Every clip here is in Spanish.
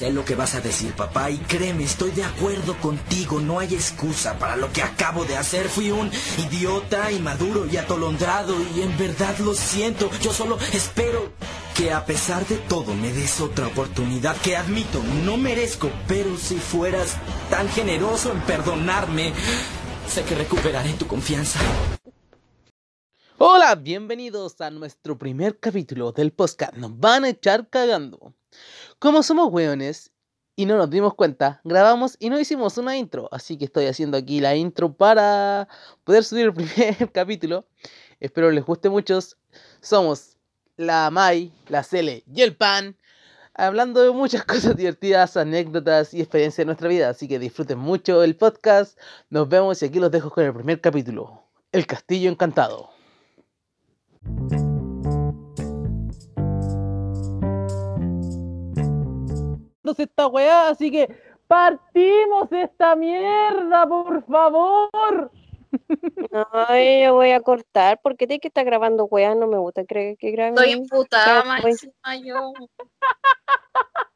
Sé lo que vas a decir, papá, y créeme, estoy de acuerdo contigo. No hay excusa para lo que acabo de hacer. Fui un idiota, inmaduro y atolondrado, y en verdad lo siento. Yo solo espero que a pesar de todo me des otra oportunidad que admito no merezco, pero si fueras tan generoso en perdonarme, sé que recuperaré tu confianza. Hola, bienvenidos a nuestro primer capítulo del podcast. Nos van a echar cagando. Como somos weones y no nos dimos cuenta, grabamos y no hicimos una intro. Así que estoy haciendo aquí la intro para poder subir el primer capítulo. Espero les guste mucho. Somos la Mai, la Cele y el Pan. Hablando de muchas cosas divertidas, anécdotas y experiencias de nuestra vida. Así que disfruten mucho el podcast. Nos vemos y aquí los dejo con el primer capítulo. El Castillo Encantado. Esta weá, así que partimos esta mierda, por favor. Ay, yo voy a cortar. porque tiene que estar grabando weá? No me gusta. ¿Cree que grabe? Estoy imputada, máxima yo.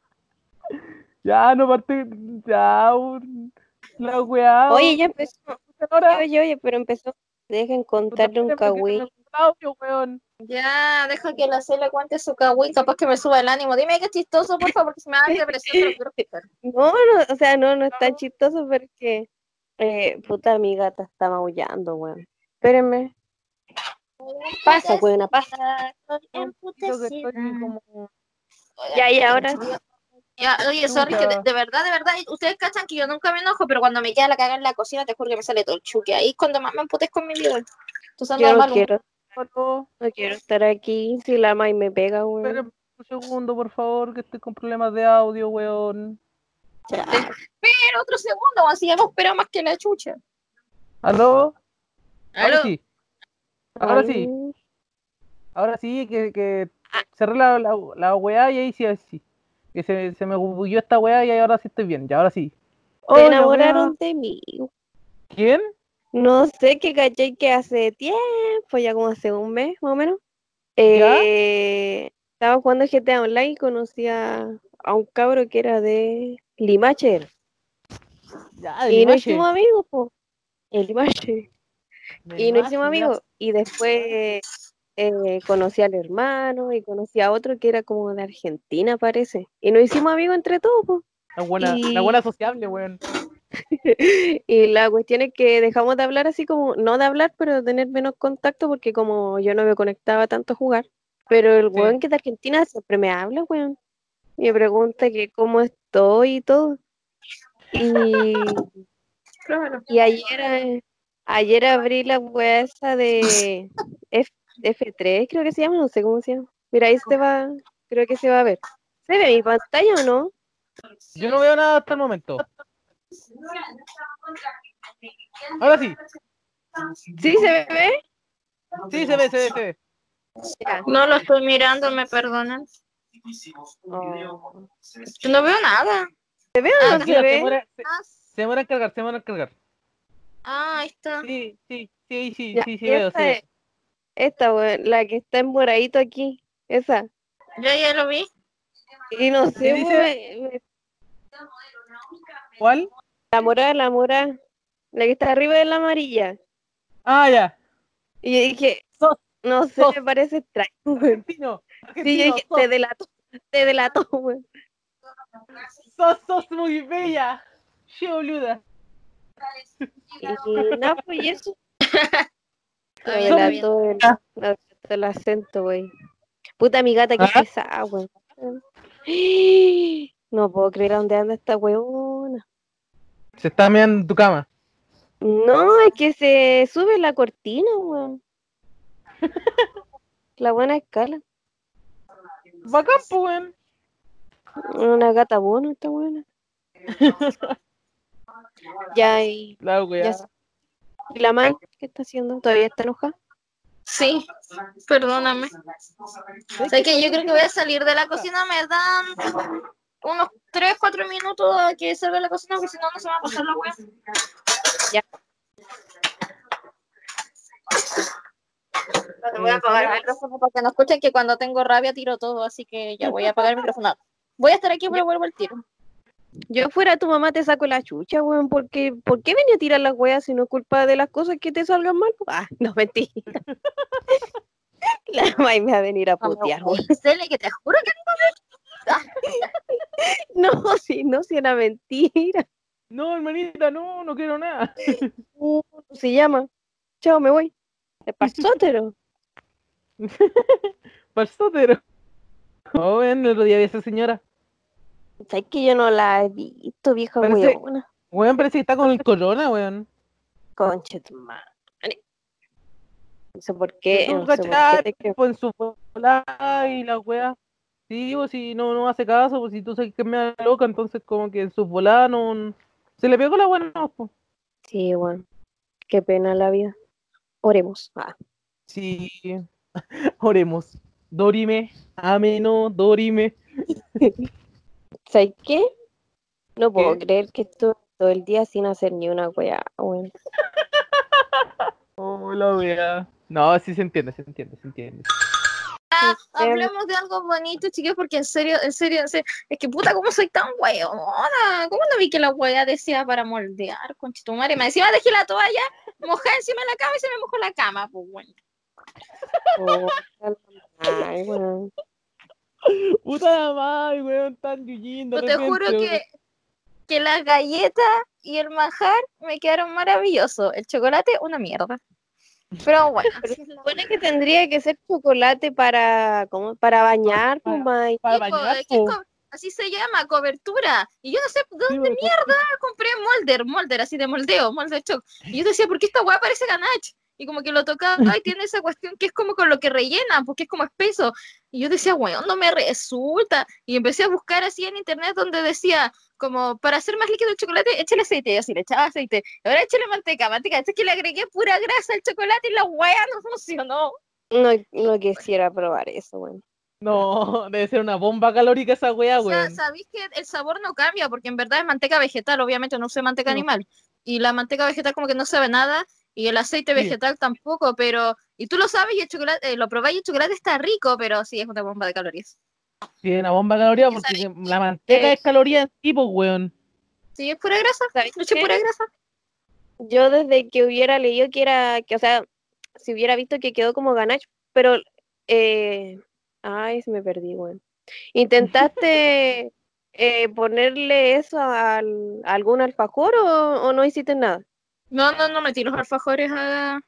ya, no parte. Ya, la weá. Oye, ya empezó. Oye, oye, pero empezó. Dejen contarle un Ya, deja que la C le cuente su cagüí, capaz que me suba el ánimo. Dime que es chistoso, por favor, porque se me da depresión, No, no, o sea, no, no es tan chistoso porque, eh, puta, mi gata está maullando, weón. Espérenme. Pasa, weón, pasa. Ya, y ahora ya, oye, sorry, que de, verdad, de verdad, ustedes cachan que yo nunca me enojo, pero cuando me queda la caga en la cocina, te juro que me sale todo el chuque. Ahí es cuando más me emputes con mi vida. Yo no quiero, no quiero estar aquí si la May me pega, weón. Espera un segundo, por favor, que estoy con problemas de audio, weón. Espera otro segundo, así hemos esperado más que la chucha. ¿Aló? Ahora sí. Ahora sí. Ahora sí, que, que ah. cerré la, la, la weá y ahí sí, ahí sí que se, se me bulló esta weá y ahora sí estoy bien, ya ahora sí. Te enamoraron de mí. ¿Quién? No sé, qué caché que hace tiempo, ya como hace un mes más o menos. Eh, estaba jugando GTA Online y conocí a, un cabro que era de Limacher. Ya, y nos hicimos amigos, po. El Limacher. Y nos hicimos amigos. Y después eh, conocí al hermano y conocí a otro que era como de Argentina, parece. Y nos hicimos amigos entre todos. La buena, la buena sociable, weón. y la cuestión es que dejamos de hablar así como, no de hablar, pero de tener menos contacto, porque como yo no me conectaba tanto a jugar. Pero el weón que es de Argentina siempre me habla, weón. Me pregunta que cómo estoy y todo. Y, y ayer, eh, ayer abrí la web esa de F3, creo que se llama, no sé cómo se llama. Mira, ahí se va, creo que se va a ver. ¿Se ve mi pantalla o no? Yo no veo nada hasta el momento. Ahora sí. ¿Sí se ve? Sí, se ve, se ve, se ve. No lo estoy mirando, me perdonan. Oh. no veo nada. ¿Se ve o no ah, se ve? Se demora, a cargar, se demora a cargar. Ah, ahí está. Sí, sí, sí, sí, sí, sí, veo, sí. Esta, la que está en moradito aquí, esa. Yo ya lo vi. Y no sé, dice? ¿Cuál? La morada, la morada. La que está arriba de la amarilla. Ah, ya. Y yo dije, no sé, me parece extraño. Argentino, sí, yo dije, te delato, te delato, güey. Sos, sos muy bella. Sí, boluda. Y no, pues eso. el, el, acento, güey. Puta, mi gata, que ¿Ah? pesada, güey. No puedo creer a dónde anda esta weona. ¿Se está mirando en tu cama? No, es que se sube la cortina, weón. la buena escala. Bacán, pues, weón. Una gata buena esta buena. ya, y. La ya, ¿Y la man qué está haciendo? ¿Todavía está enojada? Sí, perdóname. O sea, que yo creo que voy a salir de la cocina, me dan unos 3, 4 minutos a que salga la cocina, porque si no, no se va a pasar la web. Ya. Voy a apagar el micrófono para que no escuchen que cuando tengo rabia tiro todo, así que ya voy a apagar el micrófono. Voy a estar aquí, pero vuelvo al tiro. yo fuera tu mamá te saco la chucha, weón, porque ¿por qué venía a tirar las weas si no es culpa de las cosas que te salgan mal? Ah, no, mentira. la mamá me va a venir a putear, weón. Que te juro que No, si no, si era mentira. No, hermanita, no, no quiero nada. Uh, se llama. Chao, me voy. ¿Te pasótero? Pasótero. Oh, ven, el otro día vi a esa señora. ¿Sabes que yo no la he visto, vieja Parece- weona? Weón, parece que está con el corona, weón. Tu madre. No sé por qué. ¿Tú No sé por cachai? qué te- en su volada y la wea. Sí, pues si no, no hace caso, pues si tú sabes que me da loca, entonces como que en su volada no. Se le pegó la buena, pues. Sí, bueno. Qué pena la vida. Oremos. Ah. Sí. Oremos. Dorime. Ameno, Dorime. ¿Sabes qué? No puedo ¿Qué? creer que estuve todo el día sin hacer ni una weá, weón. Oh, la wea. No, sí se entiende, se entiende, se entiende. Ah, Em, hablemos de algo bonito, chicos, porque en serio, en serio, en serio, es que puta, ¿cómo soy tan weona? ¿Cómo no vi que la wea decía para moldear, conchetumare? Me encima dejé la toalla mojada encima de la cama y se me mojó la cama, pues bueno. Oh, ay, weón. Puta madre, weón, tan yuyindo. Te juro que, que las galletas y el manjar me quedaron maravillosos. El chocolate, una mierda. Pero bueno, la Supone que tendría que ser chocolate para, ¿cómo? Para bañar, pues, May. Para Sí, po, bañar, co- así se llama, cobertura. Y yo no sé de Sí, dónde weón, mierda compré molder, molder, así de moldeo, molder choc. Y yo decía, ¿por qué esta weá parece ganache? Y como que lo tocaba y tiene esa cuestión que es como con lo que rellenan, porque es como espeso. Y yo decía, weón, no me resulta. Y empecé a buscar así en internet donde decía, como para hacer más líquido el chocolate, échale aceite. Y así le echaba aceite. Ahora échale manteca, manteca. Es que le agregué pura grasa al chocolate y la weá no funcionó. No, no quisiera probar eso, weón. No, debe ser una bomba calórica esa wea, O sea, weón. sabéis que el sabor no cambia, porque en verdad es manteca vegetal, obviamente no usé manteca No. animal. Y la manteca vegetal como que no sabe nada, y el aceite Sí. vegetal tampoco, pero... Y tú lo sabes y el chocolate, eh, lo probáis y el chocolate está rico, pero sí, es una bomba de calorías. Sí, una bomba caloría ¿Y porque sabes la manteca Eh, es caloría en tipo, weón. Sí, es pura grasa, ¿Sabes qué? pura grasa. Yo desde que hubiera leído que era, que o sea, si hubiera visto que quedó como ganache, pero, eh, ay, se me perdí, weón. ¿Intentaste eh, ponerle eso al, a algún alfajor o, o no hiciste nada? No, no, no metí los alfajores a...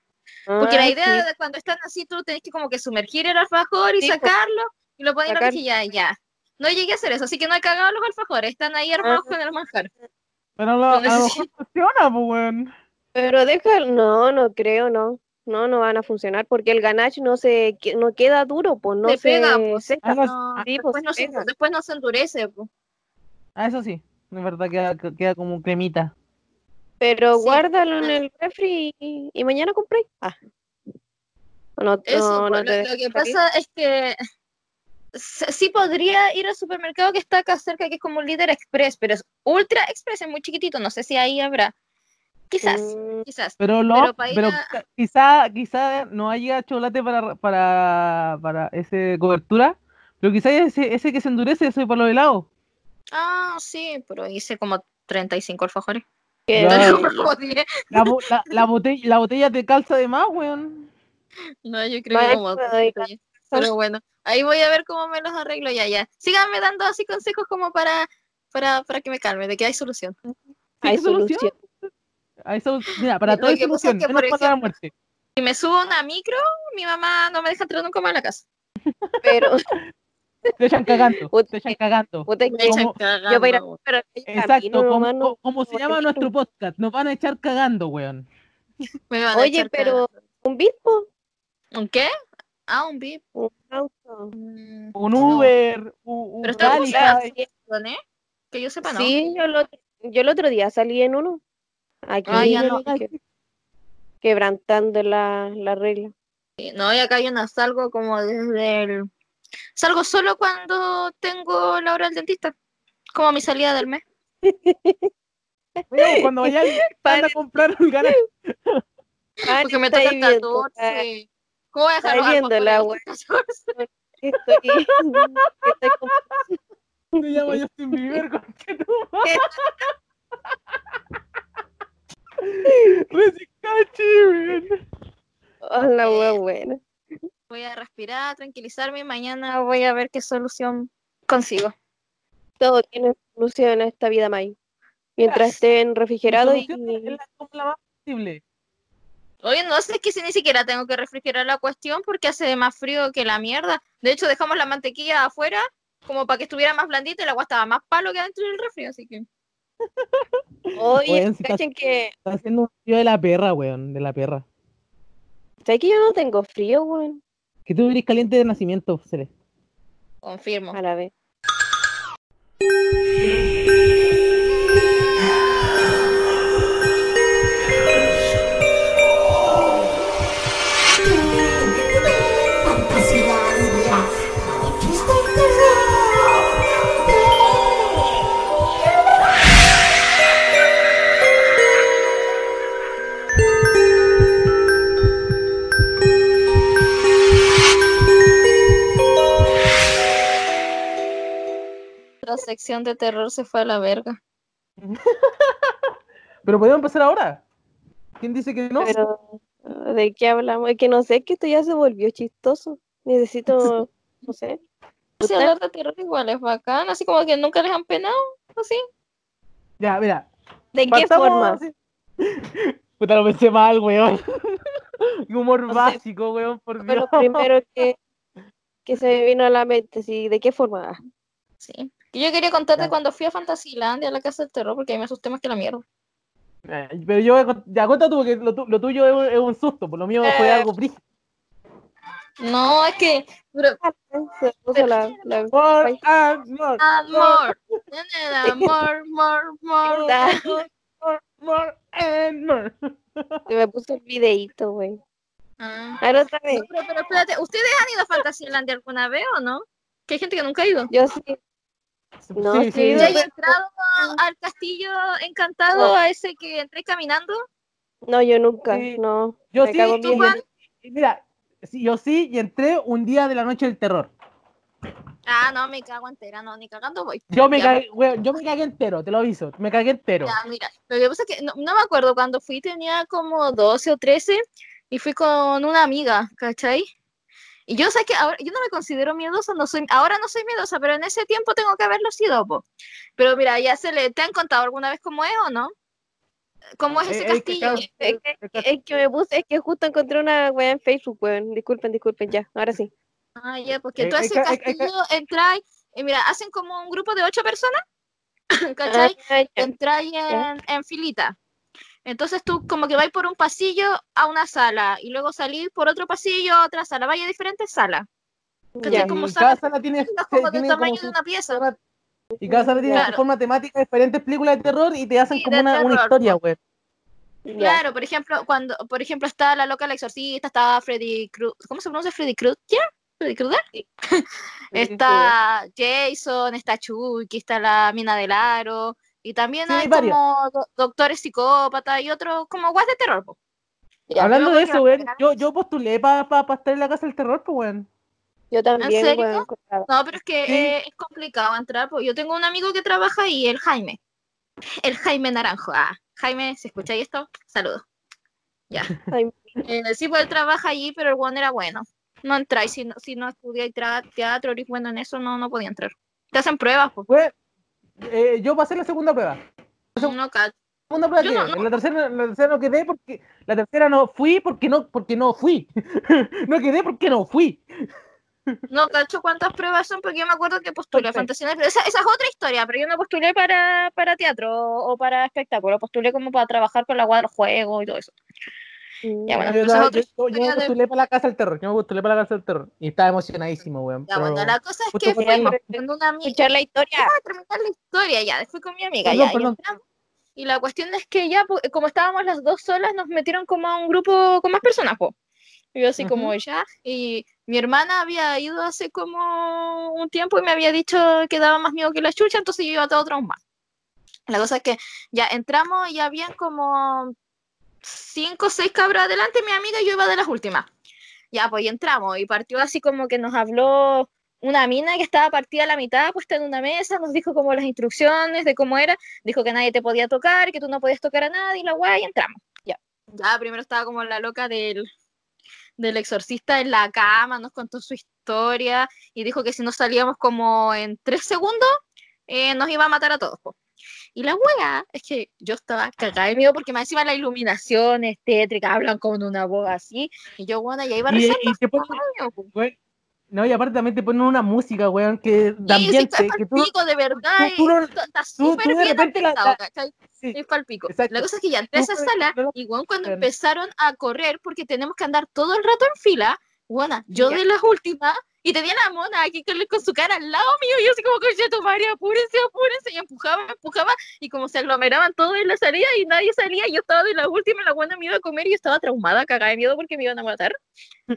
Porque Ah, la idea sí. de cuando están así, tú tenés que como que sumergir el alfajor y Sí, pues. sacarlo, y lo pones en la Sacar. ya, ya. No llegué a hacer eso, así que no he cagado los alfajores, están ahí armados Ah. con el manjar. Pero lo- No a lo mejor necesito- funciona, pues, weón. Pero deja, no, no creo, no. No, no van a funcionar porque el ganache no se no queda duro, pues no Se se, pega, pues. Ah, no, después, pues, no se, pega. después no se endurece. pues. Ah, eso sí. Es verdad, queda, queda como cremita. Pero Sí, guárdalo en el refri y, y mañana compré. Ah. No, Eso, no, no pues, te lo, lo que pasa es que sí podría ir al supermercado que está acá cerca, que es como un líder express, pero es ultra express, es muy chiquitito, no sé si ahí habrá. Quizás, Mm, quizás. Pero, lo, Pero pero, a- quizá, quizá no haya chocolate para, para, para ese cobertura, pero quizá ese, ese que se endurece, eso es para los helados. Ah, sí, pero hice como 35 alfajores. que-. La, bo- la, la botella, la botella te calza de más, weón. No, yo creo que como Pero bueno, ahí voy a ver cómo me los arreglo ya, ya. Síganme dando así consejos como para, para, para que me calme, de que hay solución. hay ¿qué solución? solución. Hay solu- Mira, para todo hay solución, menos para la ejemplo, muerte. Si me subo a una micro, mi mamá no me deja entrar nunca más a la casa. Pero Te echan cagando, te echan cagando. que echan Como- yo para ir a cagando. Exacto, camino como, no- como se llama nuestro podcast, nos van a echar cagando, weón. Me van a Oye, echar pero un bispo. ¿Un qué? Ah, un VIP. un auto. Mm, Un no. Uber, un, un Pero está sí, ¿eh? Que yo sepa, no. sí, yo, lo, yo el otro día salí en uno. Aquí Ah, ya no. que- quebrantando la, la regla. Sí, No, y acá yo no salgo como desde el... Salgo solo cuando tengo la hora del dentista. Como mi salida del mes. Oye, cuando vayas a comprar un garaje, Porque me toca el 14. ¿Cómo voy a dejar los viendo del 14? Estoy, estoy con- Se llama Justin Bieber, tu madre. Recicachi, weón. Oh, buena. Voy a respirar, tranquilizarme y mañana voy a ver qué solución consigo. Todo tiene solución en esta vida, May. Mientras estén refrigerados y... solución es la, como la más posible. Oye, no sé que si ni siquiera tengo que refrigerar la cuestión porque hace más frío que la mierda. De hecho, dejamos la mantequilla afuera como para que estuviera más blandita y el agua estaba más palo que adentro del refri, así que... Oye, Weón, si cachen que... Está haciendo un frío de la perra, weón, de la perra. ¿Sabes que yo no tengo frío, weón? Que tú eres caliente de nacimiento, Cele. Confirmo. A la vez. Sección de terror se fue a la verga. Pero podemos empezar ahora. ¿Quién dice que no? Pero, ¿de qué hablamos? Es que no sé, que esto ya se volvió chistoso. Necesito, no sé. Si hablar de terror igual es bacán, así como que nunca les han penado, así. Ya, mira. ¿De qué partamos forma? así. Puta, lo pensé mal, weón. Y Humor No sé, básico, weón, por Pero Dios. lo primero que, que se me vino a la mente, sí, ¿de qué forma? Sí. Que yo quería contarte Ya. cuando fui a Fantasylandia, a la casa del terror, porque ahí me asusté más que la mierda. Eh, Pero yo, ya cuenta tú, porque lo, tu- lo tuyo es un, es un susto, por lo mío fue Eh. algo brígido. No, es que. Pero, Se puso la, la- More and more, amor. More, more, more. More, more and more. se me puso el videíto, güey. Ah. Ahora otra vez. No, pero, pero espérate, ¿ustedes han ido a Fantasylandia alguna vez o no? Que hay gente que nunca ha ido. Yo sí. No, sí, sí, sí. ¿Ya hay pero- entrado al castillo encantado, No. a ese que entré caminando? No, yo nunca. Sí. No. Yo me sí, ¿tú. Juan? Mira, sí, yo sí, y entré un día de la noche del terror. Ah, no, me cago entera, no, ni cagando voy. Yo me Ya, cagué, yo me cagué entero, te lo aviso, me cagué entero. Ya, mira, lo que pasa es que no, no me acuerdo cuando fui, tenía como 12 o 13 y fui con una amiga, ¿cachai? Y yo sé que ahora, yo no me considero miedosa, no soy, ahora no soy miedosa, pero en ese tiempo tengo que haberlo sido, po. Pero mira, ya se le, ¿te han contado alguna vez cómo es o no? ¿Cómo es ese Eh, eh, castillo? Es que, es me puse, es que justo encontré una weá en Facebook, weón. Disculpen, disculpen, ya. Ahora sí. Ah, ya, porque Eh, tú hay- hay que- castillo entráis, y mira, hacen como un grupo de ocho personas, ¿cachai? Ah, entráis en, en filita. Entonces tú como que vais por un pasillo a una sala y luego salís por otro pasillo a otra sala, vaya a diferentes salas. ¿cachai? Ya. como y sala- cada sala tiene, como del tamaño como de una pieza. y cada sala tiene su Claro. forma temática, diferentes películas de terror y te hacen Sí, como una, historia. Ya. Claro, por ejemplo, cuando, por ejemplo, está la loca la exorcista, está Freddy Krueger, ¿cómo se pronuncia Freddy Krueger? ¿Freddy Krueger? Está Jason, está Chucky, está la mina del aro, y también Sí, hay como do- doctores psicópatas y otros como guas de terror. po. Ya, Hablando de eso, weón, yo, yo postulé para pa, pa estar en la casa del terror, pues, weón. Yo también, serio? weón. contaba. No, pero es que Sí. eh, es complicado entrar. Pues yo tengo un amigo que trabaja ahí, el Jaime. El Jaime Naranjo. Ah, Jaime, si escucháis esto, saludos. Ya. Eh, sí, pues él trabaja allí, pero el one era bueno. No entráis, si no, si no estudiáis teatro, eres bueno en eso, no, no podía entrar. Te hacen pruebas, pues. Weón, eh, yo pasé la segunda prueba. No, ca- segunda prueba quedé. no- no. La tercera, la tercera no quedé porque la tercera no fui porque no, porque no fui. no quedé porque no fui. no cacho cuántas pruebas son, porque yo me acuerdo que postulé fantasía, esa, esa es otra historia, pero yo no postulé para, para teatro o para espectáculo, postulé como para trabajar con la del juego y todo eso. Ya, bueno, yo, esa es yo- yo- yo me historia de- postulé para la casa del terror. Yo me postulé para la casa del terror. Y estaba emocionadísimo, weón. Ya, pero- bueno, la cosa es que fue- fuimos con una amiga. Escuchar la historia. a terminar la historia ya, fui con mi amiga Perdón, ya, y perdón. entramos. Y la cuestión es que ya, pues, como estábamos las dos solas, nos metieron como a un grupo con más personas, po. Y yo así como ya, y mi hermana había ido hace como un tiempo y me había dicho que daba más miedo que la chucha, entonces yo iba todo traumado. La cosa es que ya entramos y habían como cinco o seis cabras adelante, mi amiga y yo iba de las últimas. Ya, pues y entramos y partió así como que nos habló una mina que estaba partida a la mitad, puesta en una mesa, nos dijo como las instrucciones de cómo era, dijo que nadie te podía tocar, que tú no podías tocar a nadie, y la guay, y entramos. Ya. Ya, primero estaba como la loca del, del exorcista en la cama, nos contó su historia y dijo que si no salíamos como en tres segundos, eh, nos iba a matar a todos. Y la wea es que yo estaba cagada de miedo porque me encima la iluminación es tétrica, hablan con una voz así, y yo, bueno, ya iba a Y, rezar. y te ponen, no, y aparte también te ponen una música, weón, que de Sí, que tú, palpico, de verdad, tú no- y tú- súper tú de repente la- la- cosa es que ya entré a esa Tú, sala no lo- y weón, cuando Claro. empezaron a correr, porque tenemos que andar todo el rato en fila, buena, yo de las últimas, y tenía la mona aquí con, con su cara al lado mío, y yo así como, coche tu madre, apúrense, apúrense, y empujaba, empujaba, y como se aglomeraban todos en la salida y nadie salía, y yo estaba de la última, la buena me iba a comer y yo estaba traumada, cagada de miedo porque me iban a matar.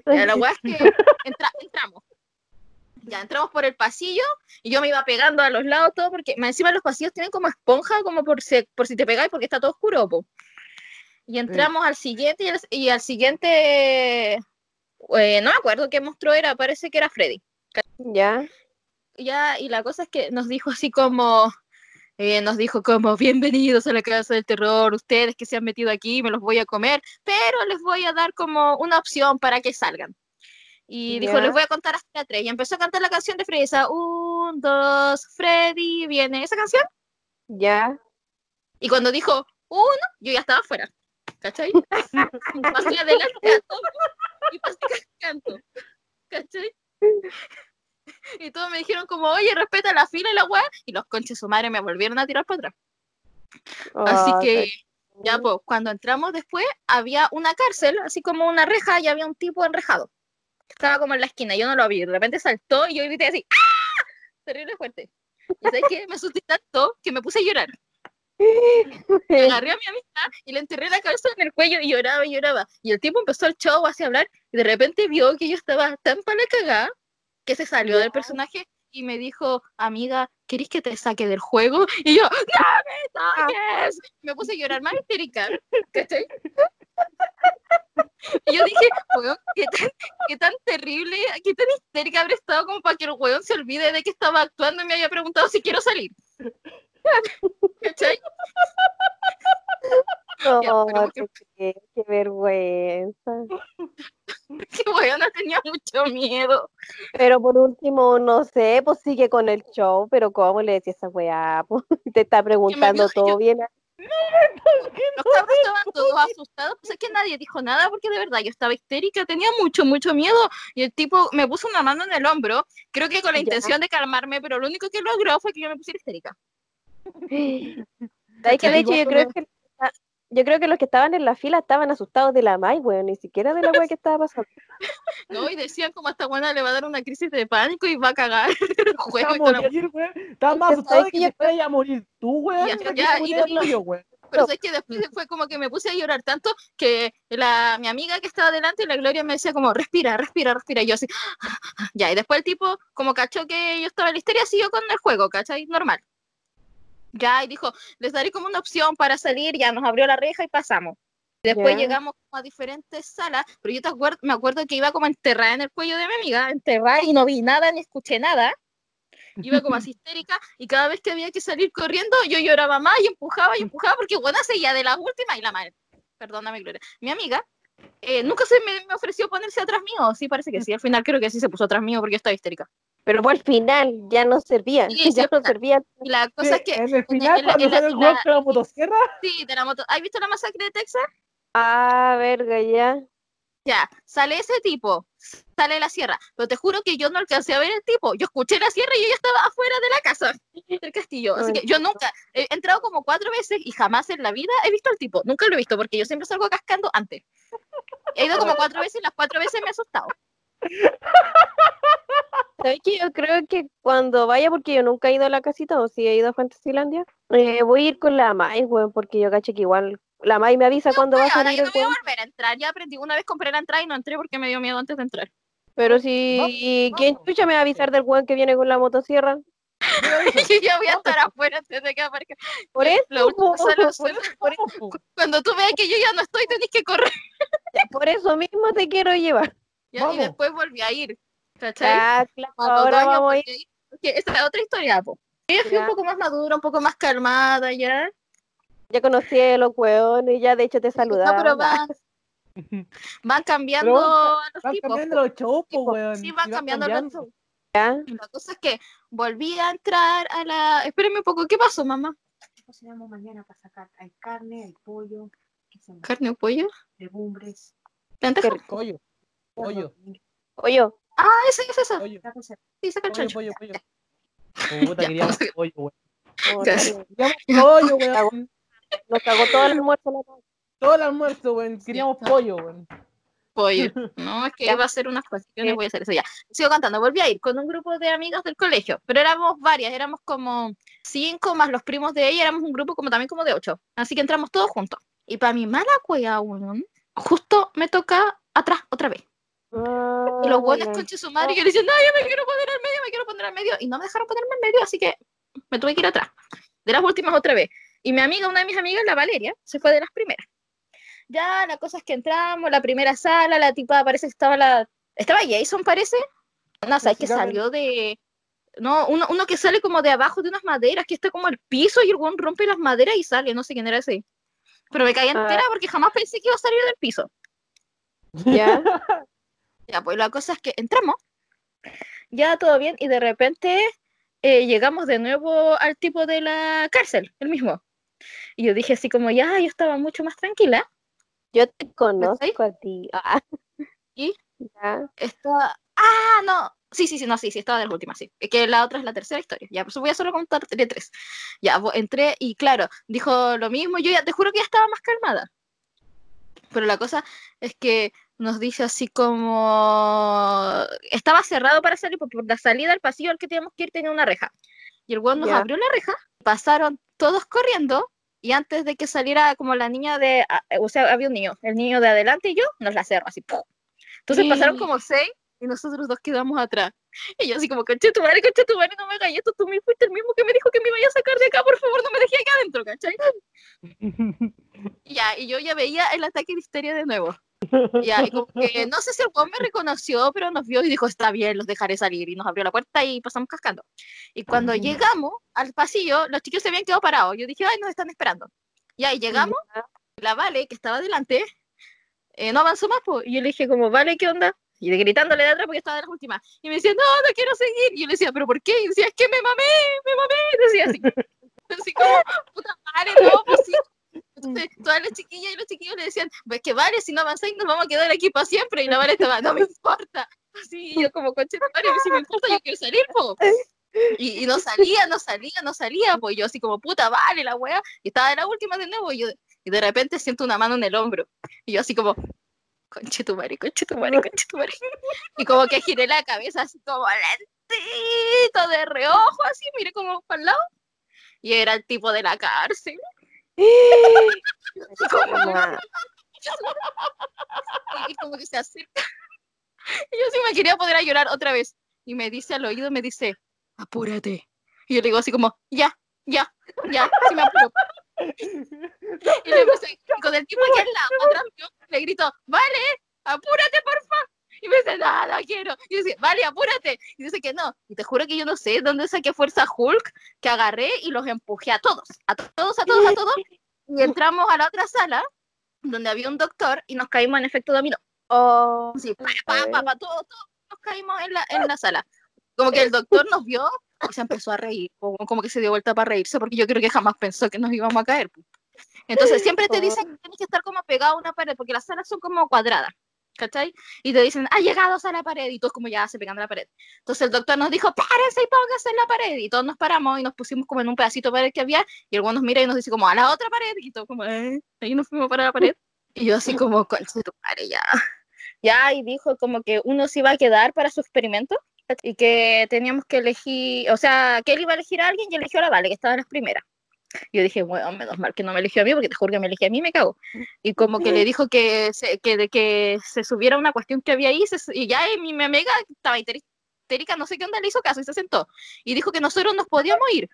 Ya, la weá es que entra- entramos. Ya entramos por el pasillo y yo me iba pegando a los lados todo porque más encima los pasillos tienen como esponja como por si, por si te pegáis porque está todo oscuro. po. Y entramos al siguiente y al siguiente, eh, no me acuerdo qué monstruo era, parece que era Freddy. Ya. Ya, y la cosa es que nos dijo así como, eh, nos dijo como, bienvenidos a la casa del terror, ustedes que se han metido aquí, me los voy a comer, pero les voy a dar como una opción para que salgan. Y dijo, les voy a contar hasta tres. Y empezó a cantar la canción de Freddy, esa, un, dos, Freddy, viene esa canción. Ya. Y cuando dijo, uno, yo ya estaba afuera. ¿Cachai? pasé adelante a todo y pasé canto. ¿Cachai? Y todos me dijeron como, oye, respeta la fila y la weá. Y los conches su madre me volvieron a tirar para atrás. Así que, ya pues, cuando entramos después, había una cárcel, así como una reja, y había un tipo enrejado. Estaba como en la esquina, yo no lo vi. De repente saltó y yo grité así, ¡ah! Terrible fuerte. Y sabes qué? Me asusté tanto que me puse a llorar. Me agarré a mi amiga y le enterré la cabeza en el cuello y lloraba y lloraba. Y el tipo empezó el show así a hablar y de repente vio que yo estaba tan para la cagada que se salió del personaje y me dijo, amiga, ¿querés que te saque del juego? Y yo, ¡no me saques! Me puse a llorar más histérica. ¿cachai? Y yo dije, weón, ¿qué tan, qué tan terrible, qué tan histérica habré estado como para que el weón se olvide de que estaba actuando y me haya preguntado si quiero salir. ¿Cachai? No, Ya, pero qué, qué- qué vergüenza. Que weón tenía mucho miedo. Pero por último, no sé, pues sigue con el show, pero ¿cómo le decía esa weá? Pues, te está preguntando vio- todo yo- bien. Los cabros estaban todos asustados, pues es que nadie dijo nada porque de verdad yo estaba histérica, tenía mucho, mucho miedo y el tipo me puso una mano en el hombro, creo que con la intención de calmarme, pero lo único que logró fue que yo me pusiera histérica. ¿Sabes que de hecho yo creo que yo creo que los que estaban en la fila estaban asustados de la Mai, weón, ni siquiera de la weá que estaba pasando. ¿no? Y decían como a esta buena le va a dar una crisis de pánico y va a cagar el juego y Estaba más asustado de que te fueras a morir tú, weón. Ya, ya, y yo, weón. Pero es que después fue como que me puse a llorar tanto que la, mi amiga que estaba delante, la Gloria, me decía como, respira, respira, respira. Y yo así, ya. Y después el tipo, como cachó que yo estaba en la histeria, siguió con el juego, ¿cachai? Normal. Ya, y dijo, les daré como una opción para salir, ya nos abrió la reja y pasamos. Después llegamos a diferentes salas, pero yo te acuerdo, me acuerdo que iba como enterrada en el cuello de mi amiga, enterrada y no vi nada ni escuché nada. Iba como así histérica y cada vez que había que salir corriendo yo lloraba más y empujaba y empujaba porque bueno, seguía de las últimas y la madre, perdóname Gloria, mi amiga eh, nunca se me, me ofreció ponerse atrás mío, sí parece que sí, al final creo que sí se puso atrás mío porque yo estaba histérica. Pero fue al final, ya no servían, Sí, ya no. Y la cosa es que, en el final, en la- cuando en la- sale el la- con la motosierra, sí, de la moto, ¿has visto la masacre de Texas? Ah, verga, ya. Ya, sale ese tipo, sale la sierra, pero te juro que yo no alcancé a ver el tipo, yo escuché la sierra y yo ya estaba afuera de la casa del castillo, así que yo nunca, he entrado como cuatro veces y jamás en la vida he visto al tipo, nunca lo he visto porque yo siempre salgo cascando antes. He ido como cuatro veces y las cuatro veces me he asustado. ¿Sabes que Yo creo que cuando vaya, porque yo nunca he ido a la casita, o si he ido a Fantasylandia, eh, voy a ir con la Mai, weón, porque yo caché que igual la Mai me avisa cuando va a salir yo no voy a volver a entrar, ya aprendí, una vez compré la entrada y no entré porque me dio miedo antes de entrar. Pero si, ¿quién chucha me va a avisar del weón que viene con la motosierra? yo voy a estar afuera antes de que aparezca. Por eso, Lo último Cuando tú veas que yo ya no estoy, tenés que correr. por eso mismo te quiero llevar. Ya, y después volví a ir. ¿Cachai? Ah, claro, los ahora vamos a ir. porque esta es otra historia, po. Yo fui Ya. un poco más madura, un poco más calmada ya. Ya conocí a los hueones y ya de hecho te No, saludaban. pero van, van cambiando Pero a los Van tipos. cambiando los shows, po, Tipo, weón. Sí, van cambiando los cambiando. shows. Ya. Y La cosa es que volví a entrar a la. Espérenme un poco, ¿qué pasó, mamá? cocinamos mañana para sacar. Hay carne, hay pollo, ¿qué? ¿Carne o pollo? legumbres. Qué rico. Pollo, pollo, Oye, Ah, ese, La cosa- Sí, saca el pollo, chancho. pollo, pollo. Puta, Ya, queríamos pollo, weón. Queríamos pollo, weón. nos cagó todo el almuerzo la. Todo el almuerzo, weón. Queríamos pollo, weón. Pollo. No, es que Ya. iba a hacer unas cuestiones, voy a hacer eso ya. Sigo cantando. Volví a ir con un grupo de amigas del colegio, pero éramos varias, éramos como cinco más los primos de ella, éramos un grupo como también como de ocho. Así que entramos todos juntos. Y para mi mala cueva, weón, justo me toca atrás otra vez. Y los buenos Ah, coches su madre y yo le decía, no, yo me quiero poner al medio, me quiero poner al medio. Y no me dejaron ponerme al medio, así que me tuve que ir atrás. De las últimas otra vez. Y mi amiga, una de mis amigas, la Valeria, se fue de las primeras. Ya, la cosa es que entramos, la primera sala, la tipa parece que estaba la... Estaba Jason, parece. No, sabes que salió de... No, uno, uno que sale como de abajo de unas maderas, que está como el piso y el weón rompe las maderas y sale, no sé quién era ese. Pero me caí Ah. entera porque jamás pensé que iba a salir del piso. Ya. Ya, pues la cosa es que entramos, ya todo bien, y de repente eh, llegamos de nuevo al tipo de la cárcel, el mismo. Y yo dije así como, ya, yo estaba mucho más tranquila. Yo te conozco a ti. Ah. ¿Y? Ya. Estaba, ah, no, sí, sí, sí, no, sí, sí, estaba de las últimas, sí. Que la otra es la tercera historia, ya, pues voy a solo contar de tres. Ya, entré y claro, dijo lo mismo, yo ya, te juro que ya estaba más calmada. Pero la cosa es que nos dice así como estaba cerrado para salir, porque por la salida al pasillo al que teníamos que ir tenía una reja. Y el weón nos Ya. abrió la reja, pasaron todos corriendo, y antes de que saliera como la niña de, o sea, había un niño, el niño de adelante y yo, nos la cerró así. ¡pum! Entonces pasaron como seis y nosotros dos quedamos atrás. Y yo así como, conche tu madre, conche tu madre, no me hagas esto, tú me fuiste el mismo que me dijo que me iba a sacar de acá, por favor, no me dejé acá adentro, ¿cachai? Y Ya, y yo ya veía el ataque de histeria de nuevo. Ya, y como que no sé si el weón me reconoció, pero nos vio y dijo, está bien, los dejaré salir. Y nos abrió la puerta y pasamos cascando. Y cuando llegamos al pasillo, los chicos se habían quedado parados. Yo dije, ay, nos están esperando. Ya, y llegamos, la Vale, que estaba delante, eh, no avanzó más, pues. Y yo le dije, como, Vale, ¿qué onda? Y gritándole de atrás porque estaba de las últimas. Y me decía, no, no quiero seguir. Y yo le decía, ¿pero por qué? Y decía, es que me mamé, me mamé. Y decía así. Así como, puta madre, no, pues sí. Todas las chiquillas y los chiquillos le decían, pues que vale, si no avanzáis nos vamos a quedar aquí para siempre. Y la Vale estaba, no me importa. Así, yo como, coche, si me importa, yo quiero salir, po. Y, no salía, no salía, no salía, pues yo así como, puta, vale, la wea. Y estaba de la última de nuevo, y de repente siento una mano en el hombro. Y yo así como, conche tu madre, conche tu madre, conche tu madre. Y como que giré la cabeza así como lentito, de reojo, así, miré como para el lado. Y era el tipo de la cárcel. Y como que se acerca. Yo sí me quería poder llorar otra vez. Y me dice al oído, me dice, apúrate. Y yo le digo así como, ya, ya, ya, sí me apuro. Y le puse, con el tipo aquí lado, atrás mío, le grito, vale, apúrate, porfa. Y me dice, no quiero. Y yo dice, vale, apúrate. Y dice que no. Y te juro que yo no sé dónde saqué fuerza Hulk, que agarré y los empujé a todos, a todos, a todos, a todos. Y entramos a la otra sala, donde había un doctor, y nos caímos en efecto dominó. Oh, Sí, pa, pa, pa, pa, todos, todos nos caímos en la, en la sala. Como que el doctor nos vio y se empezó a reír, como, como que se dio vuelta para reírse, porque yo creo que jamás pensó que nos íbamos a caer. pu. Entonces siempre te dicen que tienes que estar como pegado a una pared, porque las salas son como cuadradas, ¿cachai? Y te dicen, ha llegado a la pared, y todos como ya se pegan a la pared. Entonces el doctor nos dijo, párense y pónganse en la pared, y todos nos paramos y nos pusimos como en un pedacito de pared que había, y el nos mira y nos dice como, a la otra pared, y todos como, eh, ahí nos fuimos para la pared. Y yo así como, concha de tu madre, ya. Ya, y dijo como que uno se iba a quedar para su experimento y que teníamos que elegir, o sea, que él iba a elegir a alguien y eligió a la Vale, que estaba en las primeras. Yo dije, bueno, menos mal que no me eligió a mí, porque te juro que me eligió a mí me cago. Y como que le dijo que se, que, de que se subiera una cuestión que había ahí, se y ya y mi, mi amiga estaba histérica, no sé qué onda, le hizo caso y se sentó. Y dijo que nosotros nos podíamos ir.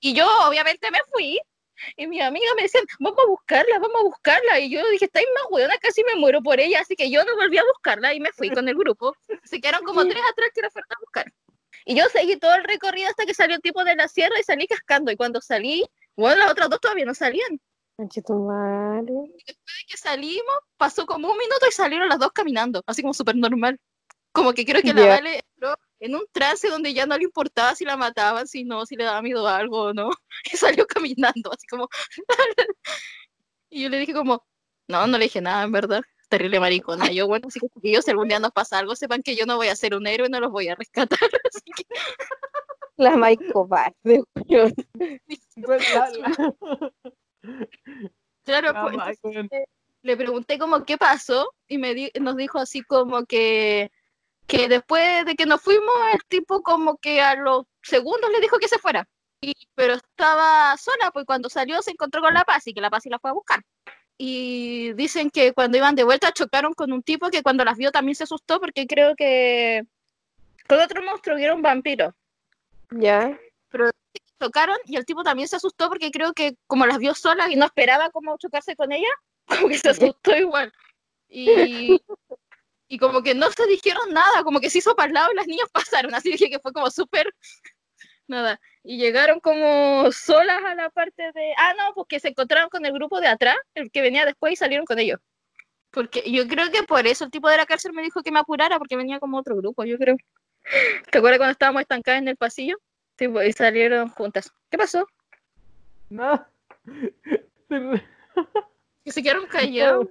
Y yo, obviamente, me fui. Y mis amigas me decían, vamos a buscarla, vamos a buscarla. Y yo dije, estáis más weona, casi me muero por ella. Así que yo no volví a buscarla y me fui con el grupo. Se quedaron como tres atrás que la fueron a buscar. Y yo seguí todo el recorrido hasta que salió el tipo de la sierra y salí cascando. Y cuando salí, bueno, las otras dos todavía no salían. Madre. Después de que salimos, pasó como un minuto y salieron las dos caminando, así como súper normal. Como que creo que la Ya. Vale entró en un trance donde ya no le importaba si la mataban, si no, si le daba miedo a algo o no. Y salió caminando, así como. y yo le dije como, no, no le dije nada, en verdad. Terrible maricona. Yo, bueno, así que ellos si algún día nos pasa algo, sepan que yo no voy a ser un héroe, no los voy a rescatar. Así que, La más cobarde, weón. Pues, la- la- claro, la pues, weón. le pregunté como qué pasó y me di- nos dijo así como que, que después de que nos fuimos, el tipo como que a los segundos le dijo que se fuera. Y, pero estaba sola, pues cuando salió se encontró con la Paz y que la Paz la fue a buscar. Y dicen que cuando iban de vuelta chocaron con un tipo que cuando las vio también se asustó porque creo que con otro monstruo que era un vampiro. Ya. Chocaron y el tipo también se asustó porque creo que como las vio solas y no esperaba como chocarse con ella, como que se asustó igual. Y, y como que no se dijeron nada, como que se hizo para el lado y las niñas pasaron, así dije que fue como súper nada. Y llegaron como solas a la parte de, ah, no, porque se encontraron con el grupo de atrás, el que venía después y salieron con ellos. Porque yo creo que por eso el tipo de la cárcel me dijo que me apurara, porque venía como otro grupo, yo creo. ¿Te acuerdas cuando estábamos estancadas en el pasillo? Sí, pues, y salieron juntas. ¿Qué pasó? No. Que se quedaron callados.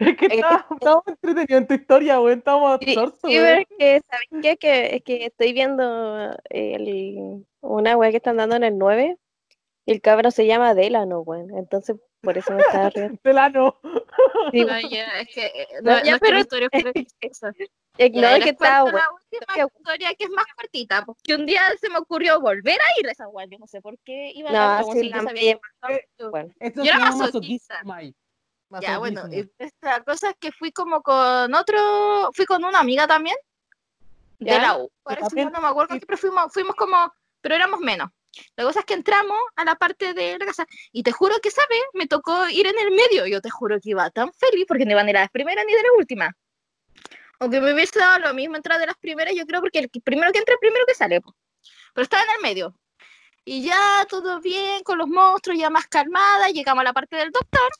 Es que estábamos entretenidos en tu historia, weón. Estábamos absortos, sí, pero es que, ¿saben qué? Que, es que estoy viendo el, una weá que están dando en el 9 y el cabrón se llama Delano, weón. Entonces, por eso me estaba riendo. Delano. Sí, Ay, ya, es que eh, No, no, ya, no es que pero- chistosa. es que Ya, no, es que estaba cuento bueno. la última que- historia que es más cortita, porque un día se me ocurrió volver a ir a esa yo no sé por qué iba No, tanto, como sí, si la sabía que estaba- Bueno, Esto Yo era masoquista. Ya, bueno, esta cosa es que fui como con otro, fui con una amiga también, de la U, parece, no me acuerdo, pero fuimos, fuimos como, pero éramos menos. La cosa es que entramos a la parte de la casa y te juro que, ¿sabes? Me tocó ir en el medio. Yo te juro que iba tan feliz porque no iba ni de las primeras ni de las últimas. Aunque me hubiese dado lo mismo entrar de las primeras, yo creo porque el primero que entra, el primero que sale. Pero estaba en el medio. Y ya todo bien con los monstruos, ya más calmada. Llegamos a la parte del doctor.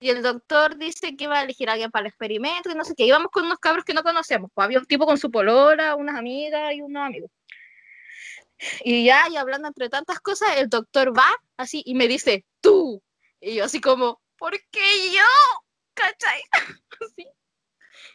Y el doctor dice que iba a elegir a alguien para el experimento, y no sé qué. Íbamos con unos cabros que no conocemos. Pues había un tipo con su polola, unas amigas y unos amigos. Y ya, y hablando entre tantas cosas, el doctor va así y me dice, tú. Y yo así como, ¿por qué yo? ¿Cachai? Así.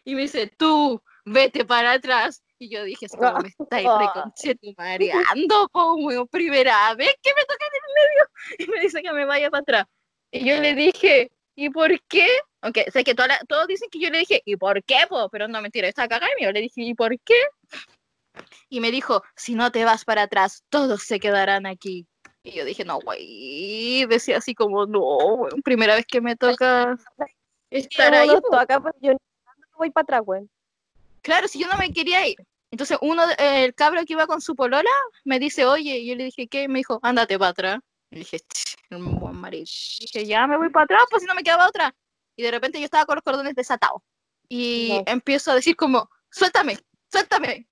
Y me dice, tú, vete para atrás. Y yo dije, es como me estáis po, weón, primera vez que me toca en el medio. Y me dice que me vaya para atrás. Y yo le dije, ¿y por qué? Aunque sé que toda la- todos dicen que yo le dije, ¿y por qué? po? Pero no, mentira, estaba cagada y yo le dije, ¿y por qué? Y me dijo, si no te vas para atrás, todos se quedarán aquí. Y yo dije, no, güey. Decía así como, no, primera vez que me toca estar ahí. Uno po". todo acá, pues, yo no voy para atrás, weón. Claro, si yo no me quería ir. Entonces, uno, el cabro que iba con su polola, me dice, oye, y yo le dije, ¿qué? Y me dijo, ándate para atrás. Y dije, "Ch, un buen marido. Dije, ya me voy para atrás, pues si no me quedaba otra. Y de repente yo estaba con los cordones desatados. Y No. empiezo a decir como, suéltame, suéltame.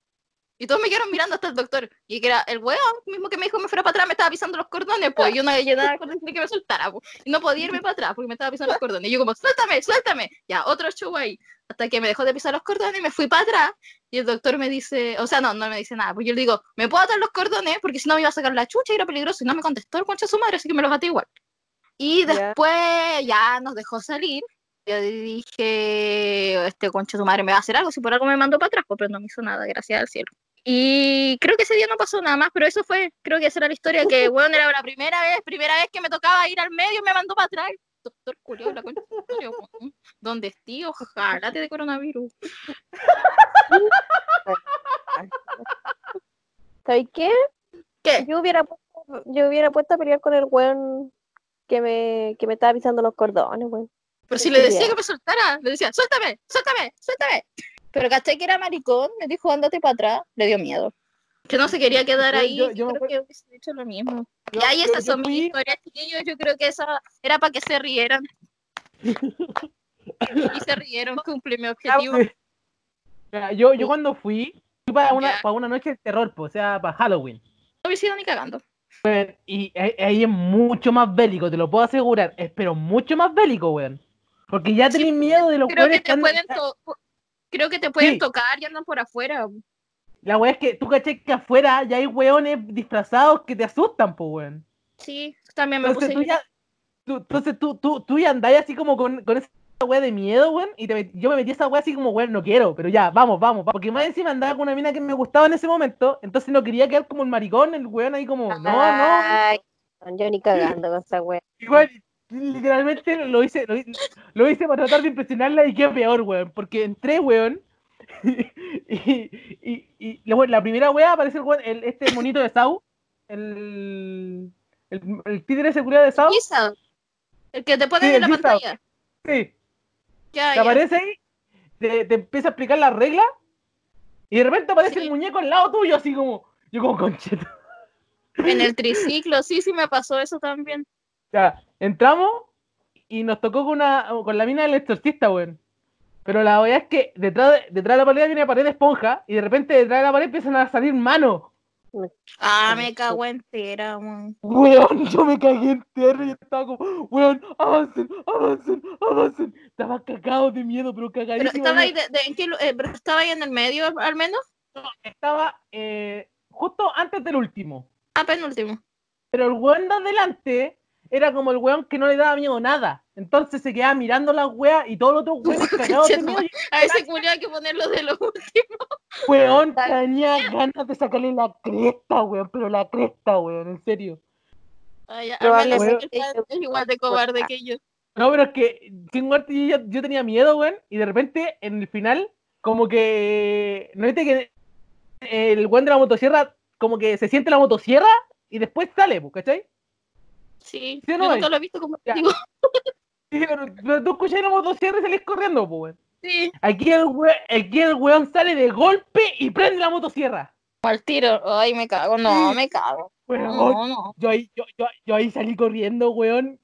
Y todos me quedaron mirando hasta el doctor. Y que era el weón mismo que me dijo me fuera para atrás, me estaba pisando los cordones, pues y yo no con decirle que me soltara, pues. Y no podía irme para atrás porque me estaba pisando los cordones. Y yo como, suéltame, suéltame. Ya, otro show ahí. Hasta que me dejó de pisar los cordones y me fui para atrás. Y el doctor me dice, o sea, no, no me dice nada. Pues yo le digo, ¿me puedo atar los cordones? Porque si no me iba a sacar la chucha y era peligroso. Y no me contestó el concha de su madre, así que me los até igual. Y después ya nos dejó salir. Yo dije, este concha de su madre me va a hacer algo, si por algo me mandó para atrás, pues, pero no me hizo nada, gracias al cielo. Y creo que ese día no pasó nada más, pero eso fue, creo que esa era la historia, que bueno, era la primera vez, primera vez que me tocaba ir al medio, me mandó para atrás. Doctor Julio, la concha. ¿Dónde estoy? Ojalá te de coronavirus. ¿Sabes qué? ¿Qué? Yo hubiera puesto, yo hubiera puesto a pelear con el weón que me, que me estaba pisando los cordones, weón. Pero si le decía que me soltara, le decía, suéltame, suéltame, suéltame. Pero caché que era maricón, me dijo, ándate para atrás, le dio miedo. Que no se quería quedar ahí. yo- Yo, yo me creo que hubiese hecho lo mismo. Yo- y ahí esas son mis historias, chiquillos. Yo creo que esa era para que se rieran. y se rieron, cumplí mi objetivo. Mira, Yo, yo cuando fui, fui para una, para una noche de terror, pues, o sea, para Halloween. No hubiese ido ni cagando. Y ahí es mucho más bélico, te lo puedo asegurar. Es pero mucho más bélico, weón. Porque ya Sí, tenés miedo de los Creo que te pueden creo que te pueden Sí. tocar y andan por afuera. La weá es que tú caché que afuera ya hay weones disfrazados que te asustan, pues, weón. Sí, también me Entonces puse. tú ya, tú, entonces tú, tú, tú ya andás así como con, con esa weá de miedo, weón. Y te met- yo me metí a esa weá así como, weón, no quiero, pero ya, vamos, vamos. vamos. Porque más encima andaba con una mina que me gustaba en ese momento. Entonces no quería quedar como el maricón, el weón ahí como, no, no. Ay, yo ni cagando con esa wea. Igual, literalmente lo hice, lo, hi- lo hice para tratar de impresionarla y qué peor, weón. Porque entré, weón. Y, y, y la, la primera wea aparece el, weón- el- este monito de Sau. El, el, el títere de seguridad de Sau. El que te ponen Sí, en la pantalla. Sí. Ya, te ya. aparece ahí, te, te empieza a explicar las reglas. Y de repente aparece Sí. el muñeco al lado tuyo, así como. Yo como concheto. En el triciclo, sí, sí me pasó eso también. Ya, entramos y nos tocó con una con la mina del exorcista, weón. Pero la verdad es que detrás de, detrás de la pared viene pared de esponja y de repente detrás de la pared empiezan a salir manos. Ah, me cago entera, man. Weón, yo me cagué entero y estaba como, weón, avancen, avancen, avancen. Estaba cagado de miedo, pero Pero cagadísimo. estaba de ahí, de, de- ¿en eh, pero estaba ahí en el medio, al- menos. Estaba eh, justo antes del último. Ah, penúltimo. Pero el weón de adelante era como el weón que no le daba miedo nada. Entonces se quedaba mirando las weas y todos los otros weones cagados de miedo. A ese culiao hay que ponerlo de lo último. Weón, tenía ganas de sacarle la cresta, weón, pero la cresta, weón, en serio. Ay, el yo- padre es igual de cobarde que yo. No, pero es que sin muerte yo, yo tenía miedo, weón, y de repente en el final, como que. ¿No viste que el weón de la motosierra, como que se siente la motosierra y después sale, pues, ¿cachai? Sí, ¿Sí yo no nunca lo he visto como Ya. digo. Sí, pero, tú escuchás la motosierra y salís corriendo, pues, weón. Sí, Aquí el, weón, aquí el weón sale de golpe y prende la motosierra. al tiro. Ay, me cago. No, me cago. Weón, No, no. yo, ahí, yo, yo, yo ahí salí corriendo, weón.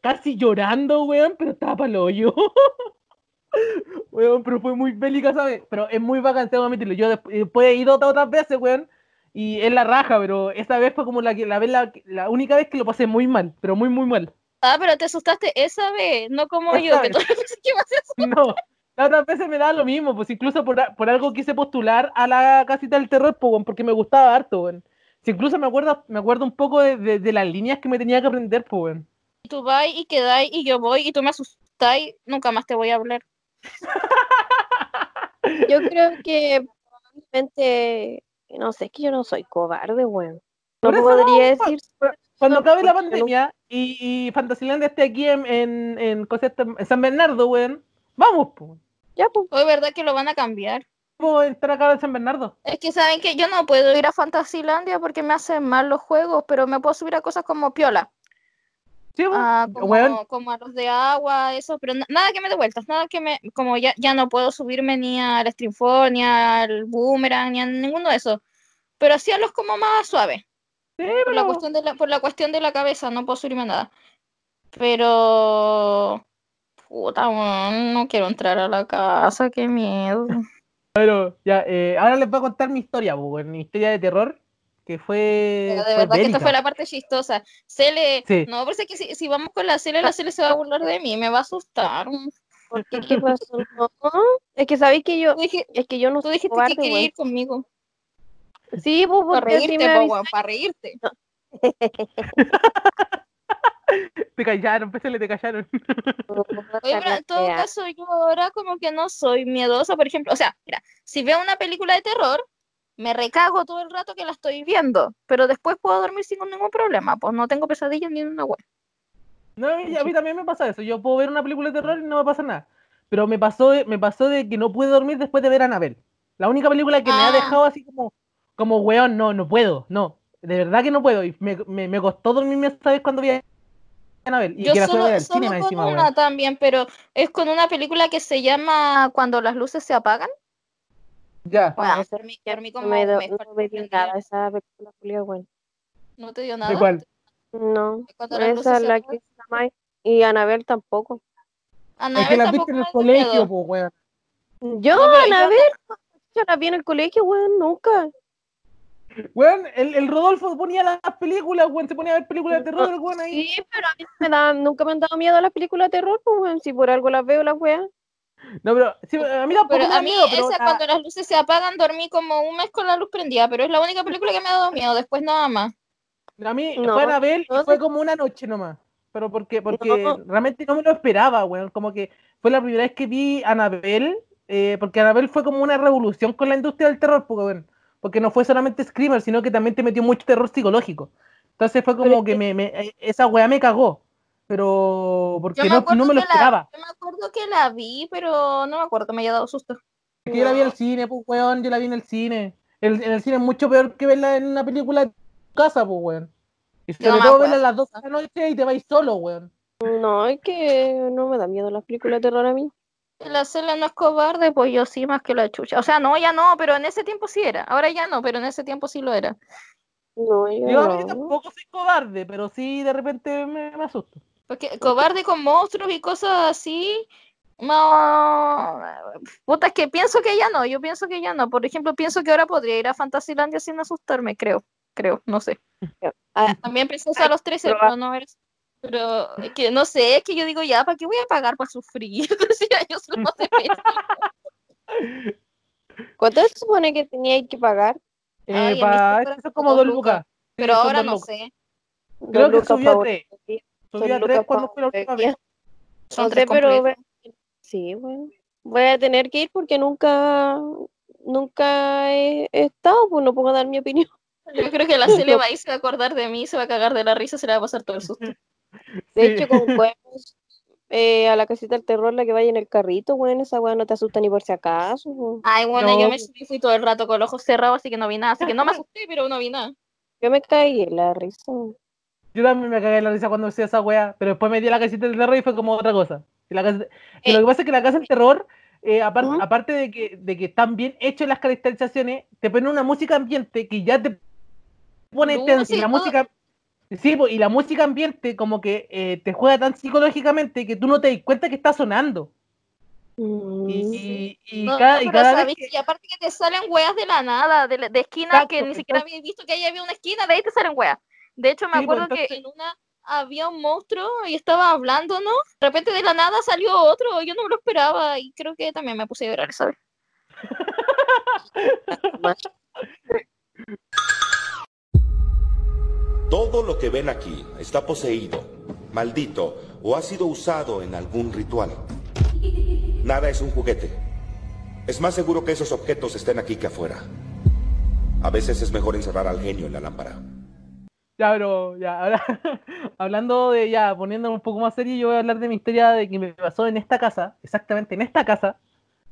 Casi llorando, weón, pero estaba para el hoyo. weón, pero fue muy bélica, ¿sabes? Pero es muy bacán, tengo que admitirlo. Yo desp- después he ido otras veces, weón. Y es la raja, pero esa vez fue como la, que- la, vez, la, la única vez que lo pasé muy mal, pero muy, muy mal. Ah, pero te asustaste esa vez, no como yo, que todas las veces que me haces No, las otras veces me daba lo mismo, pues incluso por, a- por algo quise postular a la casita del terror, pues, porque me gustaba harto, weón. Si incluso me acuerdo, me acuerdo un poco de, de- de las líneas que me tenía que aprender, pues, weón. tú vas y quedáis y yo voy y tú me asustáis, nunca más te voy a hablar. Yo creo que probablemente, no sé, es que yo no soy cobarde, weón. No podría no, decir. Cuando No, acabe la pandemia y, y Fantasyland esté aquí en, en, en, San Bernardo, weón, vamos, pues. Ya, pues. Hoy verdad que lo van a cambiar. Puedo estar acá en San Bernardo. Es que saben que yo no puedo ir a Fantasylandia porque me hacen mal los juegos, pero me puedo subir a cosas como Piola, Sí, ah, como, weón, como a los de agua, eso, pero na- nada que me dé vueltas, nada que me, como ya, ya no puedo subirme ni al Streamfall, ni al Boomerang, ni a ninguno de esos, pero así a los como más suaves. sí, por la pero- cuestión de la, por la cuestión de la cabeza, no puedo subirme a nada. Pero puta, weón, no quiero entrar a la casa, qué miedo. pero ya, eh, ahora les voy a contar mi historia, pues, mi historia de terror, que fue. Pero de fue verdad que esta fue la parte chistosa. Cele, Sí. no, pero es que si, si vamos con la Cele, la Cele se va a burlar de mí, me va a asustar. ¿Por qué? ¿Qué pasó? No, es que sabéis que yo. Dije- Es que yo no tú dijiste cobarde, que querías ir conmigo. Sí, pues, Para reírte, me po, avis- weón, para reírte. Te callaron, pésale, te callaron. Oye, pero en todo caso, yo ahora como que no soy miedosa, por ejemplo. O sea, mira, si veo una película de terror, me recago todo el rato que la estoy viendo, pero después puedo dormir sin ningún problema, pues no tengo pesadillas ni una web. No, a mí, a también me pasa eso. Yo puedo ver una película de terror y no me pasa nada. Pero me pasó, de- me pasó de que no pude dormir después de ver Anabel. La única película que me ha Ah. dejado así como, como weón, no, no puedo, no. De verdad que no puedo. Y me, me, me costó dormirme esta vez cuando vi a Anabel. Y Yo que a solo, con encima, una weón. también, pero es con una película que se llama Cuando las luces se apagan. Ya. Bueno, dormí, No me, do- no me dio nada esa película, bueno. ¿No te dio nada? ¿De cuál? No, esa es se la que Mai. Y Anabel tampoco. A Es Anabel que la tampoco viste en el colegio, pues, weón. Yo, No, pero yo- Anabel, yo la vi en el colegio, weón, nunca. Weón, el, el Rodolfo ponía las películas, weón, se ponía a ver películas de terror, weón ahí. Sí, pero a mí no me da, nunca me han dado miedo las películas de terror, pues, weón. Si por algo las veo, las weas. No, pero sí, a mí tampoco Pero me da a mí miedo, pero esa la- cuando las luces se apagan dormí como un mes con la luz prendida, pero es la única película que me ha dado miedo, después nada más. a mí No, fue Anabel y no fue te- como una noche nomás. Pero porque, porque No. realmente no me lo esperaba, weón. Como que fue la primera vez que vi Anabel, eh, porque Anabel fue como una revolución con la industria del terror, pues, weón. Porque no fue solamente Screamer, sino que también te metió mucho terror psicológico. Entonces fue como Pero es que que- me, me- eh, esa weá me cagó. Pero porque no, no me lo la- esperaba. yo me acuerdo que la vi, pero no me acuerdo que me haya dado susto. Es que yo la vi en el cine, pues, weón, yo la vi en el cine. El- en el cine es mucho peor que verla en una película de tu casa, pues, weón. Y sobre no todo verla a las 12 de la noche y te vais solo, weón. No, es que no me da miedo las películas de terror a mí. La Cela no es cobarde, pues yo sí más que la chucha. O sea, no, ya no, pero en ese tiempo sí era. Ahora ya no, pero en ese tiempo sí lo era. No, yo no. tampoco soy cobarde, pero sí de repente me, me asusto. Porque cobarde con monstruos y cosas así. No. Puta, es que pienso que ya no. Yo pienso que ya no. Por ejemplo, pienso que ahora podría ir a Fantasylandia sin asustarme, creo. Creo, no sé. Ah, También pensé eso a los 13, Pero- no eres. Pero es que no sé, es que yo digo ya, ¿para qué voy a pagar para sufrir? 13 años no se me- ¿Cuánto se supone que tenía que pagar? Eh, Ay, en mis pa- tiempos eso es como dos lucas. Pero ahora no lucas. sé. Creo que subió a pa' tres. Sí, Subió a lucas tres cuando fue la última volver. vez. Son No tres pero sí, bueno. Voy a tener que ir porque nunca, nunca he, he estado, pues no puedo dar mi opinión. Yo creo que la Cele va a ir, se va a acordar de mí, se va a cagar de la risa, se le va a pasar todo el susto. De Sí. hecho, con juegos eh, a la casita del terror, la que vaya en el carrito, bueno, esa weá no te asusta ni por si acaso. po. Ay, bueno, No. yo me subí fui todo el rato con los ojos cerrados, así que no vi nada. Así que no me asusté, pero no vi nada. Yo me caí en la risa. Yo también me cagué en la risa cuando hacía esa wea, pero después me di la casita del terror y fue como otra cosa. Y la casa- y lo que pasa es que la casa del terror, eh, aparte de que, de que están bien hechas las caracterizaciones, te ponen una música ambiente que ya te pone Luces tenso. Y y la música, sí, y la música ambiente como que eh, te juega tan psicológicamente que tú no te das cuenta que está sonando. Mm. Y, y- y No, cada, no, y cada vez sabes que- que aparte que te salen weas de la nada, de, la- de esquinas Exacto, que ni siquiera había visto que ahí había una esquina, de ahí te salen weas. De hecho, me Sí, pues, acuerdo entonces- que en una había un monstruo y estaba hablando, ¿no? De repente de la nada salió otro, yo no me lo esperaba y creo que también me puse a llorar, ¿sabes? Todo lo que ven aquí está poseído, maldito o ha sido usado en algún ritual. Nada es un juguete. Es más seguro que esos objetos estén aquí que afuera. A veces es mejor encerrar al genio en la lámpara. Ya, pero ya, ahora, hablando de ya, poniéndome un poco más serio, yo voy a hablar de mi historia de que me pasó en esta casa, exactamente en esta casa,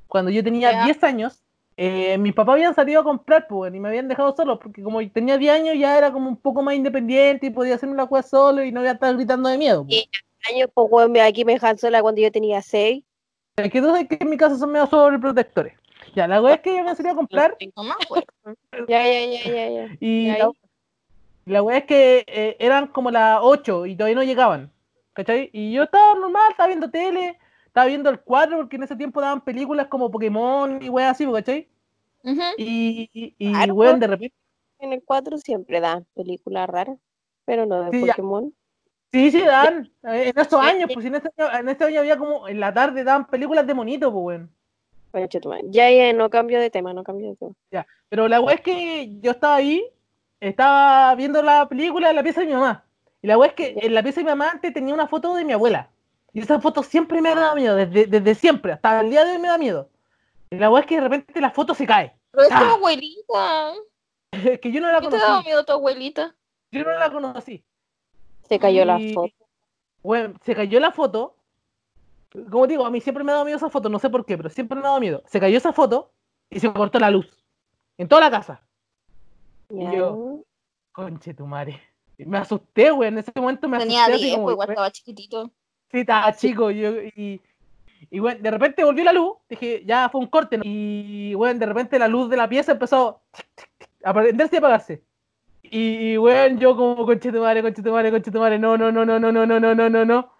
cuando yo tenía Ya. 10 años. Eh, mis papás habían salido a comprar, pues, y me habían dejado solo, porque como tenía 10 años ya era como un poco más independiente y podía hacerme la cosa solo y no iba a estar gritando de miedo. pues. Y- Años, pues, me- aquí me dejan sola cuando yo tenía seis. Es que tú sabes que en mi casa son medio sobreprotectores. Ya, la wea es que yo me salí a comprar acuerdo. Ya, ya, ya, ya, ya. Y ¿Y ahí? La, wea es que eh, eran como las 8 y todavía no llegaban. ¿Cachai? Y yo estaba normal, estaba viendo tele, estaba viendo el 4 porque en ese tiempo daban películas como Pokémon y weas así, ¿cachai? Ujú. Y, y, y, Claro, weón, de repente. En el 4 siempre dan películas raras, pero no de Sí, ya. Pokémon. Sí, sí, dan. eh, En esos Ya, años, ya. pues en este, año- en este año había como en la tarde daban películas de monito, pues weón. Madre. Ya, ya, no cambio de tema, no cambio de tema. Pero la wea es que yo estaba ahí, estaba viendo la película en la pieza de mi mamá. Y la wea es que en la pieza de mi mamá antes tenía una foto de mi abuela. Y esa foto siempre me ha dado miedo, desde, desde siempre, hasta el día de hoy me da miedo. Y la wea es que de repente la foto se cae. Pero es tu Ah. abuelita. Es que yo no la ¿Qué te daba conocí. miedo tu abuelita? Yo no la conocí. Se cayó la foto. Bueno, se cayó la foto. Como digo, a mí siempre me ha dado miedo esa foto, no sé por qué, pero siempre me ha dado miedo. Se cayó esa foto y se cortó la luz. En toda la casa. Ya. yo- Conche tu madre. Me asusté, güey. En ese momento me Tenía asusté. así 10, como, pues igual estaba chiquitito. Sí, estaba chico. Yo, y, Y bueno, de repente volvió la luz, dije, ya fue un corte, ¿no? y bueno, de repente la luz de la pieza empezó a prenderse y apagarse. Y bueno, yo como conche tu madre, conche tu madre, conche tu madre, no, no, no, no, no, no, no, no, no, no, no.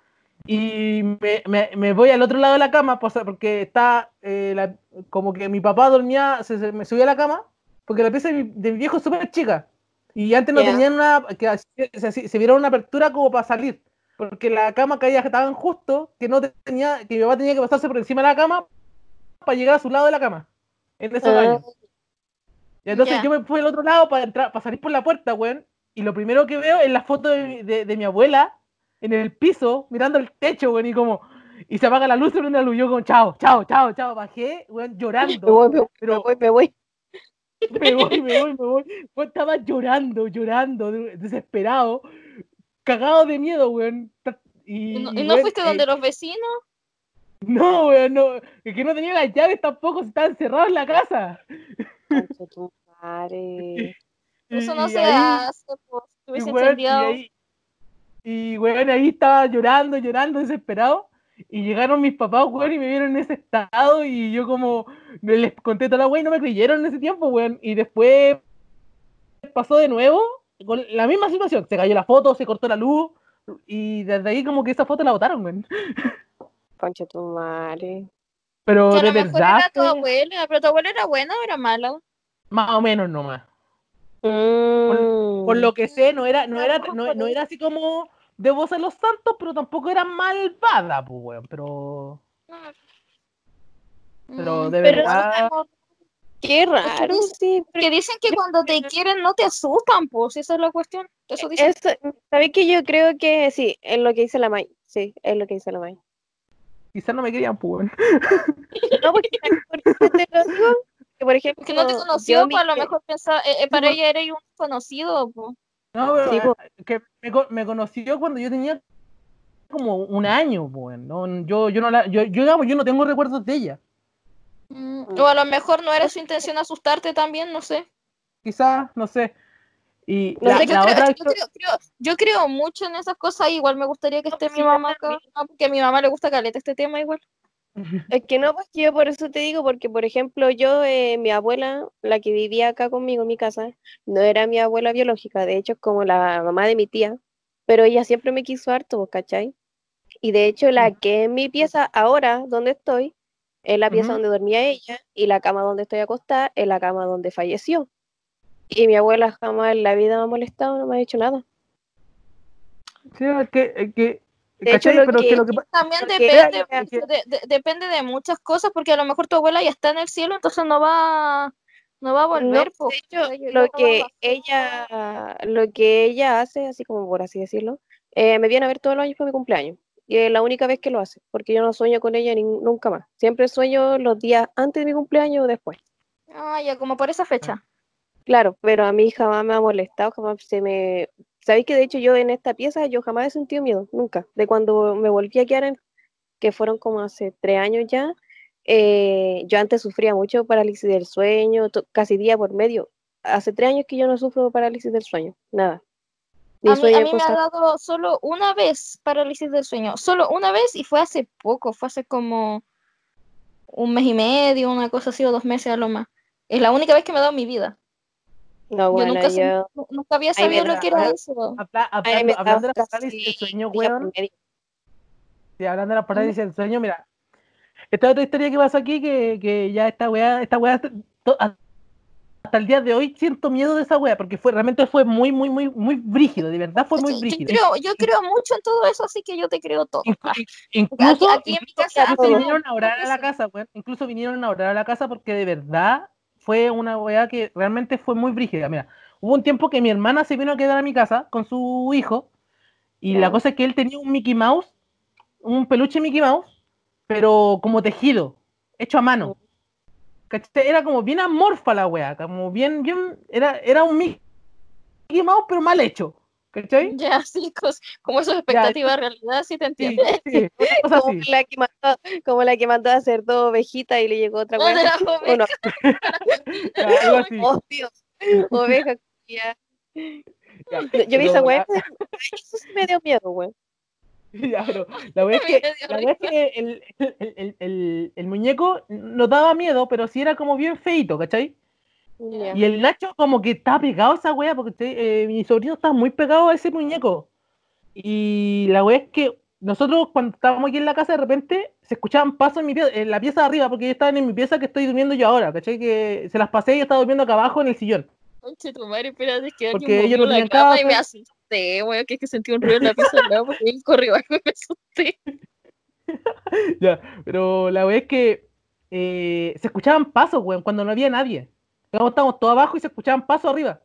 Y me, me, me voy al otro lado de la cama, pues, porque está eh, la- como que mi papá dormía, se, se- me subía a la cama, porque la pieza de mi, de mi viejo es súper chica. Y antes no tenían una, que se, se, se vieron una apertura como para salir, porque la cama caía tan justo que no tenía, que mi papá tenía que pasarse por encima de la cama para llegar a su lado de la cama, en esos años. Y entonces yo me fui al otro lado para entrar, para salir por la puerta, weón. Y lo primero que veo es la foto de, mi- de, de mi abuela en el piso, mirando el techo, weón, y como. Y se apaga la luz, se prende la luz. Yo como, chao, chao, chao, chao. Bajé, weón, Me llorando. me voy, me Pero voy, me voy. Me voy, me voy, me voy. Weón, estaba llorando, llorando, de- desesperado, cagado de miedo, weón. Y, ¿Y no, weón, fuiste eh, donde los vecinos? No, weón, no. Es que no tenía las llaves tampoco, se estaban cerrados en la casa. Conche tu madre. Eso no Y se ahí- hace, pues. Si Y, hubiese weón, y ahí, y, weón, ahí estaba llorando, llorando, desesperado. Y llegaron mis papás, weón, y me vieron en ese estado. Y yo, como, les conté toda la weón, y no me creyeron en ese tiempo, weón. Y después pasó de nuevo con la misma situación. Se cayó la foto, se cortó la luz. Y desde ahí, como que esa foto la botaron, weón. Conche tu madre. Pero Que a de lo mejor verdad, era tu abuela, pero tu abuela era buena o era mala. más o menos nomás. Mm. Por lo que sé, no era, no era, no, por no era así como de voz a los santos, pero tampoco era malvada, pues, weón. Pero. Pero Mm, de pero- verdad. Qué raro, dice- sí. Que dicen que cuando te quieren no te asustan, pues, esa es la cuestión. Eso dicen. ¿sabes que Yo creo que sí, es lo que dice la May. Sí, es lo que dice la May. Quizás no me querían, pues, weón. No, porque ¿por qué te lo digo? Que, por ejemplo, Porque no te yo conoció, pues a lo mejor pensaba, eh, eh, para pues. ella eres un conocido, pues. No, pero Sí, eh, que me, co- me conoció cuando yo tenía como un año, pues. No, yo, yo no la, yo, yo, digamos, yo no tengo recuerdos de ella. Mm, O a lo mejor no era su intención asustarte también, no sé. Quizás, no sé. Y No la, sé, yo, la creo, otra yo, creo, creo- yo creo mucho en esas cosas, igual me gustaría que esté mi mamá acá, porque a mi mamá le gusta caleta este tema igual. Es que no, pues yo por eso te digo, porque por ejemplo, yo, eh, mi abuela, la que vivía acá conmigo en mi casa, no era mi abuela biológica, de hecho es como la mamá de mi tía, pero ella siempre me quiso harto, ¿vos ¿cachai? Y de hecho la que es mi pieza ahora, donde estoy, es la pieza donde dormía ella, y la cama donde estoy acostada es la cama donde falleció. Y mi abuela jamás en la vida me ha molestado, no me ha hecho nada. Sí, es que, es que, De hecho, ¿cachai? lo Pero es que que- lo que pa- También depende, de, de- depende de muchas cosas, porque a lo mejor tu abuela ya está en el cielo, entonces no va, no va a volver. No, po. de hecho, Ella- lo que ella, lo que ella hace, así como por así decirlo, eh, me viene a ver todos los años para mi cumpleaños. Y es la única vez que lo hace, porque yo no sueño con ella ni- nunca más. Siempre sueño los días antes de mi cumpleaños o después. Ah, ya, como por esa fecha. Claro, pero a mí jamás me ha molestado, jamás se me... ¿Sabéis que de hecho yo en esta pieza yo jamás he sentido miedo? Nunca. De cuando me volví a quedar en... que fueron como hace tres años ya, eh, yo antes sufría mucho parálisis del sueño, casi día por medio. Hace tres años que yo no sufro parálisis del sueño, nada. Ni A mí, a mí me ha dado solo una vez parálisis del sueño, solo una vez y fue hace poco, fue hace como un mes y medio, una cosa así, o dos meses a lo más. Es la única vez que me ha dado en mi vida. No, Yo bueno, nunca, sen- yo... nu- nunca había Ay, sabido lo que era eso. habla- hablando, de la parálisis del sueño, por weón. Sí, hablando de la parálisis del sueño, mira. Esta otra historia que pasó aquí, que, que ya esta weá, esta weá, hasta el día de hoy siento miedo de esa weá, porque fue, realmente fue muy, muy, muy, muy brígido, de verdad fue muy Yo- yo, brígido. creo, yo creo mucho en todo eso, así que yo te creo todo. Inclu- Incluso, aquí en mi incluso casa incluso hacen vinieron a orar a la casa, weón. Incluso vinieron a orar a la casa porque de verdad fue una weá que realmente fue muy brígida. Mira, hubo un tiempo que mi hermana se vino a quedar a mi casa con su hijo y la cosa es que él tenía un Mickey Mouse, un peluche Mickey Mouse, pero como tejido, hecho a mano. ¿Cachai? Era como bien amorfa la weá, como bien, bien, era, era un Mickey Mouse pero mal hecho. ¿Cachai? Ya, sí, como eso es expectativa de realidad, sí te entiendo. sí, cosa Como la, que mandó, como la que mandó a hacer dos ovejitas y le llegó otra No, la Ya, algo así. oh, Dios, oveja. ya. Ya, Yo vi esa weá, eso sí me dio miedo, weón. Ya, pero la verdad es que, la verdad es que el, el- el- el- el muñeco nos daba miedo, pero sí era como bien feito, ¿cachai? Y el Nacho como que estaba pegado a esa wea, porque. Eh, mi sobrino estaba muy pegado a ese muñeco. Y la wea es que nosotros cuando estábamos aquí en la casa de repente se escuchaban pasos en, mi pie- en la pieza de arriba, porque ellos estaban en mi pieza que estoy durmiendo yo ahora, ¿cachai? Que se las pasé y yo estaba durmiendo acá abajo en el sillón. Conche tu madre, espérate, que Porque movió la cama y me asusté, weón, que es que sentí un ruido en la pieza al lado porque él corrió y me asusté. Ya, pero la wea es que eh, se escuchaban pasos, weón, cuando no había nadie. Digamos, estábamos todos abajo y se escuchaban pasos arriba.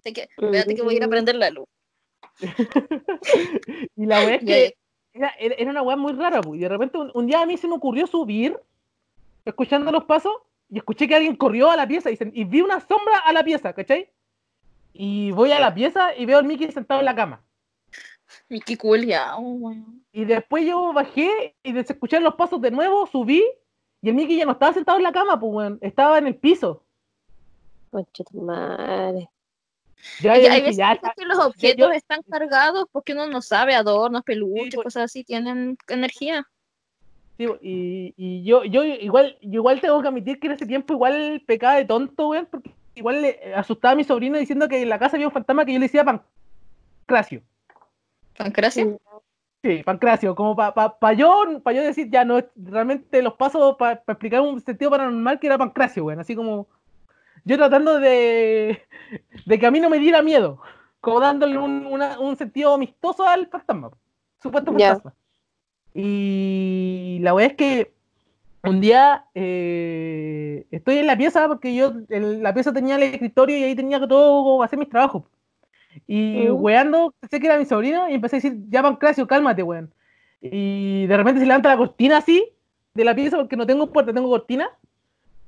Así que, espérate que voy a ir a prender la luz. Y la wea es que era, era- una weá muy rara, pues, y de repente un, un día a mí se me ocurrió subir, escuchando los pasos, y escuché que alguien corrió a la pieza y, se- y vi una sombra a la pieza, ¿cachai? Y voy a la pieza y veo al Mickey sentado en la cama. Mickey culiao, weón. Y después yo bajé y de- se escucharon los pasos de nuevo, subí, y el Mickey ya no estaba sentado en la cama, pues, weón, estaba en el piso. Concha tu madre. Yo hay dije, veces ya, que los objetos yo- están cargados porque uno no sabe, adornos, peluches, pues. cosas así, tienen energía. Sí, y, y yo, yo igual, yo igual tengo que admitir que en ese tiempo igual pecaba de tonto, weón, porque igual le asustaba a mi sobrino diciendo que en la casa había un fantasma que yo le decía Pancracio. Pancracio. Sí, Pancracio, como para pa, pa yo, pa yo decir, ya no, realmente los pasos para explicar un sentido paranormal que era Pancracio, weón, así como yo tratando de, de que a mí no me diera miedo, como dándole un, una- un sentido amistoso al fantasma, supuesto fantasma. Y la weá es que un día eh, estoy en la pieza porque yo en la pieza tenía el escritorio y ahí tenía que todo hacer mis trabajos. Y Mm. weando, pensé que era mi sobrino y empecé a decir, ya Pancracio, cálmate, weón. Y de repente se levanta la cortina así de la pieza porque no tengo puerta, tengo cortina.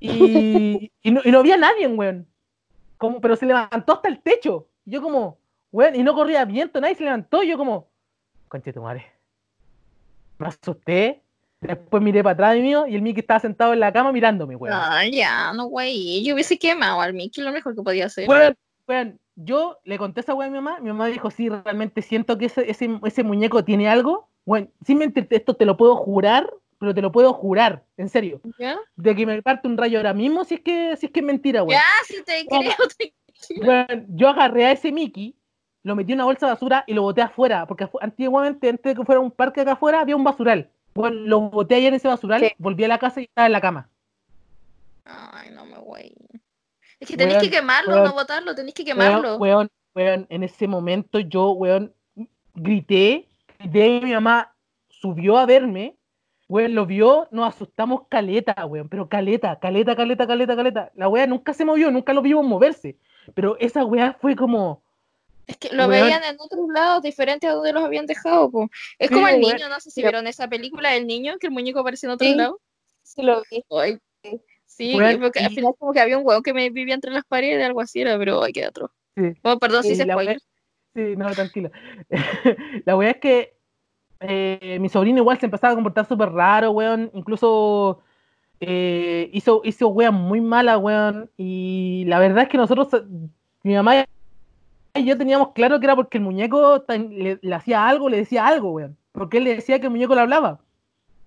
Y, y, no, y no había nadie, weón. Como, pero se levantó hasta el techo. Yo como, weón, y no corría viento, nadie se levantó. Yo como, conche tu madre. Me asusté. Después miré para atrás de mío y el Mickey estaba sentado en la cama mirándome, weón. Ah, ya, no, güey. Yo hubiese quemado al Mickey, lo mejor que podía hacer. Weón, weón, yo le conté esa weá a mi mamá, mi mamá dijo, sí, realmente siento que ese, ese, ese muñeco tiene algo. Bueno, sin mentirte, esto te lo puedo jurar, pero te lo puedo jurar, en serio. ¿Ya? De que me parte un rayo ahora mismo, si es que, si es, que es mentira, weón. Ya, si te creo, te Weón, yo agarré a ese Mickey, lo metí en una bolsa de basura y lo boté afuera, porque antiguamente, antes de que fuera un parque acá afuera, había un basural. Bueno, lo boté ahí en ese basural, volví a la casa y estaba en la cama. Ay, no me güey. Es que tenéis Weón, que quemarlo, weón, no botarlo, tenéis que quemarlo. Weón, weón, en ese momento yo, weón, grité, grité y mi mamá subió a verme, weón, lo vio, nos asustamos caleta, weón, pero caleta, caleta, caleta, caleta, caleta. La weá nunca se movió, nunca lo vimos moverse, pero esa weá fue como, Es que lo Weón. veían en otros lados diferentes a donde los habían dejado, po. Es Sí, como el weón. niño, no sé si vieron esa película del niño, que el muñeco aparece en otro Sí. lado. Sí lo vi. Ay, sí, porque al final como que había un huevo que me vivía entre las paredes, algo así era, pero ay, qué otro. Sí. Oh, perdón, sí Y se spoiler. Sí, no, tranquila. la weá es que eh, mi sobrino igual se empezaba a comportar súper raro, weón. Incluso eh, hizo, hizo weas muy malas, weón. Y la verdad es que nosotros, mi mamá y yo teníamos claro que era porque el muñeco tan- le, le hacía algo, le decía algo, weón. Porque él le decía que el muñeco le hablaba.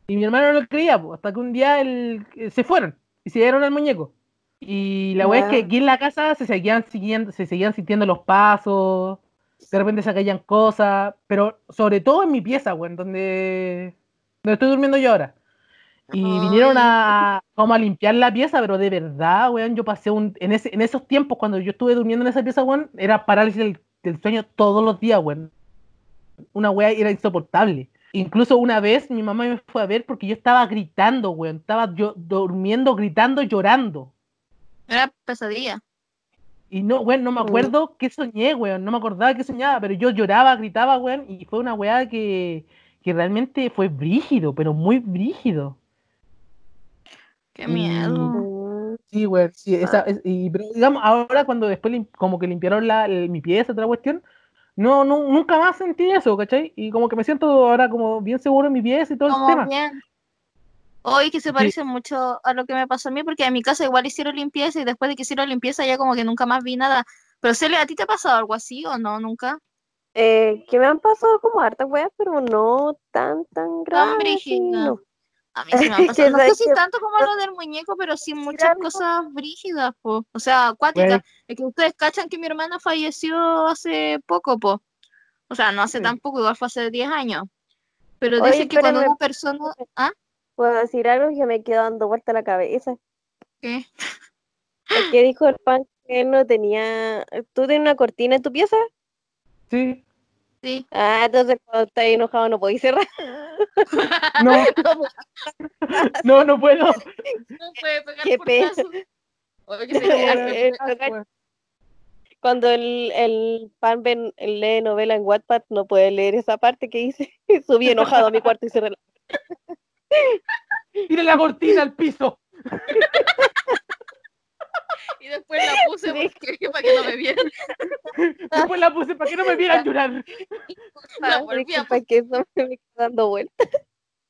Y mi hermano no lo creía, hasta que un día él, eh, se fueron y se dieron al muñeco. Y la weá es que aquí en la casa se seguían siguiendo, se seguían sintiendo los pasos, de repente se caían cosas, pero sobre todo en mi pieza, weón, donde, donde estoy durmiendo yo ahora. Y vinieron a como a limpiar la pieza, pero de verdad, weón, yo pasé un, en, ese, en esos tiempos cuando yo estuve durmiendo en esa pieza, weón, era parálisis del, del sueño todos los días, weón. Una weá era insoportable. Incluso una vez mi mamá me fue a ver porque yo estaba gritando, weón. Estaba yo durmiendo, gritando, llorando. Era pesadilla. Y no, weón, no me acuerdo qué soñé, weón. No me acordaba qué soñaba, pero yo lloraba, gritaba, weón. Y fue una weá que, que realmente fue brígido, pero muy brígido. Qué Mm. miedo. Mm, Sí, weón, sí, esa, es- y, pero digamos, ahora cuando después lim- como que limpiaron la, el- mi pieza, otra cuestión, no, no, nunca más sentí eso, ¿cachai? Y como que me siento ahora como bien seguro en mi pieza y todo el tema. bien. Hoy que se parece mucho a lo que me pasó a mí, porque en mi casa igual hicieron limpieza y después de que hicieron limpieza ya como que nunca más vi nada. Pero Celia, ¿a ti te ha pasado algo así o no? Nunca. Eh, que me han pasado como hartas weas, pero no tan, tan graves. no. A mí se me han pasado, no sé si tanto como lo del muñeco, pero sí muchas cosas brígidas, po. O sea, acuáticas. Bueno. Es que ustedes cachan que mi hermana falleció hace poco, po. O sea, no hace Sí. tan poco, igual fue hace 10 años. Pero Oye, dicen que cuando una persona... ¿Ah? Puedo decir algo que me quedó dando vuelta la cabeza. ¿Qué? Es que dijo el pan que él no tenía. ¿Tú tienes una cortina en tu pieza? Sí. Sí. Ah, entonces cuando estás enojado no podéis cerrar. No, no, no puedo. No puede pegar Qué portazo. Tocar- Cuando el, el pan ven, lee novela en Wattpad, no puede leer esa parte que dice. Subí enojado a mi cuarto y cerré la Tire la cortina al piso. Y después la puse Sí. porque, para que no me vieran. Después la puse para que no me vieran llorar. La Ah, volví a disculpa, que eso me dando vuelta.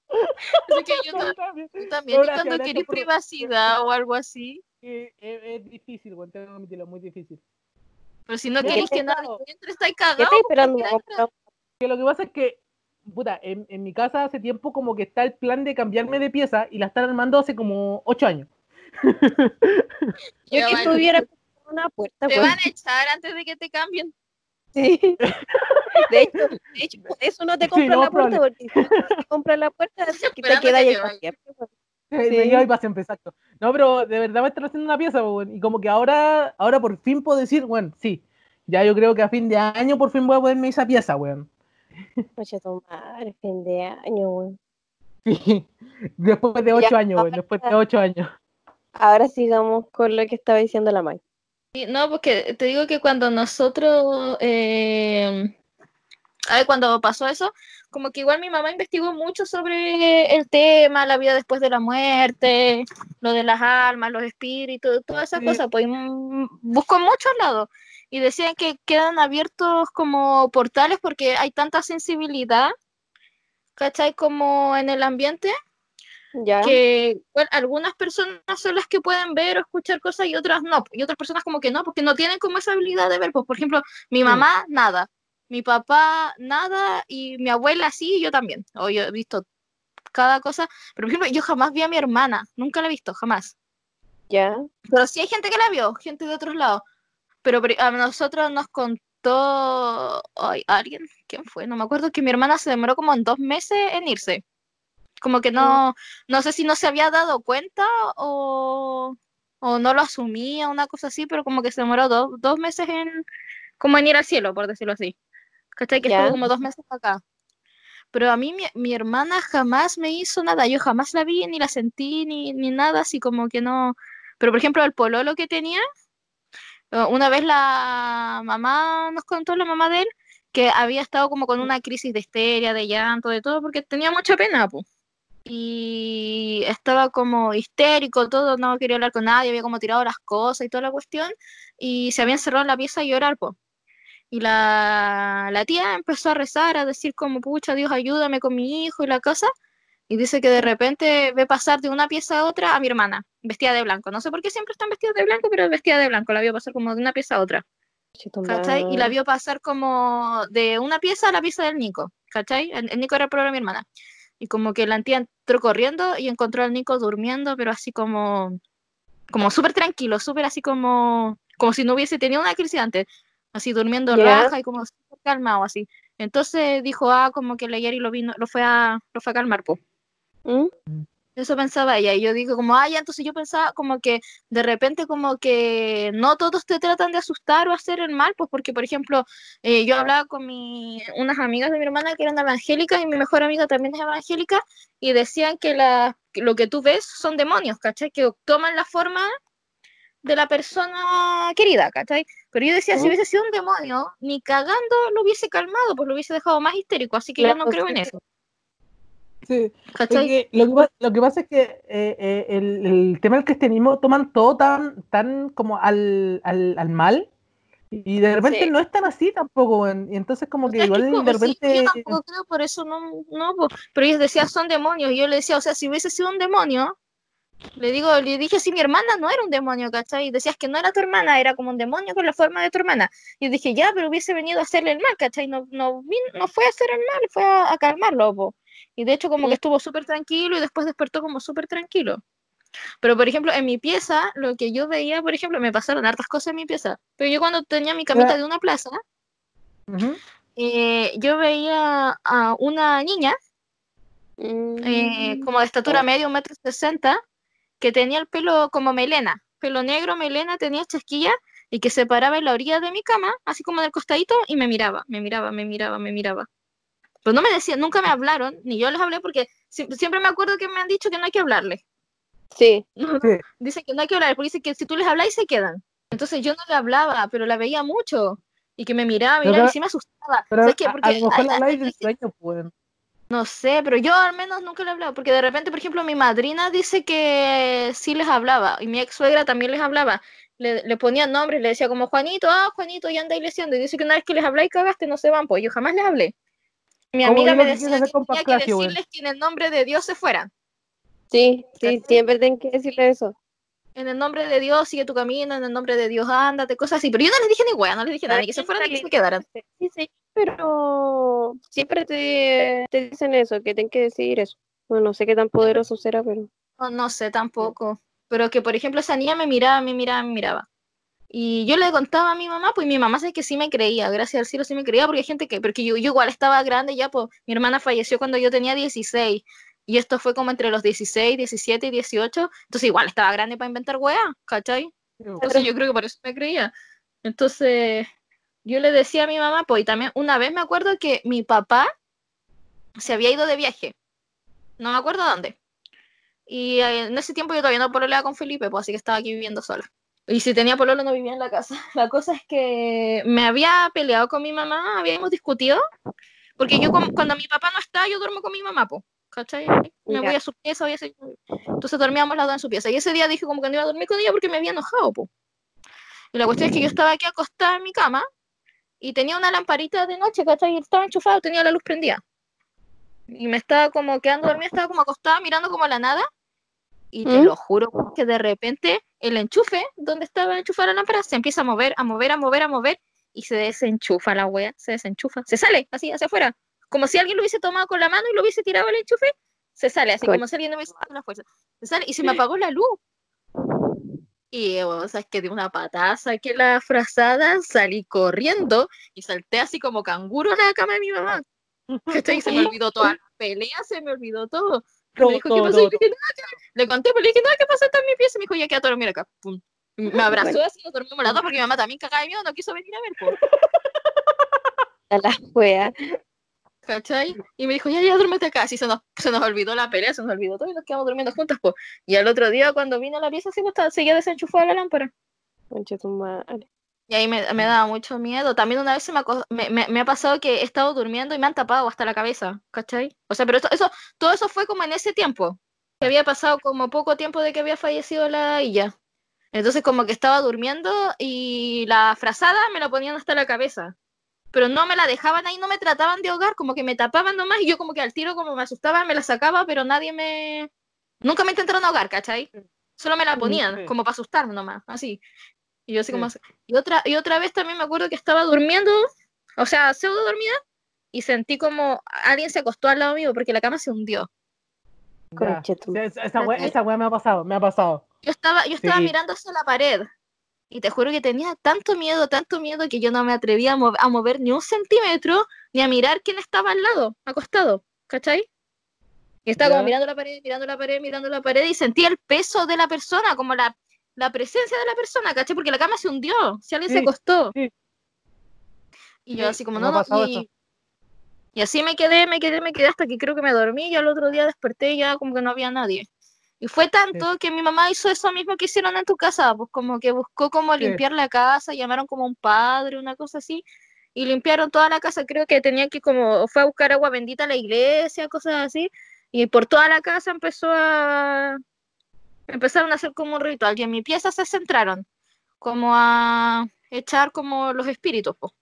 Así que yo No, ta- también. tú también, No, y gracias, cuando querés por- privacidad o algo así, Eh, eh, es difícil, weón, tengo que admitirlo, muy difícil. pero si no queréis ¿qué que nadie entre, estáis ¿Qué cagados. para? Que lo que pasa es que, puta, en, en mi casa hace tiempo como que está el plan de cambiarme de pieza y la están armando hace como ocho años. Yo que estuviera con una puerta, Te pues. van a echar antes de que te cambien. Sí. De hecho, de hecho, por eso no te Sí, lo la puerta, porque si no te compras la puerta, que te queda que ahí pues. Sí. exacto. No, pero de verdad me están haciendo una pieza, weón, y como que ahora, ahora por fin puedo decir, bueno, sí, ya yo creo que a fin de año por fin voy a ponerme esa pieza, weón. Oye, tu madre, fin de año, weón. Sí. Después de ocho Ya, años, después de ocho años. Ahora sigamos con lo que estaba diciendo la May. Sí, No, porque te digo que cuando nosotros, eh, a ver, cuando pasó eso, como que igual mi mamá investigó mucho sobre el tema, la vida después de la muerte, lo de las almas, los espíritus, todas esas Sí. cosas, pues buscó en muchos lados y decían que quedan abiertos como portales porque hay tanta sensibilidad, ¿cachai? Como en el ambiente Ya. que bueno, algunas personas son las que pueden ver o escuchar cosas y otras no, y otras personas como que no, porque no tienen como esa habilidad de ver, pues por ejemplo, mi mamá nada, mi papá nada y mi abuela sí, y yo también, o yo he visto cada cosa, pero por ejemplo, yo jamás vi a mi hermana, nunca la he visto, jamás, Ya. pero sí hay gente que la vio, gente de otros lados, pero a nosotros nos contó ay, alguien, ¿quién fue? No me acuerdo, que mi hermana se demoró como en dos meses en irse. Como que no, no sé si no se había dado cuenta o, o no lo asumía, una cosa así, pero como que se demoró do- dos meses en, como en ir al cielo, por decirlo así. ¿Cachai? Que Ya. estuvo como dos meses acá. Pero a mí mi, mi hermana jamás me hizo nada, yo jamás la vi, ni la sentí, ni, ni nada, así como que no. Pero por ejemplo, el pololo que tenía, una vez la mamá nos contó, la mamá de él, que había estado como con una crisis de histeria, de llanto, de todo, porque tenía mucha pena, pues. Y estaba como histérico, todo, no quería hablar con nadie, había como tirado las cosas y toda la cuestión, y se había encerrado en la pieza a llorar, pues. Y la, la tía empezó a rezar, a decir como, pucha, Dios, ayúdame con mi hijo y la cosa. Y dice que de repente ve pasar de una pieza a otra a mi hermana, vestida de blanco. No sé por qué siempre están vestidas de blanco, pero vestida de blanco. La vio pasar como de una pieza a otra. ¿Cachai? Y la vio pasar como de una pieza a la pieza del Nico. ¿Cachai? El, el Nico era el problema de mi hermana. Y como que la tía entró corriendo y encontró al Nico durmiendo, pero así como, como súper tranquilo, súper así como, como si no hubiese tenido una crisis antes. Así durmiendo Ya. raja y como calmado así. Entonces dijo, ah, como que la Yari lo vino, lo fue a, lo fue a calmar, po. ¿Mm? Eso pensaba ella, y yo digo como, ya, entonces yo pensaba como que de repente como que no todos te tratan de asustar o hacer el mal, pues porque, por ejemplo, eh, yo hablaba con mi, unas amigas de mi hermana que eran evangélicas y mi mejor amiga también es evangélica, y decían que, la, que lo que tú ves son demonios, ¿cachai? Que toman la forma de la persona querida, ¿cachai? Pero yo decía, si Ujú. hubiese sido un demonio, ni cagando lo hubiese calmado, pues lo hubiese dejado más histérico, así que yo no creo en eso, Sí. Es que lo, que, pa- lo que pasa es que eh, eh, el, el tema del cristianismo toman todo tan, tan como al, al, al mal y de repente Sí. no es tan así tampoco. Y entonces como O que sea, es que igual de sí, repente... yo tampoco creo, por eso no, no, pero ellos decían son demonios, y yo le decía, o sea, si hubiese sido un demonio, Le digo, le dije si mi hermana no era un demonio, ¿cachai? Y decías que no era tu hermana, era como un demonio con la forma de tu hermana. Y yo dije, ya, pero hubiese venido a hacerle el mal, ¿cachai? No, no, no fue a hacer el mal, fue a, a calmarlo, po. Y de hecho como que estuvo súper tranquilo y después despertó como súper tranquilo. Pero, por ejemplo, en mi pieza, lo que yo veía, por ejemplo, me pasaron hartas cosas en mi pieza. Pero yo cuando tenía mi camita de una plaza, eh, yo veía a una niña eh, Mm. como de estatura media, un metro sesenta, que tenía el pelo como melena, pelo negro, melena, tenía chasquilla y que se paraba en la orilla de mi cama, así como del costadito, y me miraba, me miraba, me miraba, me miraba. Pero no me decían, nunca me hablaron, ni yo les hablé porque sie- siempre me acuerdo que me han dicho que no hay que hablarles. Sí, Sí. Dicen que no hay que hablar, porque dicen que si tú les hablas se quedan. Entonces yo no le hablaba, pero la veía mucho. Y que me miraba, Pero- miraba y sí me asustaba. Pero ¿Sabes qué? a, lo mejor la hay- sueño, pues. no sé, pero yo al menos nunca le he hablado, porque de repente, por ejemplo, mi madrina dice que sí les hablaba, y mi ex suegra también les hablaba. Le, le ponían nombres, le decía como Juanito, ah, Juanito, ya anda iglesiando. Y dice que una vez que les habláis cagaste, no se van, pues yo jamás les hablé. Mi ¿Cómo amiga me decía que tenía que decirles que en el nombre de Dios se fueran. sí, sí, siempre tienen que decirle eso. En el nombre de Dios sigue tu camino, en el nombre de Dios ándate, cosas así. Pero yo no les dije ni wea, no les dije nada, ni que se fueran ni que se quedaran. Sí, sí, pero siempre te, te dicen eso, que tienen que decir eso. Bueno, no sé qué tan poderoso será, pero No, no sé tampoco. Pero que, por ejemplo, esa niña me miraba, me miraba, me miraba. Y yo le contaba a mi mamá, pues mi mamá sé que sí me creía, gracias al cielo sí me creía, porque hay gente que, porque yo, yo igual estaba grande ya, pues mi hermana falleció cuando yo tenía 16, y esto fue como entre los 16, 17 y 18, entonces igual estaba grande para inventar weá, ¿cachai? Entonces yo creo que por eso me creía. Entonces yo le decía a mi mamá, pues y también una vez me acuerdo que mi papá se había ido de viaje, no me acuerdo dónde. Y eh, en ese tiempo yo todavía no pololeaba con Felipe, pues así que estaba aquí viviendo sola. Y si tenía pololo no vivía en la casa. La cosa es que me había peleado con mi mamá, habíamos discutido, porque yo cuando mi papá no está, yo duermo con mi mamá, pues. ¿Cachai? Me voy a su pieza, voy a hacer- Entonces dormíamos las dos en su pieza. Y ese día dije como que no iba a dormir con ella porque me había enojado, pues. Y la cuestión es que yo estaba aquí acostada en mi cama y tenía una lamparita de noche, ¿cachai? Y estaba enchufado, tenía la luz prendida. Y me estaba como quedando dormida, estaba como acostada mirando como a la nada. Y te ¿Mm? lo juro que de repente el enchufe donde estaba enchufada la lámpara se empieza a mover, a mover, a mover, a mover y se desenchufa la wea, se desenchufa, se sale así hacia afuera, como si alguien lo hubiese tomado con la mano y lo hubiese tirado el enchufe, se sale así como si alguien no hubiese dado la fuerza, se sale y se me apagó la luz. Y o sea, es que de una patada saqué la frazada, salí corriendo y salté así como canguro a la cama de mi mamá. ¿Cachai? Y se me olvidó toda la pelea, se me olvidó todo. Todo, me dijo, todo, ¿qué pasó? todo, Y le conté, pero le dije, no, ¿qué pasó? Está en mi pieza. Me dijo, ya quédate a dormir acá. Pum. Me abrazó así, nos dormimos las dos porque mi mamá también cagaba de miedo, no quiso venir a ver, a la wea. ¿cachai? Y me dijo, ya, ya, duérmete acá. Así se nos, se nos olvidó la pelea, se nos olvidó todo y nos quedamos durmiendo juntas, pues. Y al otro día, cuando vine a la pieza, sí, pues, estaba- seguía desenchufada la lámpara. Concha tu madre. Y ahí me, me daba mucho miedo. También una vez se me, me, me- ha pasado que he estado durmiendo y me han tapado hasta la cabeza, ¿cachai? O sea, pero esto- eso, todo eso fue como en ese tiempo. Que había pasado como poco tiempo de que había fallecido la Illa. Entonces como que estaba durmiendo y la frazada me la ponían hasta la cabeza. Pero no me la dejaban ahí, no me trataban de ahogar, como que me tapaban nomás y yo como que al tiro como me asustaba, me la sacaba, pero nadie me... Nunca me intentaron ahogar, ¿cachai? Solo me la ponían, como para asustarme nomás, así. Y yo así como... Sí. Y otra, y otra vez también me acuerdo que estaba durmiendo, o sea, pseudo dormida, y sentí como alguien se acostó al lado mío porque la cama se hundió. Ya. Esa, wea, esa wea me ha pasado, me ha pasado. Yo estaba, yo estaba Sí. mirando hacia la pared y te juro que tenía tanto miedo, tanto miedo que yo no me atrevía a, mov- a mover ni un centímetro ni a mirar quién estaba al lado, acostado, ¿cachai? Y estaba como mirando la pared, mirando la pared, mirando la pared y sentía el peso de la persona, como la, la presencia de la persona, ¿cachai? Porque la cama se hundió, si alguien se acostó. sí. Y yo Sí, así como, no, no, y, así me quedé, me quedé, me quedé hasta que creo que me dormí y al otro día desperté y ya como que no había nadie. Y fue tanto que mi mamá hizo eso mismo que hicieron en tu casa, pues como que buscó como limpiar la casa, llamaron como un padre, una cosa así, y limpiaron toda la casa, creo que tenía que como, fue a buscar agua bendita a la iglesia, cosas así, y por toda la casa empezó a, empezaron a hacer como un ritual, y en mi pieza se centraron, como a echar como los espíritus, pues.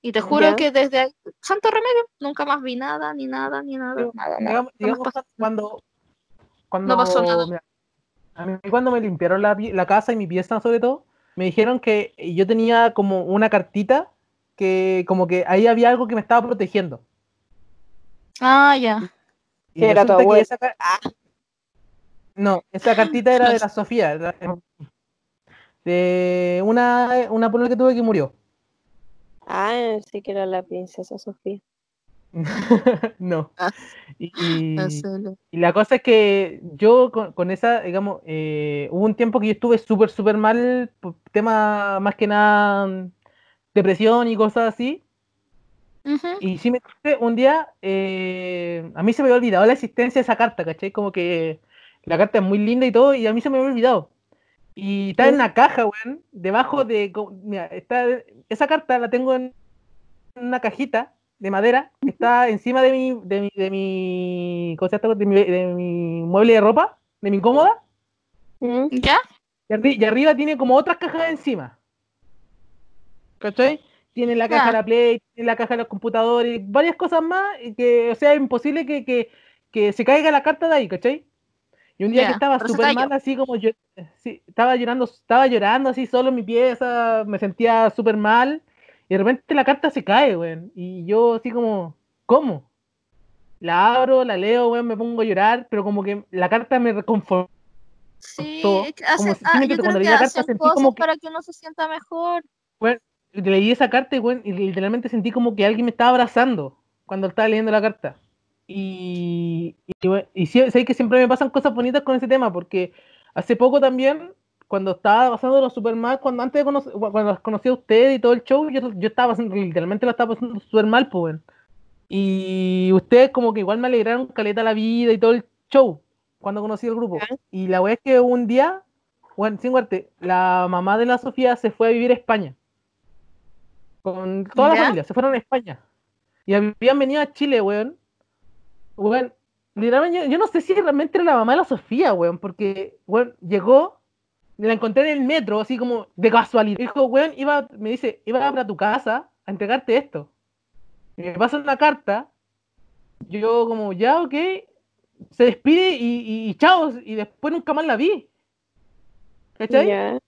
Y te juro Ya. que desde ahí, santo remedio, nunca más vi nada, ni nada, ni nada, Digo, nada, nada. Digamos, no cuando, cuando pasó nada. mira, A mí cuando me limpiaron la, la casa y mi pieza sobre todo, me dijeron que yo tenía como una cartita que como que ahí había algo que me estaba protegiendo. Ah, ya. Y era que esa ca- No, esa cartita era de la Sofía, de una, una polola que tuve que murió. Ah, sí que era la princesa Sofía. no. Ah. Y, la cosa es que yo con, con esa, digamos, eh, hubo un tiempo que yo estuve súper, súper mal, por tema más que nada mm, depresión y cosas así. Y sí me un día, eh, a mí se me había olvidado la existencia de esa carta, ¿cachai? Como que la carta es muy linda y todo, y a mí se me había olvidado. Y está en una caja, weón, debajo de, mira, está, esa carta la tengo en una cajita de madera, que está encima de mi, de mi, de mi, ¿cómo se llama? de mi, de mi mueble de ropa, de mi cómoda, ¿Mm? ¿Ya? y, arri- y arriba tiene como otras cajas encima. ¿Cachai? Tiene la caja de la Play, tiene la caja de los computadores, varias cosas más, y que, o sea, es imposible que, que, que se caiga la carta de ahí, ¿cachai? Y un día que estaba súper mal, así como yo, sí, estaba llorando, estaba llorando así solo en mi pieza, me sentía súper mal, y de repente la carta se cae, weón, y yo así como, ¿cómo? La abro, la leo, weón, me pongo a llorar, pero como que la carta me reconfortó. Sí, si- ah, yo creo cuando que leí la carta hacen cosas como que- para que uno se sienta mejor. y leí esa carta y, weón, y literalmente sentí como que alguien me estaba abrazando cuando estaba leyendo la carta. Y, y, sí, sé que siempre me pasan cosas bonitas con ese tema, porque hace poco también, cuando estaba pasándolo super mal, cuando antes de conocer, cuando las conocí a ustedes y todo el show, yo, yo estaba pasando, literalmente lo estaba pasando súper mal, pues, weón. Y ustedes como que igual me alegraron caleta la vida y todo el show cuando conocí el grupo. Y la weá es que un día, bueno, sin guarte, la mamá de la Sofía se fue a vivir a España. Con toda la familia, se fueron a España. Y habían venido a Chile, weón. Weón, literalmente, yo, yo no sé si realmente era la mamá de la Sofía, weón, porque, weón, llegó, la encontré en el metro, así como de casualidad. Dijo, weón, iba, me dice, iba para tu casa a entregarte esto. Y me pasa una carta. Yo como, ya, ok. Se despide y, y, y chao. Y después nunca más la vi. ¿Cachai? Ya.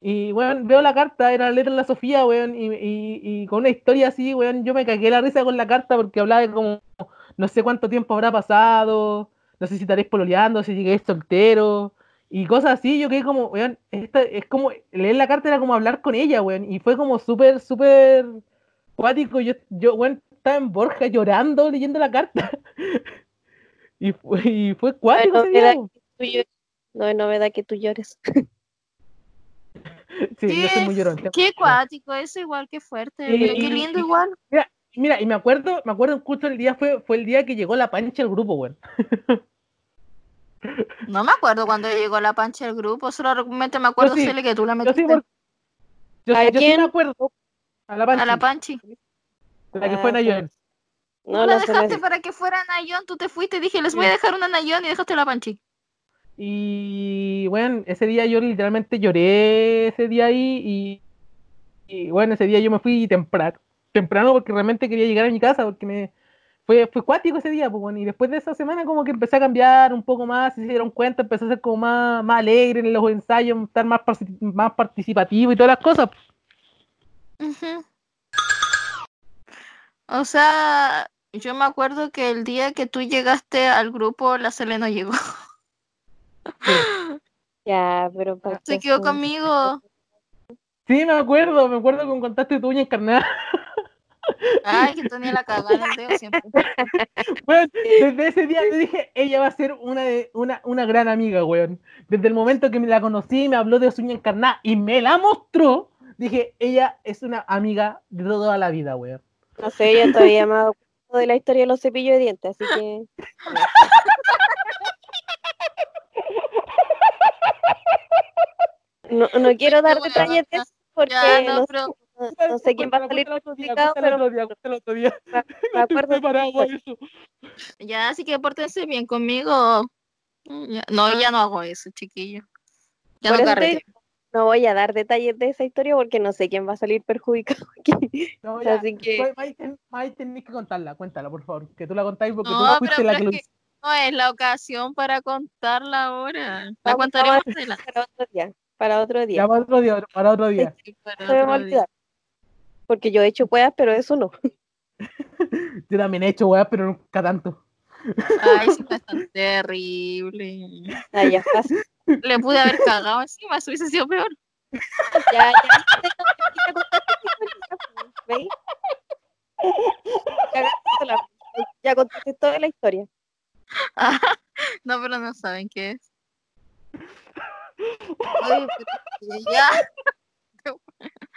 Y, weón, veo la carta, era la letra de la Sofía, weón, y, y, y con una historia así, weón, yo me cagué la risa con la carta porque hablaba de como, no sé cuánto tiempo habrá pasado, no sé si estaréis pololeando, si lleguéis soltero, y cosas así, yo quedé como, weón, esta, es como, leer la carta era como hablar con ella, weón, y fue como súper, súper cuático, yo, yo, weón, estaba en Borja llorando leyendo la carta. y, fue, y fue cuático No es que. No es novedad que tú llores. Sí, yo soy muy llorón. Qué cuático, eso igual, qué fuerte. Sí, pero qué y- lindo y- igual. Mira, y me acuerdo, me acuerdo justo el día fue, fue el día que llegó la pancha al grupo, weón. No me acuerdo cuando llegó la pancha del grupo, solamente me acuerdo, sí, Cele, que tú la Yo metiste sí, por- yo, ¿A yo sí quién? me acuerdo. A la pancha. a la panchi. La que Ah, fue sí. Nayon. No, la dejaste para que fuera Nayon, tú te fuiste y dije, les voy a Sí. dejar una Nayon y dejaste la panchi. Y bueno, ese día yo literalmente lloré ese día ahí y, y bueno, ese día yo me fui temprano, temprano porque realmente quería llegar a mi casa porque me fue, fue cuático ese día, pues bueno, y después de esa semana como que empecé a cambiar un poco más, si se dieron cuenta, empecé a ser como más, más alegre en los ensayos, estar más, más participativo y todas las cosas. O sea, yo me acuerdo que el día que tú llegaste al grupo, la Cele no llegó. Ya, pero ¿para Se quedó conmigo. Sí, me acuerdo, me acuerdo cuando contaste tu uña encarnada. Ay, que tenía la cagada en el dedo siempre. Weón, desde ese día yo dije, ella va a ser una, de, una, una gran amiga, weón. Desde el momento que me la conocí, me habló de su uña encarnada y me la mostró, dije, ella es una amiga de toda la vida, weón. No sé, yo todavía me cuenta de la historia de los cepillos de dientes, así que... No, no quiero dar detalles de buena. eso porque Ya, no, no, pero no- no sé quién va a salir perjudicado, pero No para ya, así que pórtense bien conmigo. Mm, ya- No, ya no hago eso, chiquillo. Ya Por no carreteo. no voy a dar detalles de esa historia porque no sé quién va a salir perjudicado aquí. No, ya, Así que- ten- May, tenés que contarla, cuéntala, por favor. Que tú la contáis porque No, tú pero- fuiste la pero que lo no es la ocasión para contarla ahora. La Vamos, contaremos vamos. adelante. Para otro día. Para otro día. Ya para otro día, para otro día. Sí, para otro día. Porque yo he hecho weas, pero eso no. Yo también he hecho weas, pero nunca tanto. Ay, sí, fue tan terrible. Ah, ya. Le pude haber cagado encima, eso hubiese sido peor. Ya, ya. ya contaste toda la historia. No, pero no saben qué es. Ay, pero ya.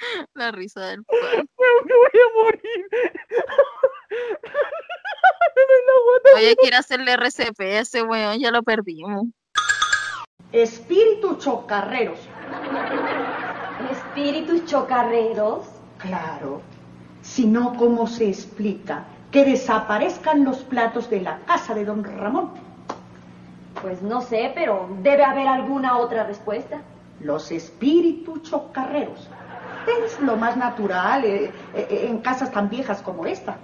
La risa del pan. Me voy a morir. Oye, quiere hacerle RCP a ese weón, ya lo perdimos. Espíritus chocarreros. ¿Espíritus chocarreros? Claro. Si no, ¿cómo se explica que desaparezcan los platos de la casa de don Ramón? Pues no sé, pero debe haber alguna otra respuesta. Los espíritus chocarreros. Es lo más natural eh, eh, en casas tan viejas como esta.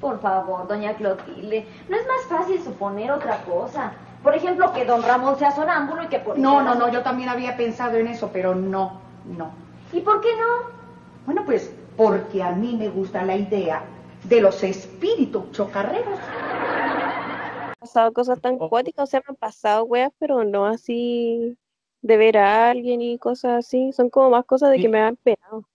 Por favor, doña Clotilde, ¿no es más fácil suponer otra cosa? Por ejemplo, que don Ramón sea sonámbulo y que por No, no, no, yo también había pensado en eso, pero no, no. ¿Y por qué no? Bueno, pues porque a mí me gusta la idea de los espíritus chocarreros. Han pasado cosas tan Oh. cuáticas, o sea, me han pasado weas, pero no así de ver a alguien y cosas así. Son como más cosas de que me han penado.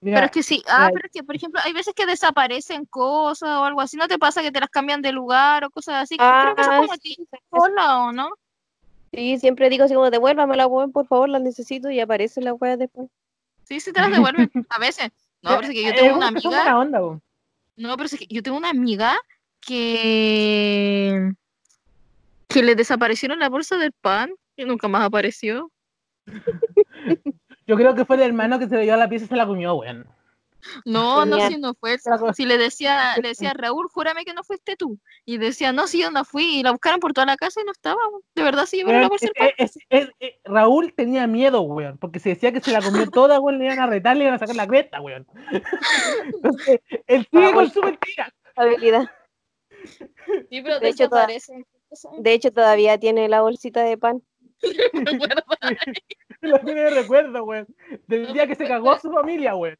Mira, Pero es que sí, ah, pero es que, por ejemplo, hay veces que desaparecen cosas o algo así. ¿No te pasa que te las cambian de lugar o cosas así? Creo que eso es Ah, como sí, sola, ¿o no? Sí, siempre digo así como, devuélvame la wea, por favor, la necesito y aparece la wea después. Sí, sí te las devuelven a veces. No, pero es que yo Eh, tengo una amiga. onda. No, pero es que yo tengo una amiga que que le desaparecieron la bolsa del pan y nunca más apareció. Yo creo que fue el hermano que se le dio la pieza y se la comió, weón. No, no, si no fue. Se Si le decía, le decía Raúl, júrame que no fuiste tú. Y decía, no, sí, yo no fui. Y la buscaron por toda la casa y no estaba. De verdad, sí llevaron la es- Raúl tenía miedo, weón, porque se decía que se la comió toda, weón, le iban a retar, le iban a sacar la cresta, weón. Entonces, él sigue con su mentira. Habilidad. Sí, pero de hecho, toda- desaparecen. De hecho, todavía tiene la bolsita de pan. Lo tiene de recuerdo, weón. Del día que se cagó a su familia, weón.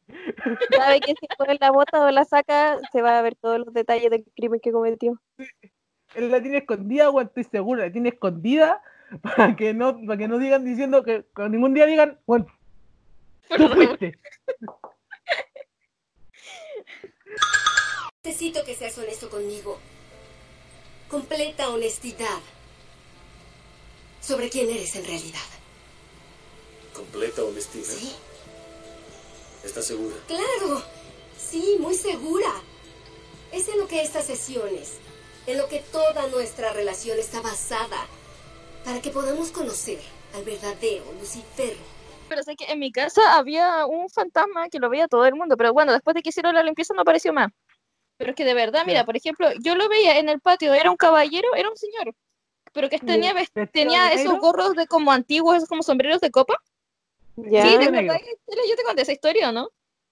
Sabe que si pone la bota o la saca, se va a ver todos los detalles del crimen que cometió. Él la tiene escondida, weón, estoy seguro, la tiene escondida para que no, para que no digan diciendo que, que ningún día digan, bueno, tú fuiste. Necesito que seas honesto conmigo. Completa honestidad. Sobre quién eres en realidad. Completa honestidad. ¿Sí? ¿Estás segura? Claro. Sí, muy segura. Es en lo que estas sesiones, en lo que toda nuestra relación está basada, para que podamos conocer al verdadero Lucifer. Pero sé que en mi casa había un fantasma que lo veía todo el mundo. Pero bueno, después de que hicieron la limpieza no apareció más. Pero es que de verdad, mira, por ejemplo, yo lo veía en el patio, era un caballero, era un señor. Pero que tenía, Vestido tenía de esos gorros de como antiguos, esos como sombreros de copa. Ya. Sí, ¿te acordás? Yo te conté esa historia, ¿o ¿no?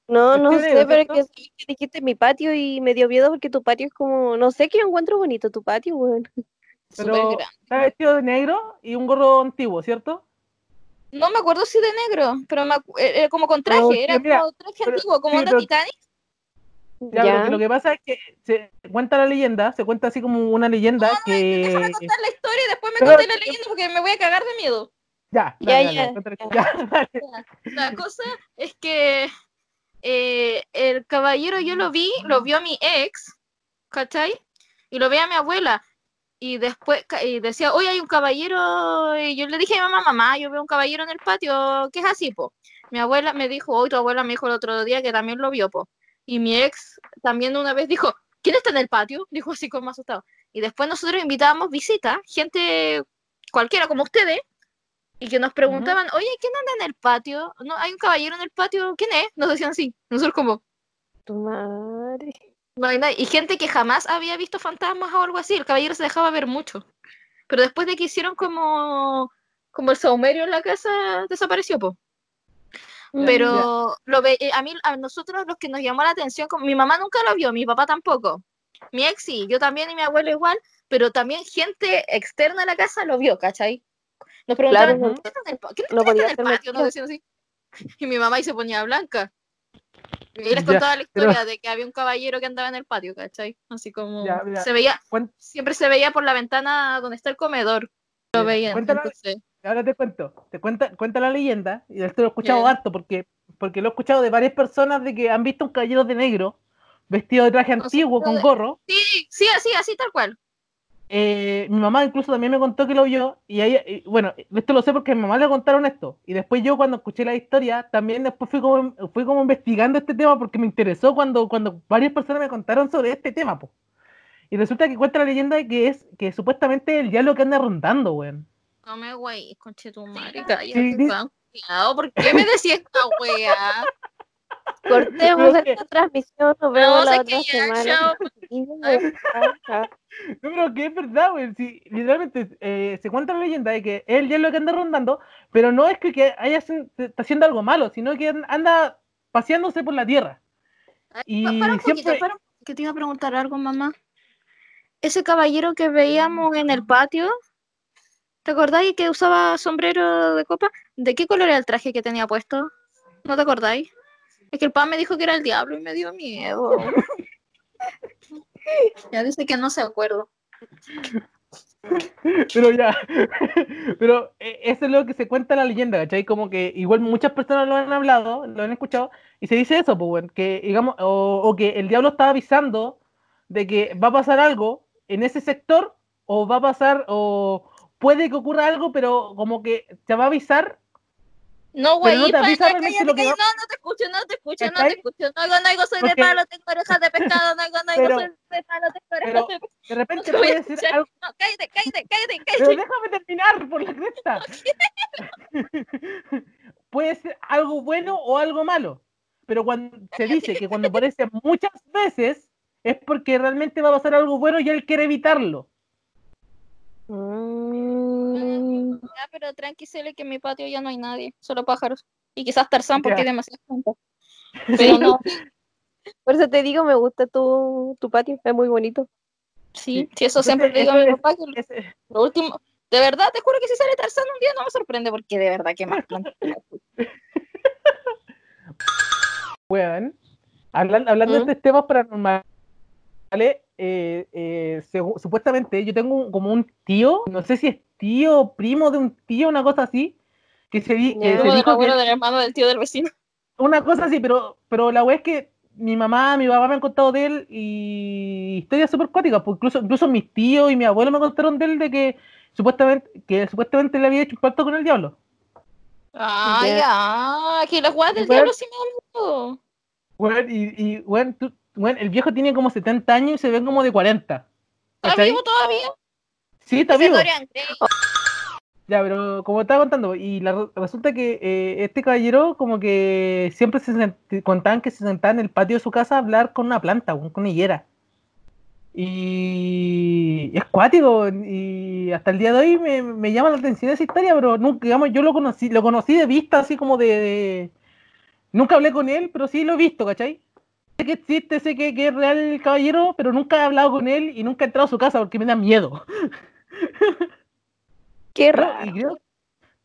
No, no sé, negro, pero es que, que dijiste mi patio y me dio miedo porque tu patio es como, no sé, que yo encuentro bonito tu patio, weón. Pero Súper grande. está vestido de negro y un gorro antiguo, ¿cierto? No me acuerdo si de negro, pero me era como con traje, Pero, era mira, como traje pero- antiguo, como sí, onda pero- Titanic. Ya, Ya. Lo, que, lo que pasa es que se cuenta la leyenda, se cuenta así como una leyenda que... Déjame contar la historia y después me Pero- conté la leyenda porque me voy a cagar de miedo. Ya, Ya, dale, dale, ya, cuéntale. ya. Ya, dale. La cosa es que eh, el caballero yo lo vi, lo vio a mi ex, ¿cachai? Y lo ve a mi abuela. Y después y decía, hoy hay un caballero. Y yo le dije a mi mamá, mamá, yo veo un caballero en el patio, ¿qué es así, po? Mi abuela me dijo, hoy tu abuela me dijo el otro día que también lo vio, po. Y mi ex también una vez dijo, ¿quién está en el patio? Dijo así como asustado. Y después nosotros invitábamos visita, gente cualquiera como ustedes, y que nos preguntaban, oye, ¿quién anda en el patio? No, hay un caballero en el patio, ¿quién es? Nos decían así. Nosotros como, Tu madre. no hay nadie. Y gente que jamás había visto fantasmas o algo así, el caballero se dejaba ver mucho. Pero después de que hicieron como, como el saumerio en la casa, desapareció, po. Pero lo ve, eh, a mí, a nosotros los que nos llamó la atención, como, mi mamá nunca lo vio, mi papá tampoco. mi ex sí, yo también y mi abuelo igual, pero también gente externa a la casa lo vio, ¿cachai? Nos preguntaban, Claro, ¿qué está en el, qué no está en el patio? Nos decían así. Y mi mamá y se ponía blanca. Y les Ya, contaba la pero- historia de que había un caballero que andaba en el patio, ¿cachai? Así como Ya, mira, se veía, cuen- siempre se veía por la ventana donde está el comedor. Lo veían. cuéntala- entonces, Ahora te cuento, te cuenta, cuenta la leyenda, y esto lo he escuchado harto porque, porque lo he escuchado de varias personas de que han visto un caballero de negro, vestido de traje antiguo, con de- gorro. Sí, sí, así, así tal cual. Eh, mi mamá incluso también me contó que lo vio, y bueno, esto lo sé porque a mi mamá le contaron esto, y después yo cuando escuché la historia, también después fui como, fui como investigando este tema porque me interesó cuando, cuando varias personas me contaron sobre este tema, po. Y resulta que cuenta la leyenda de que es que supuestamente el diablo que anda rondando, weón. No me güey, conche tu madre, cállate, cuidado, ¿por qué me decía esta wea? Cortemos esta transmisión, nos vemos No, la otra semana. chao. No, pero que es verdad, güey. Sí, literalmente eh, se cuenta la leyenda de que él ya es lo que anda rondando, pero no es que, que haya está haciendo algo malo, sino que anda paseándose por la tierra. Y Pa- para un poquito, siempre. para un- que te iba a preguntar algo, mamá. Ese caballero que veíamos en el patio, ¿te acordáis que usaba sombrero de copa? ¿De qué color era el traje que tenía puesto? ¿No te acordáis? Es que el pan me dijo que era el diablo y me dio miedo. ya dice que no se acuerdo. Pero ya. pero eh, eso es lo que se cuenta en la leyenda, ¿cachai? Como que igual muchas personas lo han hablado, lo han escuchado, y se dice eso, pues, que digamos, o, o que el diablo está avisando de que va a pasar algo en ese sector, o va a pasar, o puede que ocurra algo, pero como que te va a avisar No, Pero güey, no te avisa realmente cállate, lo que cállate. va- No, no te escucho, no te escucho, no te escucho. No hago, no hago, soy de Porque- palo, tengo orejas de pescado, no hago, no hago, Pero- soy de palo, tengo orejas pero de pescado. de repente No puede ser escuchar. algo. No, cállate, cállate, cállate, Pero cállate. déjame terminar por la cresta. Puede ser algo bueno o algo malo. Pero cuando se dice que cuando aparece muchas veces es porque realmente va a pasar algo bueno y él quiere evitarlo. Mm, Ya, pero tranqui, Cele, que en mi patio ya no hay nadie, solo pájaros. Y quizás Tarzán porque Ya. hay demasiadas plantas. Pero no, Por eso te digo, me gusta tu, tu patio, es muy bonito. sí, sí, eso siempre le digo a mi papá que lo, Ese- lo último, de verdad, te juro que si sale Tarzán un día no me sorprende porque de verdad que más plantas. weón, hablan- hablando ¿Mm? de temas paranormales, eh, eh, segu- supuestamente yo tengo como un tío, no sé si es tío o primo de un tío, una cosa así, que se, di- que Ya. se dijo que- del hermano, del tío, del vecino. una cosa así, pero, pero la wea es que mi mamá, mi papá me han contado de él y historias súper cuáticas, pues incluso, incluso mis tíos y mi abuelo me contaron de él de que supuestamente, que supuestamente le había hecho un pacto con el diablo. Ah, Ya. que las guas del Bueno. diablo sí me miedo. Weón, y, y weón, tú- weón, el viejo tiene como 70 años y se ve como de 40. ¿Está vivo todavía? Sí, está vivo. Ya, pero como estaba contando, y la- resulta que eh, este caballero como que siempre se sent- contaban que se sentaba en el patio de su casa a hablar con una planta, con una higuera. Y es cuático, y hasta el día de hoy me, me llama la atención esa historia, pero nunca, digamos, yo lo conocí, lo conocí de vista, así como de, de- Nunca hablé con él, pero sí lo he visto, ¿cachai? Sé que existe, sé que, que es real el caballero, pero nunca he hablado con él y nunca he entrado a su casa porque me da miedo. Qué raro. y creo-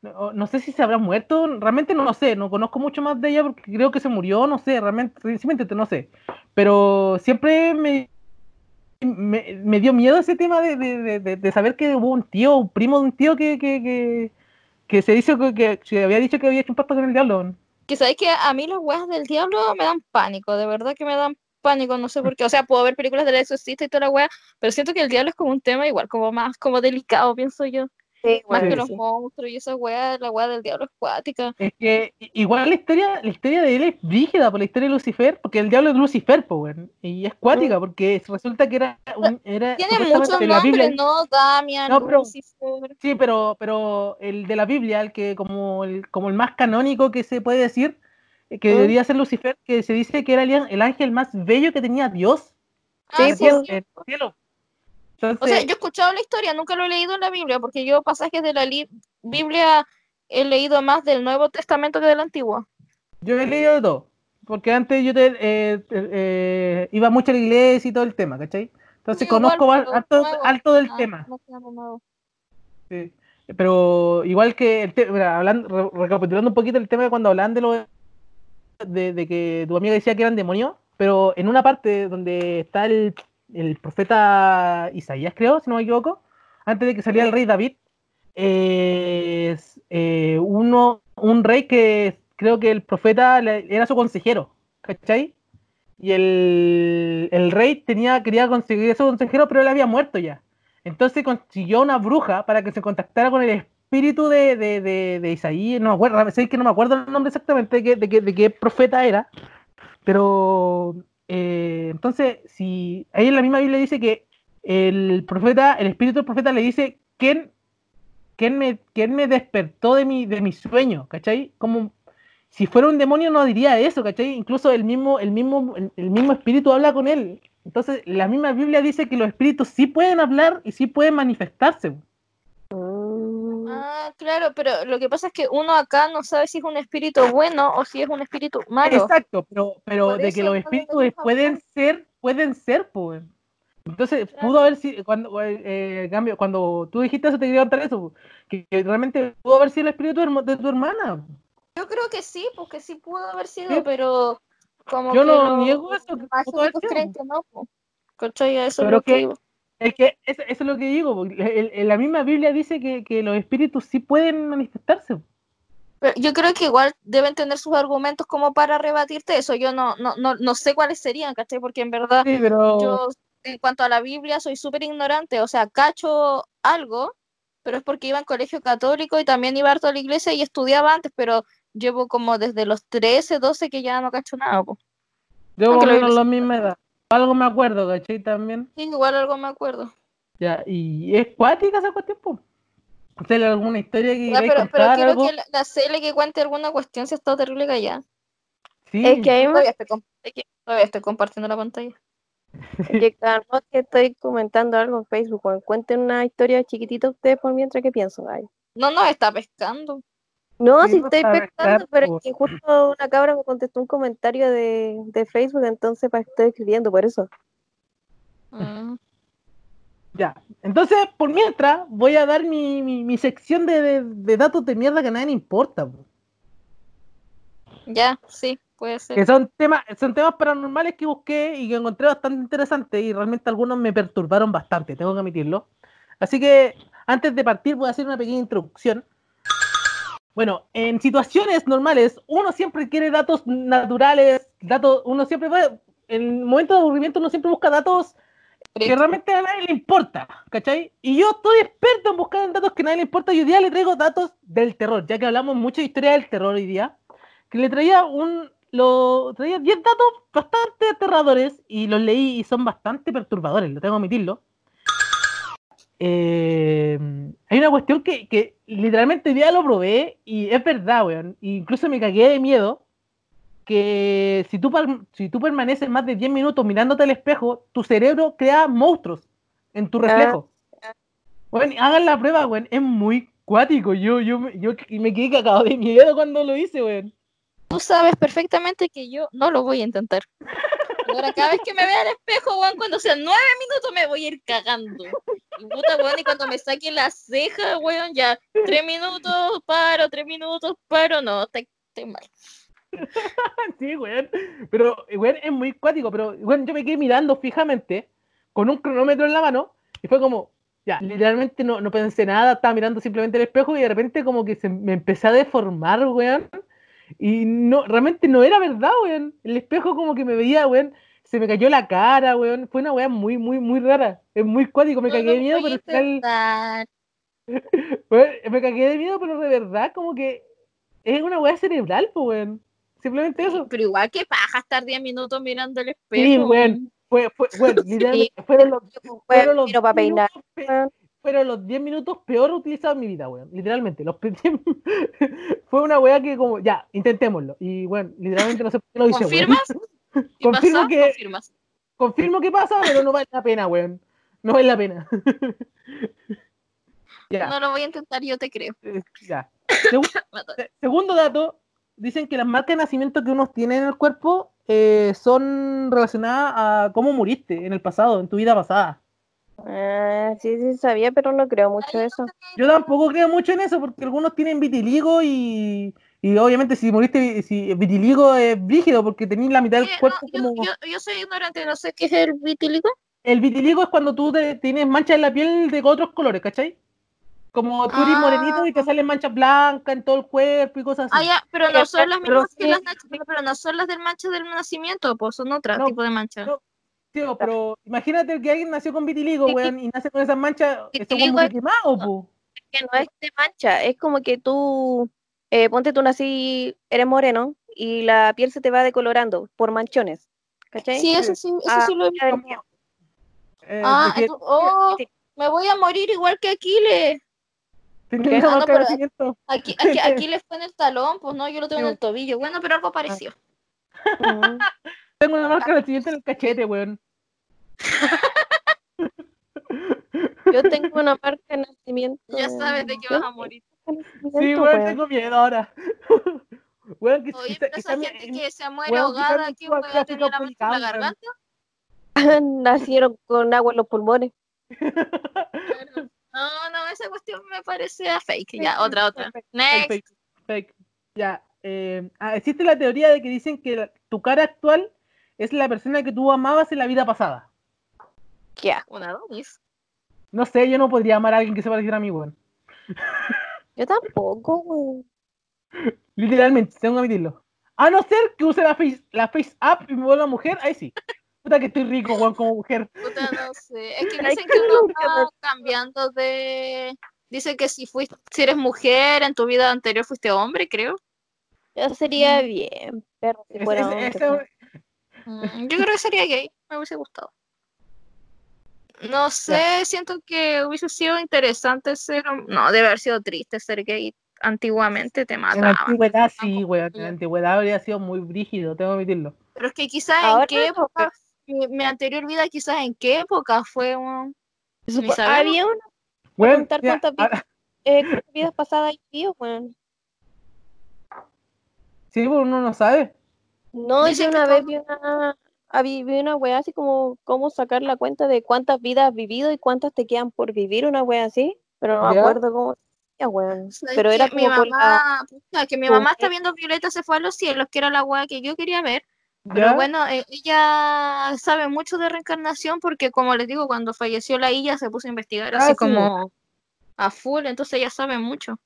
no, no sé si se habrá muerto, realmente no lo sé, no conozco mucho más de ella porque creo que se murió, no sé, realmente, simplemente no sé. Pero siempre me, me, me dio miedo ese tema de, de- de- de- saber que hubo un tío, un primo de un tío que, que, que, que se dice que, había dicho que había hecho un pacto con el diablo. Que sabéis que a mí las weas del diablo me dan pánico, de verdad que me dan pánico, no sé por qué. O sea, puedo ver películas del exorcista y toda la wea, pero siento que el diablo es como un tema igual, como más como delicado, pienso yo. Sí, Más que los monstruos y esa wea, la wea del diablo es cuática. Es que igual la historia, la historia de él es rígida por la historia de Lucifer, porque el diablo es Lucifer, weón, y es cuática, porque resulta que era, un, era Tiene muchos la Biblia, nombres, ¿no? Damian, No, pero- Lucifer. Sí, pero, pero el de la Biblia, el que como el, como el más canónico que se puede decir, eh, que ¿Mm? debería ser Lucifer, que se dice que era el, el ángel más bello que tenía Dios Ah, Sí, en sí, el pues. sí. en el cielo. O sea, Entonces, yo he escuchado la historia, nunca lo he leído en la Biblia, porque yo pasajes de la li- Biblia he leído más del Nuevo Testamento que del Antiguo. yo he leído de todo, porque antes yo te- eh, eh, iba mucho a la iglesia y todo el tema, ¿cachai? Entonces Igual, conozco pero harto, nuevo. harto del Ah, tema. no. Sí. Pero igual que el mira, hablando, re- recapitulando un poquito el tema de cuando hablaban de lo de, de que tu amiga decía que eran demonios, pero en una parte donde está el, el profeta Isaías, creo, si no me equivoco, antes de que saliera el rey David, eh, es, eh, uno, un rey que creo que el profeta era su consejero, ¿cachai? Y el, el rey tenía, quería conseguir ese consejero, pero él había muerto ya. Entonces consiguió una bruja para que se contactara con el espíritu de, de, de, de Isaías. No me acuerdo, sé que no me acuerdo el nombre exactamente de qué, de qué, de qué profeta era. Pero eh, entonces, si ahí en la misma Biblia dice que el profeta, el espíritu del profeta le dice quién, quién, me, quién me despertó de mi, de mi sueño, ¿cachai? Como si fuera un demonio no diría eso, ¿cachai? Incluso el mismo, el mismo, el, el mismo espíritu habla con él. Entonces, la misma Biblia dice que los espíritus sí pueden hablar y sí pueden manifestarse. Mm, Ah, claro, pero lo que pasa es que uno acá no sabe si es un espíritu bueno o si es un espíritu malo. Exacto, pero, pero Por de que los espíritus pueden ser, pueden ser, pues. Entonces, Claro. pudo haber sido, cuando, eh, eh, cambio, cuando tú dijiste eso, te quería contar eso, que, que realmente pudo haber sido el espíritu de, tu hermana. Yo creo que sí, porque sí pudo haber sido, Sí. pero como Yo que no niego eso, que pudo haber sido. creen que no. A Eso Pero es lo que que-. Es que eso, eso es lo que digo, porque el- la misma Biblia dice que, que los espíritus sí pueden manifestarse. Pero yo creo que igual deben tener sus argumentos como para rebatirte eso. Yo no, no, no, no sé cuáles serían, ¿cachai? Porque en verdad Sí, pero yo en cuanto a la Biblia soy súper ignorante, o sea, cacho algo, pero es porque iba en colegio católico y también iba harto a la iglesia y estudiaba antes, pero llevo como desde los 13, 12 que ya no cacho nada, po. yo aunque más o la menos la misma edad. Algo me acuerdo, ¿cachai? También. Sí, igual algo me acuerdo. Ya, y es cuática esa cuestión, po. ¿Usted alguna historia que Ya, pero, quiero algo? que la, la Cele que cuente alguna cuestión si ha estado terrible callada. Sí, Es que a mí me Todavía estoy, com- es que todavía estoy compartiendo la pantalla. que calmó que estoy comentando algo en Facebook. Cuenten una historia chiquitita ustedes por mientras que pienso. Ay. No nos está pescando. No, Sí, si estoy pensando, pero es que justo una cabra me contestó un comentario de, de Facebook, entonces para estoy escribiendo por eso. Mm. Ya, entonces, por mientras, voy a dar mi, mi, mi sección de, de- de datos de mierda que a nadie le importa, po. Ya, sí, puede ser. que son temas, son temas paranormales que busqué y que encontré bastante interesantes y realmente algunos me perturbaron bastante, tengo que admitirlo. Así que antes de partir voy a hacer una pequeña introducción. Bueno, en situaciones normales uno siempre quiere datos naturales, datos, uno siempre va, en momentos de aburrimiento uno siempre busca datos que realmente a nadie le importa, ¿cachai? Y yo estoy experto en buscar datos que a nadie le importa y hoy día le traigo datos del terror, ya que hablamos mucho de historia del terror hoy día, que le traía un, lo traía 10 datos bastante aterradores y los leí y son bastante perturbadores, lo tengo que admitirlo. Eh, hay una cuestión que, que literalmente día lo probé y es verdad, weón. Incluso me cagué de miedo que si tú, par- si tú permaneces más de 10 minutos mirándote al espejo, tu cerebro crea monstruos en tu reflejo. Bueno, hagan la prueba, weón. Es muy cuático. Yo, yo, me- yo me quedé cagado de miedo cuando lo hice, weón. Tú sabes perfectamente que yo no lo voy a intentar. Ahora, cada vez que me vea al espejo, weón, cuando sean nueve minutos me voy a ir cagando. Y puta, weón, y cuando me saque la ceja, weón, ya, tres minutos, paro, tres minutos, paro, no, estoy mal. sí, weón. Pero, weón, es muy cuático. Pero, weón, yo me quedé mirando fijamente con un cronómetro en la mano y fue como, ya, literalmente no, no pensé nada, estaba mirando simplemente el espejo y de repente como que se me empecé a deformar, weón. Y no, realmente no era verdad, weón. El espejo como que me veía, weón. Se me cayó la cara, weón. Fue una weá muy, muy, muy rara. Es muy cuático. Me No cagué de miedo, pero al final, weón, me cagué de miedo, pero de verdad como que es una weá cerebral, pues, weón. Simplemente eso. Pero igual que paja estar diez minutos mirando el espejo. Sí, weón. Fue, fue, fueron los, fueron los Pero para 10 peinar. minutos pe- fueron los 10 minutos peor utilizados en mi vida, weón. Literalmente. Los fue una weá que como, ya, intentémoslo. Y bueno, literalmente no sé por qué lo hice. ¿Confirmas? ¿Qué Confirmo pasa? que- Confirmas. Confirmo que pasa, pero no vale la pena, weón. No vale la pena. ya, No lo voy a intentar, yo te creo. eh, ya. Segundo dato, dicen que las marcas de nacimiento que uno tiene en el cuerpo eh, son relacionadas a cómo muriste en el pasado, en tu vida pasada. Ah, sí, sí, sabía, pero no creo mucho eso. Yo tampoco creo mucho en eso porque algunos tienen vitiligo y, y obviamente si moriste, si vitiligo es brígido porque tenéis la mitad del no, cuerpo yo, como... yo, yo soy ignorante, no sé qué es el vitíligo. El vitiligo es cuando tú te- tienes manchas en la piel de otros colores, ¿cachai? Como tú eres Ah. morenito y te salen manchas blancas en todo el cuerpo y cosas Ah, así. ya, pero no son las Pero mismas que sí- las manchas, pero, pero no son las del mancha del nacimiento, pues son otro No, tipo de manchas. no. Sí, o, pero imagínate que alguien nació con vitiligo, weón, y nace con esas manchas, eso Vitiligo como es- quemado, po. que no es de mancha, es como que tú, eh, ponte tú nací, eres moreno y la piel se te va decolorando por manchones, ¿cachai? Sí, eso sí, eso Ah, sí lo he visto. Eh, Ah, que oh, me voy a morir igual que Aquiles. Ah, no. Aquí, aquí, Aquiles fue en el talón, pues no, yo lo tengo en el tobillo. Bueno, pero algo parecido. Ujú. Tengo una marca de nacimiento en el cachete, weón. Yo tengo una marca de nacimiento. Ya sabes de qué vas a morir. Sí, weón, tengo miedo ahora. weón, que Oye, pero esa gente que se muere weón, ahogada, ¿qué a a tener la mancha en la garganta? Nacieron con agua en los pulmones. Claro. No, no, esa cuestión me parece fake. Ya, otra, otra. Fake, Next. fake, fake. Ya. eh, ah, existe la teoría de que dicen que la- tu cara actual es la persona que tú amabas en la vida pasada. Qué. Una donis. No sé, yo no podría amar a alguien que se pareciera a mí, weón. Yo tampoco, güey. Literalmente, tengo que admitirlo. A no ser que use la face, la face app y me vuelva mujer, ahí sí. Puta que estoy rico, weón, como mujer. Puta, no sé. Es que dicen que uno va cambiando de. Dice que si fuiste, si eres mujer, en tu vida anterior fuiste hombre, creo. Yo sería bien, perro, si fuera es- hombre, ese- pues. Mm, Yo creo que sería gay, me hubiese gustado. No sé, siento que hubiese sido interesante ser. No, debe haber sido triste ser gay. Antiguamente te En la mataban. antigüedad sí, weón. En la antigüedad habría sido muy brígido, tengo que admitirlo. Pero es que quizás Ahora en qué no, época, mi, mi anterior vida, quizás en qué época fue un. Había una Weón, contar cuántas eh, cuántas vidas pasadas hay vivo, weón. sí, pues uno no sabe. No, Dicen yo una vez vi una, vi, una wea así como cómo sacar la cuenta de cuántas vidas has vivido y cuántas te quedan por vivir, una wea así, pero no me ¿Ya? acuerdo cómo weón. ¿Sabes Pero era mi la, mamá, que mi mamá está viendo Violeta se fue a los cielos, que era la weá que yo quería ver. Pero ¿Ya? bueno, eh, ella sabe mucho de reencarnación porque, como les digo, cuando falleció la Illa se puso a investigar Ah, así sí. como a full, entonces ella sabe mucho.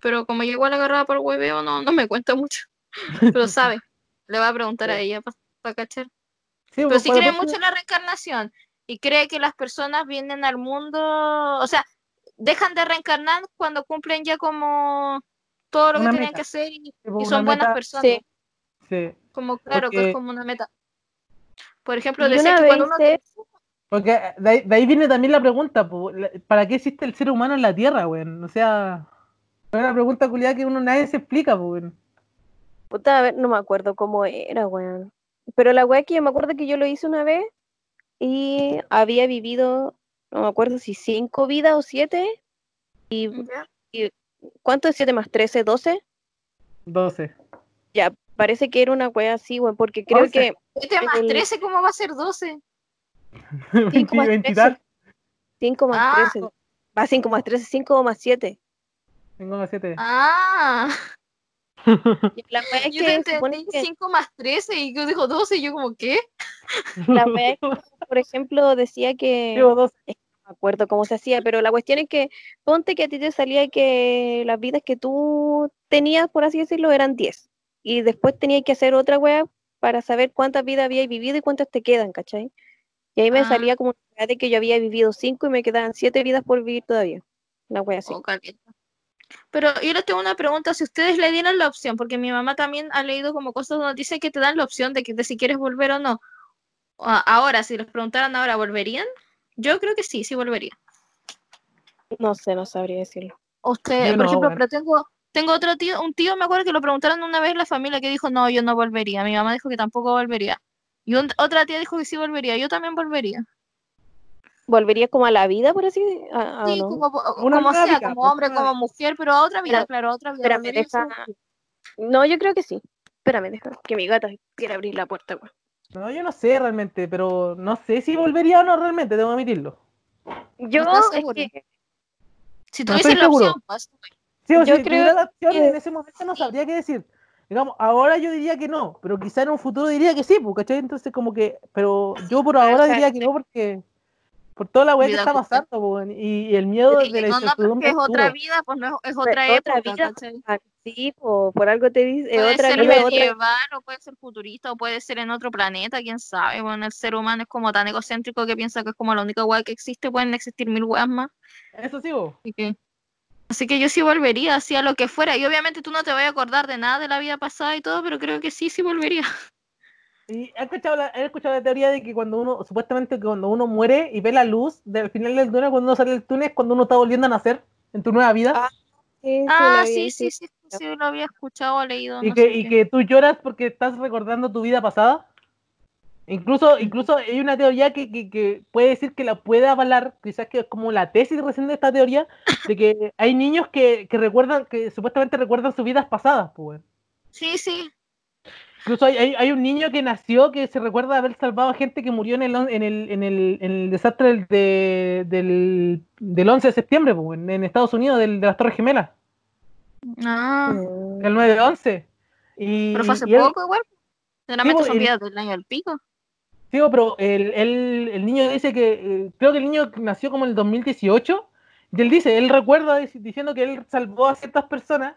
Pero como yo igual agarrada por hueveo, no, no me cuenta mucho. Pero sabe. Le va a preguntar a ella para cachar. Sí, Pero pues, sí cree mucho en la reencarnación y cree que las personas vienen al mundo, o sea, dejan de reencarnar cuando cumplen ya como todo lo que tenían meta. que hacer y, pues, son buenas meta- personas. Sí. Sí, Como claro que es como una meta. Por ejemplo, decía que cuando uno se- porque de ahí, de ahí viene también la pregunta, ¿para qué existe el ser humano en la Tierra, weón? O sea, es una pregunta culiada que uno nadie se explica, weón. Puta, a ver, no me acuerdo cómo era, weón. Pero la weá que yo me acuerdo que yo lo hice una vez y había vivido, no me acuerdo si cinco vidas o siete. ¿Y Ya. cuánto es siete más trece? ¿Doce? 12. Ya, parece que era una weá así, weón, porque creo que Este más el- 13, ¿cómo va a ser 12? cinco más 20 y trece. tal, Cinco más Ah. trece. Va, cinco más trece, cinco más siete. tengo más 7. Ah, Y La weá es yo te que supone entendí que 5 más 13 y yo dijo 12 y yo como, ¿qué? la weá es que, por ejemplo, decía que Llevo 12. no me acuerdo cómo se hacía, pero la cuestión es que ponte que a ti te salía que las vidas que tú tenías, por así decirlo, eran 10. Y después tenías que hacer otra wea para saber cuántas vidas habías vivido y cuántas te quedan, ¿cachai? Y ahí me Ah. salía como una wea de que yo había vivido 5 y me quedaban 7 vidas por vivir todavía. Una wea así. Oh. Pero yo les tengo una pregunta, si ustedes le dieran la opción, porque mi mamá también ha leído como cosas donde dice que te dan la opción de, que, de si quieres volver o no. Ahora, si les preguntaran ahora, ¿volverían? Yo creo que sí, sí volvería. No sé, no sabría decirlo. Usted, Yo por no, ejemplo, pero tengo, tengo otro tío, un tío me acuerdo que lo preguntaron una vez en la familia que dijo, no, yo no volvería. Mi mamá dijo que tampoco volvería. Y un- otra tía dijo que sí volvería. Yo también volvería. ¿Volvería como a la vida, por así decirlo? ¿o Sí, no? como, Una como sea, vida, como pues, hombre, como mujer, pero a otra vida, Espera, claro, a otra vida. Espérame, deja... No, yo creo que sí. Espérame, deja que mi gata quiere abrir la puerta, weón. No, yo no sé realmente, pero no sé si volvería o no realmente, debo admitirlo. Yo, estás es que, Si No tuviese estoy la seguro. opción, pues, Sí, o Yo si creo la opción que- en ese momento no sabría qué decir. Digamos, ahora yo diría que no, pero quizá en un futuro diría que sí, pues, ¿cachai? Entonces como que, pero yo por ahora diría que no porque por toda la weá que está actual. pasando, weón, y, y el miedo de la no, no, es otra vida, pues no es, es Pero otra otra época, vida. ¿cachai? ah, sí, po, por algo te dice, Puede otra ser vida, otra medieval, o puede ser futurista, o puede ser en otro planeta, quién sabe. Bueno, el ser humano es como tan egocéntrico que piensa que es como la única weá que existe, pueden existir mil weas más. Eso sí, vos. Así que, así que yo sí volvería, así a lo que fuera. Y obviamente tú no te vas a acordar de nada de la vida pasada y todo, pero creo que sí, sí volvería. Y he escuchado, la, he escuchado la teoría de que cuando uno, supuestamente que cuando uno muere y ve la luz del final del túnel, cuando uno sale del túnel, es cuando uno está volviendo a nacer en tu nueva vida. Ah, Sí, sí, Ah, sí, sí, sí, lo había escuchado o leído. y, no que, sé y qué. que tú lloras porque estás recordando tu vida pasada. Incluso, incluso hay una teoría que, que, que puede decir que la puede avalar, quizás que es como la tesis recién de esta teoría, de que hay niños que, que recuerdan, que supuestamente recuerdan sus vidas pasadas, pues. Sí, sí. Incluso hay, hay, hay un niño que nació que se recuerda haber salvado a gente que murió en el, en el, en el, en el desastre del, de- del, del 11 de septiembre, pues, en Estados Unidos, del, de las Torres Gemelas, Ah, Mm. el 9-11. Y, pero fue hace y él- poco igual. Generalmente pues, son el- vidas del año al pico. Sí, pero el, el, el niño dice que, eh, creo que el niño nació como en el 2018, y él dice, él recuerda dic- diciendo que él salvó a ciertas personas.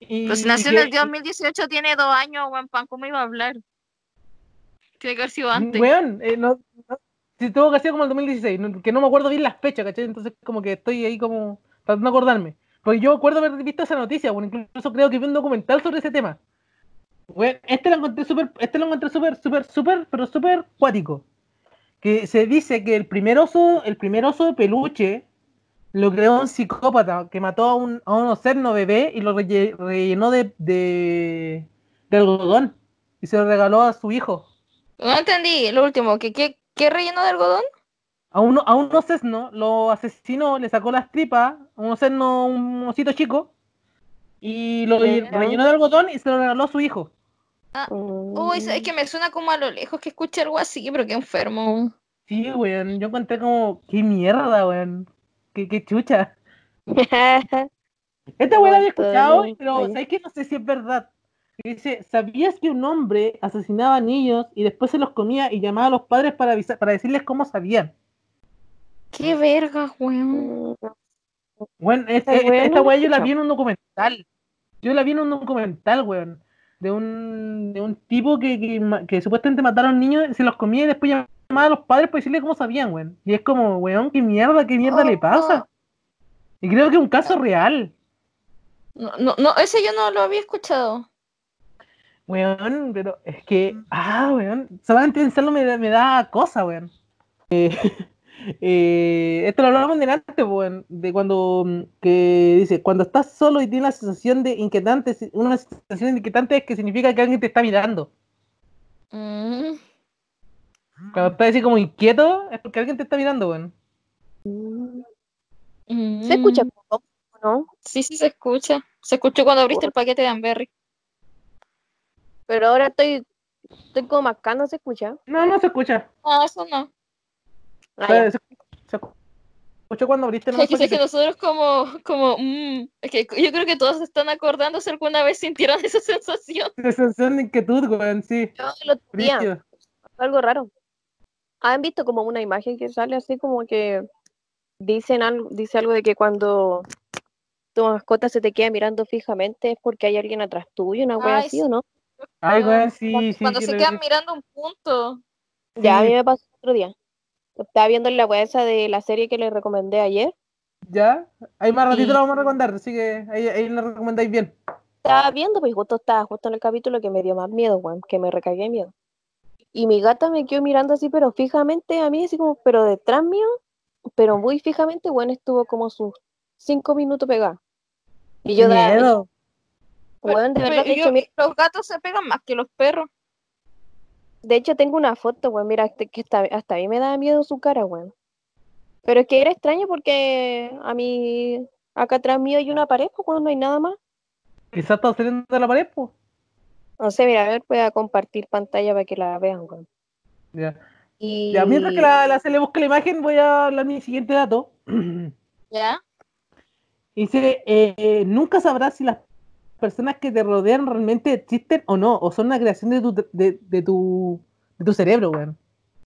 Y, Pues nació en que- el 2018, tiene dos años, buen pan, ¿cómo iba a hablar? Tiene que haber sido antes. Weón, eh, no, no- si tuvo que ser como el 2016, no- que no me acuerdo bien las fechas, ¿cachai? Entonces como que estoy ahí como tratando de acordarme. Porque yo recuerdo haber visto esa noticia, bueno, incluso creo que vi un documental sobre ese tema. Weón, este lo encontré súper, este lo encontré súper, súper, súper, pero súper cuático. Que se dice que el primer oso, el primer oso de peluche lo creó un psicópata que mató a un, a un ocerno bebé y lo relle- rellenó de, de, de algodón y se lo regaló a su hijo. No entendí lo último. ¿Qué, qué, qué relleno de algodón? A uno, a un osesno lo asesinó, le sacó las tripas, a un osesno, un osito chico, y lo rellenó de algodón y se lo regaló a su hijo. Mm. Uy, es que me suena como a lo lejos que escuché algo así, pero qué enfermo. Sí, weón, yo encontré como, qué mierda, weón, qué, qué chucha. Esta weón la había escuchado, pero. ¿sabes qué? No sé si es verdad. Que Dice, ¿sabías que un hombre asesinaba niños y después se los comía y llamaba a los padres para avisar, para decirles cómo sabían? Qué verga, weón. Bueno, esta, Esta esta, weá no weá yo la vi en un documental. Yo la vi en un documental, weón. De un, de un tipo que, que, que supuestamente mataron niños, se los comía y después llamaba a los padres para decirles cómo sabían, weón. Y es como, weón, qué mierda, qué mierda le pasa. Y creo que es un caso real. No, no, no, ese yo no lo había escuchado. Weón, pero es que, ah, weón, solamente pensarlo me, da- me da cosa, weón. Eh, eh, esto lo hablamos delante, weón, de cuando, mm, que dice, cuando estás solo y tienes la sensación de inquietante, una sensación inquietante es que significa que alguien te está mirando. Mm. Cuando estás así como inquieto, es porque alguien te está mirando, weón. mm. ¿Se escucha poco, no? Sí, sí se escucha. Se escuchó cuando abriste el paquete de Amberry. Pero ahora estoy, estoy como mascando, ¿se escucha? No, no se escucha. Ah, eso no. Ah, Se, escuchó cuando abriste Es que, el es que nosotros como, como, mm, es que yo creo que todos se están acordando si alguna vez sintieron esa sensación. Sensación de inquietud, weón, sí. Yo el otro día, Brígido. algo raro. ¿Han visto como una imagen que sale así como que dicen algo, dice algo de que cuando tu mascota se te queda mirando fijamente es porque hay alguien atrás tuyo, una wea Ay, así sí. o no? Ay, Cuando- sí. Cuando sí, se quedan mirando un punto. Ya, a mí me pasó el otro día. Estaba viendo la wea esa de la serie que les recomendé ayer. Ya, ahí más ratito Y- lo vamos a recomendar, así que ahí, ahí lo recomendáis bien. Estaba viendo, pues justo estaba justo en el capítulo que me dio más miedo, weón, que me recagué de miedo. Y mi gata me quedó mirando así, pero fijamente a mí, así como, pero detrás mío, pero muy fijamente, bueno, estuvo como sus cinco minutos pegada. Y yo, da, miedo. de Pero verdad, de yo- hecho, mira, los gatos se pegan más que los perros. de hecho tengo una foto, weón, mira, este- que hasta, hasta a mí me daba miedo su cara, weón. Pero es que era extraño porque a mí, acá atrás mío hay una pared, pues, weón, no hay nada más. Quizás está saliendo de la pared, po. No sé, mira, a ver, voy a compartir pantalla para que la vean, weón. Ya. Y... Ya, mientras que la, la se le busca la imagen, voy a hablar mi siguiente dato. ¿Ya? Dice, eh, nunca sabrás si las personas que te rodean realmente existen o no, o son una creación de tu, de, de tu, de tu cerebro, weón.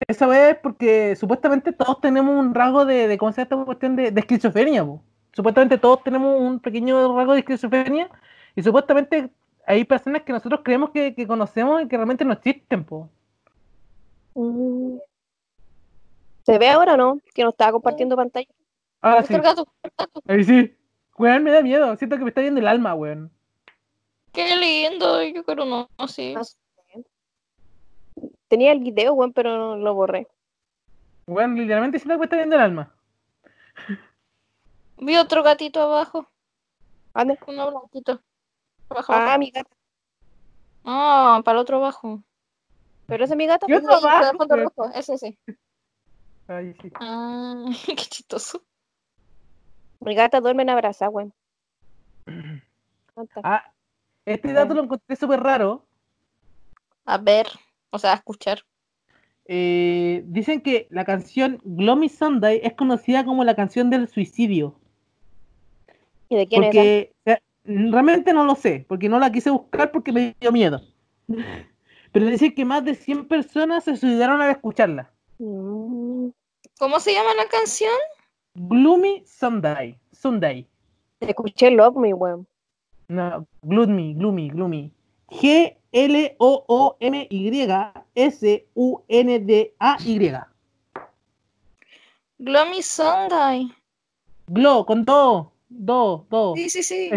Eso es porque supuestamente todos tenemos un rasgo de, de ¿cómo se llama esta cuestión de, de esquizofrenia, po. Supuestamente todos tenemos un pequeño rasgo de esquizofrenia y supuestamente hay personas que nosotros creemos que, que conocemos y que realmente no existen, po. Mm. ¿Se ve ahora o no? Que no estaba compartiendo pantalla. Ahora sí, gato, ahí sí. Weón, me da miedo, siento que me está viendo el alma, weón. Qué lindo, yo creo no, no sí. Tenía el video, weón, pero no lo borré. Weón, literalmente siento que me está viendo el alma. Vi otro gatito abajo, ¿Dónde? uno blanquito. Ah, mi gata. Ah, para el otro abajo. Pero ese es mi gata. Yo pues. no- Ahí, para el abajo, fondo rojo, ese sí. Ahí sí. Ah, qué chistoso. Mi gata duerme en. ¿Dónde está? Ah, este dato lo encontré súper raro. A ver, o sea, a escuchar. Eh, dicen que la canción Gloomy Sunday es conocida como la canción del suicidio. ¿Y de quién es? Porque sea, realmente no lo sé, porque no la quise buscar porque me dio miedo. Pero dicen que más de 100 personas se suicidaron al escucharla. Mm, ¿Cómo se llama la canción? Gloomy Sunday. Sunday. Escuché Love Me, weón. No, gloomy, gloomy, gloomy. G-L-O-O-M-Y-S-U-N-D-A-Y. Gloomy Sunday. Glow, con todo. Do, do. Sí, sí, sí.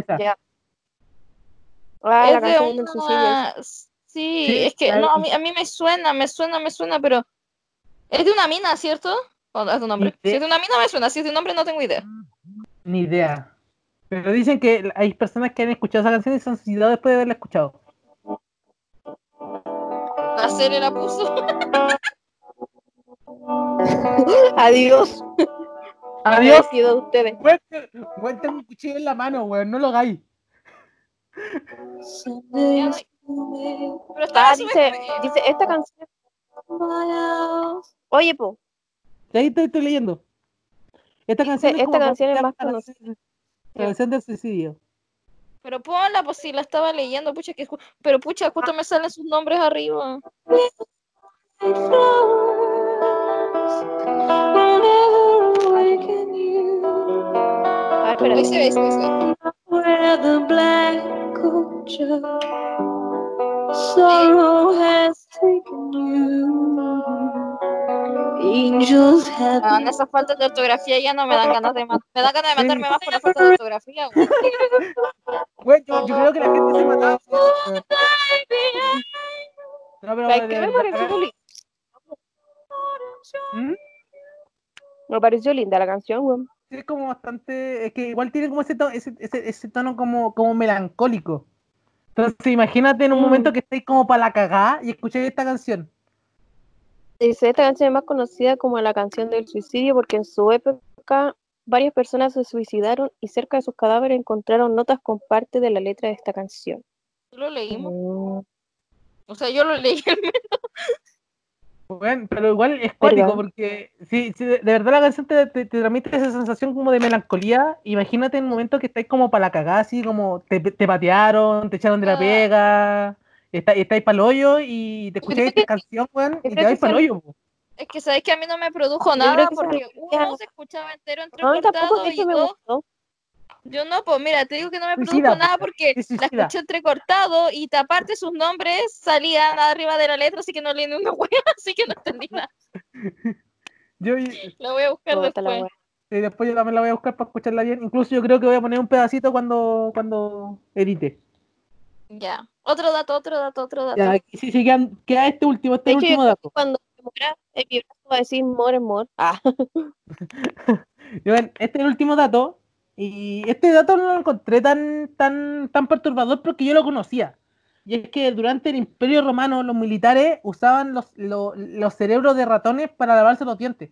Ah, la es de una... Sí, Sí, es que no, a mí, a mí me suena, me suena, me suena, pero es de una mina, ¿cierto? ¿O es de un hombre? Si es de una mina me suena, si es de un hombre no tengo idea. Ni idea. Pero dicen que hay personas que han escuchado esa canción y se han suicidado después de haberla escuchado. La serie la puso. Adiós. Adiós. Agradecido de ustedes. Weón, tengo un cuchillo en la mano, weón. No lo hagáis. Ah, dice, dice esta canción. Oye, po, ahí te estoy leyendo. Esta canción es esta canción es más la canción- del suicidio. Pero ponla, pues si la estaba leyendo, pucha, que pero pucha, justo me salen sus nombres arriba. Espera. Ahí se ve, se ve, se ve. Where the black culture sorrow has taken you. Angels have Ah, en esas faltas de ortografía ya no me dan ganas de me dan ganas de matarme más por la falta de ortografía. güey. Yo, yo creo que la gente se mataba. weón. No, pero ¿Sabes de qué me pareció linda? ¿Mm? Me pareció linda la canción, weón. Sí, es como bastante. Es que igual tiene como ese tono, ese, ese, ese tono como, como melancólico. Entonces, imagínate en un Mm. momento que estáis como para la cagada y escucháis esta canción. Dice, esta canción es más conocida como la canción del suicidio porque en su época varias personas se suicidaron y cerca de sus cadáveres encontraron notas con parte de la letra de esta canción. Lo leímos. Mm. O sea, yo lo leí. Bueno, pero igual es cuático porque si, si de, de verdad la canción te, te, te transmite esa sensación como de melancolía, imagínate en un momento que estáis como para la cagada, así como te, te patearon, te echaron de la Ah. pega, está, estáis para el hoyo y te escucháis esta canción, weón, y te vais para el hoyo. po. Es que sabes que a mí no me produjo nada porque uno se escuchaba entero No, entrecortado de y dos. Yo no, pues mira, te digo que no me produjo Suicida, nada po. porque la escuché entrecortado y aparte sus nombres salían arriba de la letra, así que no leí ni una wea, así que no entendí nada. Yo, y La voy a buscar después. wea. después yo también la voy a buscar para escucharla bien. Incluso yo creo que voy a poner un pedacito cuando, cuando edite. Ya. Otro dato, otro dato, otro dato. Ya, sí, sí, queda, queda este último, este último dato. cuando muera, en mi brazo va a decir more, more. Ah, Y bueno, este es el último dato. Y este dato no lo encontré tan, tan, tan perturbador porque yo lo conocía. Y es que durante el Imperio Romano los militares usaban los, lo- los cerebros de ratones para lavarse los dientes.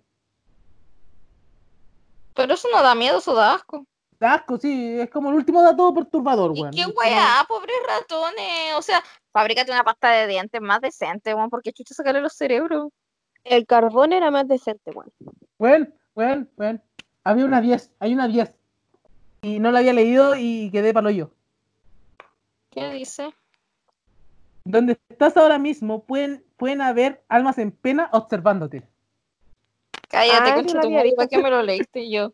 Pero eso no da miedo, eso da asco. Da asco, sí, es como el último dato perturbador, ¿Y weón. qué Es como- weá, pobres ratones? O sea, Fábricate una pasta de dientes más decente, weón, porque chucha sacarle los cerebros. El carbón era más decente, weón. Bueno, bueno, bueno. Había una 10, hay una 10. Y no la había leído y quedé palo yo. ¿Qué dice? Donde estás ahora mismo pueden, pueden haber almas en pena observándote. Cállate, Ah, concha tu madre. ¿para qué me lo leíste yo?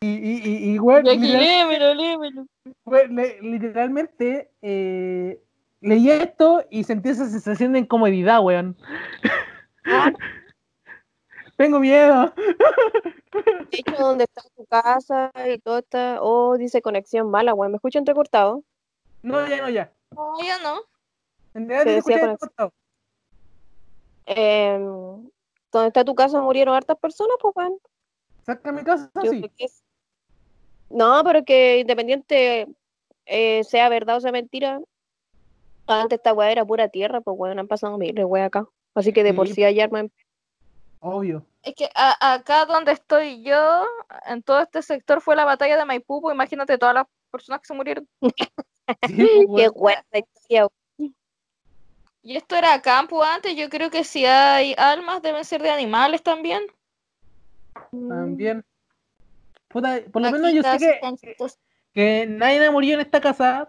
Y, y, y, y, weón, Y aquí, literal- léemelo, léemelo. le- literalmente eh, leí esto y sentí esa sensación de incomodidad, weón. Tengo miedo. De hecho, donde está tu casa y todo está. Oh, dice conexión mala, weón. ¿Me escucho entrecortado? No, ya no, ya. No, yo no. En Te escuché conexión. cortado. Em, donde está tu casa murieron hartas personas, pues, weón. Saca mi casa, Yo sí. que No, pero que independiente eh, sea verdad o sea mentira, antes esta weá era pura tierra, pues weón, han pasado miles weas acá. Así que de por Sí. hay armas en Obvio. Es que a- acá donde estoy yo, en todo este sector fue la batalla de Maipú, pues imagínate todas las personas que se murieron. Sí, pues, Qué historia, Y esto era campo antes, yo creo que si hay almas deben ser de animales también. También. Puta, por lo menos yo sé que, que nadie murió en esta casa,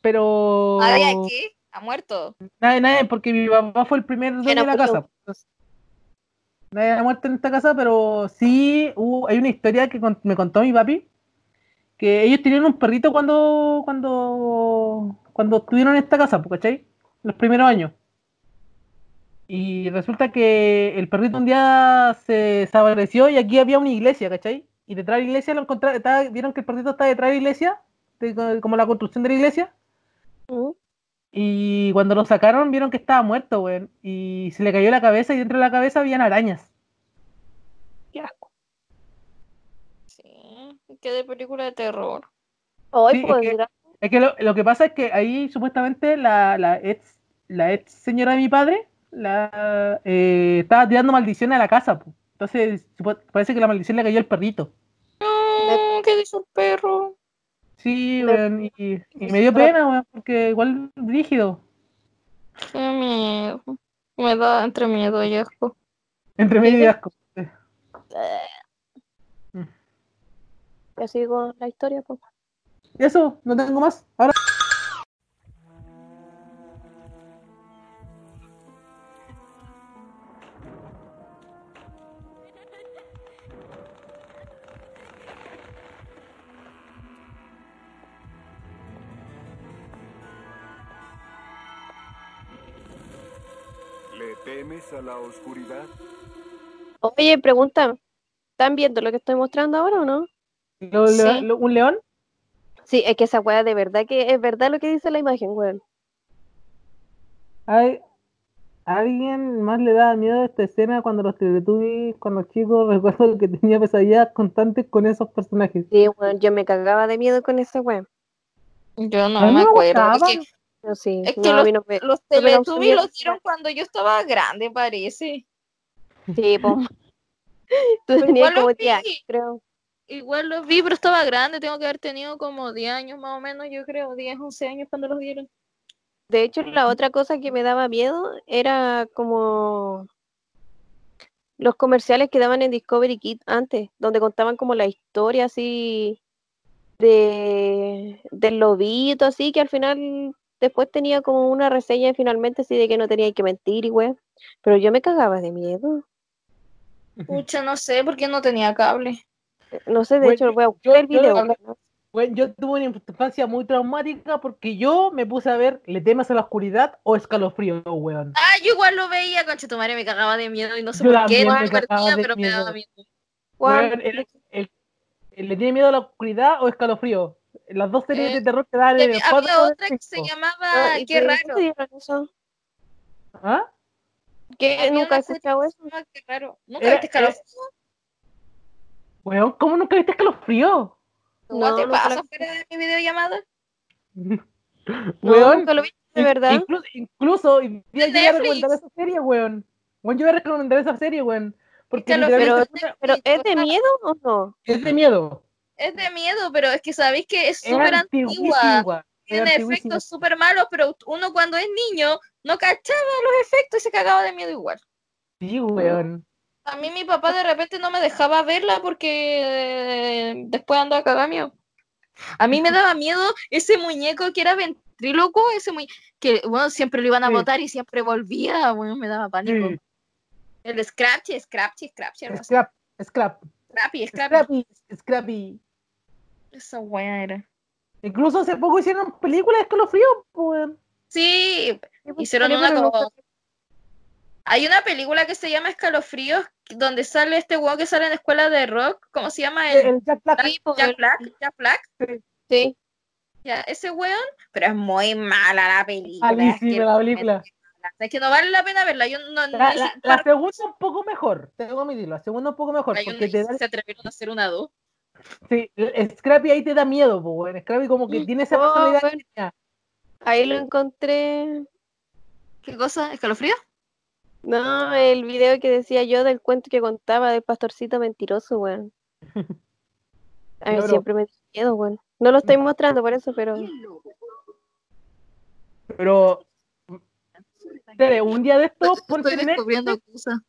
pero. Nadie aquí ha muerto. Nadie, nadie, porque mi papá fue el primer dueño ¿Quién de la casa. Entonces, nadie ha muerto en esta casa, pero sí hubo, hay una historia que con- me contó mi papi, que ellos tenían un perrito cuando cuando cuando estuvieron en esta casa, ¿cachai? Los primeros años. Y resulta que el perrito un día se desapareció y aquí había una iglesia, ¿cachai? Y detrás de la iglesia lo encontraron, vieron que el perrito estaba detrás de la iglesia, de- como la construcción de la iglesia. Mm. Y cuando lo sacaron, vieron que estaba muerto, weón. Y se le cayó la cabeza y dentro de la cabeza habían arañas. Qué asco. Sí, que de película de terror. Hoy Sí, es pues, que- mira, Es que lo, lo que pasa es que ahí supuestamente la, la ex la ex señora de mi padre la, eh, estaba tirando maldición a la casa. po. Entonces parece que la maldición le cayó al perrito. No, ¿qué dice el perro? Sí, weón. Y, y me dio pena, weón, porque igual rígido. Miedo. Me da entre miedo y asco. Entre medio y asco. ya sigo la historia, pues. Eso, no tengo más. Ahora. Temes a la oscuridad? Oye, pregunta, ¿están viendo lo que estoy mostrando ahora o no? Lo- lo- Sí. lo- ¿Un león? Sí, es que esa weá de verdad que es verdad lo que dice la imagen, weón. Hay, ¿A alguien más le da miedo esta escena cuando los Teletubbies, cuando chicos, recuerdo que tenía pesadillas constantes con esos personajes? Sí, weón, yo me cagaba de miedo con esa weá. Yo no A me me acuerdo. Es que, Yo sí, es que no, los, no me- los no Teletubbies los dieron cuando yo estaba grande, parece. Sí, po. Tú tenías igual los como 10 vi. creo. Igual los vi, pero estaba grande. Tengo que haber tenido como 10 años más o menos, yo creo. 10, 11 años cuando los dieron. De hecho, la otra cosa que me daba miedo era como los comerciales que daban en Discovery Kids antes, donde contaban como la historia así de del lobito, así que al final después tenía como una reseña finalmente así de que no tenía que mentir y weón. Pero yo me cagaba de miedo. Pucha, no sé, porque no tenía cable. No sé, de Bueno, hecho voy a yo- buscar el yo video. lo- weón. Bueno, yo tuve una infancia muy traumática porque yo me puse a ver ¿Le temas a la oscuridad o escalofrío, weón? Ah, yo igual lo veía, concha tu madre, me cagaba de miedo y no sé Yo por qué, no me divertía, pero me daba miedo. Weón, el- el- el ¿Le tiene miedo a la oscuridad o escalofrío? Las dos series Eh, de terror que el Había 4 otra que se llamaba Ah, ¿y Qué raro. eso? ¿Ah? ¿Qué? Nunca he serie escuchado eso. llamaba Qué raro. ¿Nunca Era- viste escalofrío? Weón, ¿cómo nunca viste escalofrío? ¿What No, te nunca pasa la- fuera de mi videollamada? No, Weón, nunca lo vi, de verdad. Incluso, incluso yo voy a recomendar esa serie, weón. Weón, yo voy a recomendar esa serie, weón. Porque. Pero, pero ¿es de miedo o no? es de miedo. Es de miedo, pero es que sabéis que es súper antigua. tiene efectos súper malos, pero uno cuando es niño no cachaba los efectos y se cagaba de miedo igual. Sí, weón. A mí mi papá de repente no me dejaba verla porque eh, después andaba cagado miedo. A mí me daba miedo ese muñeco que era ventríloco, ese muñeco que bueno, siempre lo iban a Sí. botar y siempre volvía, bueno, me daba pánico. Sí. El Scratchy, Scratchy, Scratchy. Scrap, scrap, Scrappy, Scrappy. scrappy, scrappy. Esa wea era. Incluso hace poco hicieron películas de escalofrío, pues, weón. Sí, hicieron una como... Hay una película que se llama Escalofríos, donde sale este weón que sale en Escuela de Rock, ¿cómo se llama? El, El Jack Black. Jack, Jack Black, Jack Black. Sí. Ya, ese weón, pero es muy mala la película. es Malísima que, la película. es que no vale la pena verla. Yo no, La, la- la segunda un poco mejor, tengo que admitirlo, la segunda un poco mejor, porque te da, se atrevieron a hacer una dos. Sí, Scrappy ahí te da miedo, pues, weón. Scrappy como que tiene esa Oh, personalidad bueno. Ahí lo encontré. ¿Qué cosa? ¿Escalofrío? No, el video que decía yo del cuento que contaba del pastorcito mentiroso, weón. A mí siempre me dio miedo, weón. No lo estoy mostrando por eso, pero. Pero, Cele, un día de esto, ponte Estoy en descubriendo Netflix, cosas.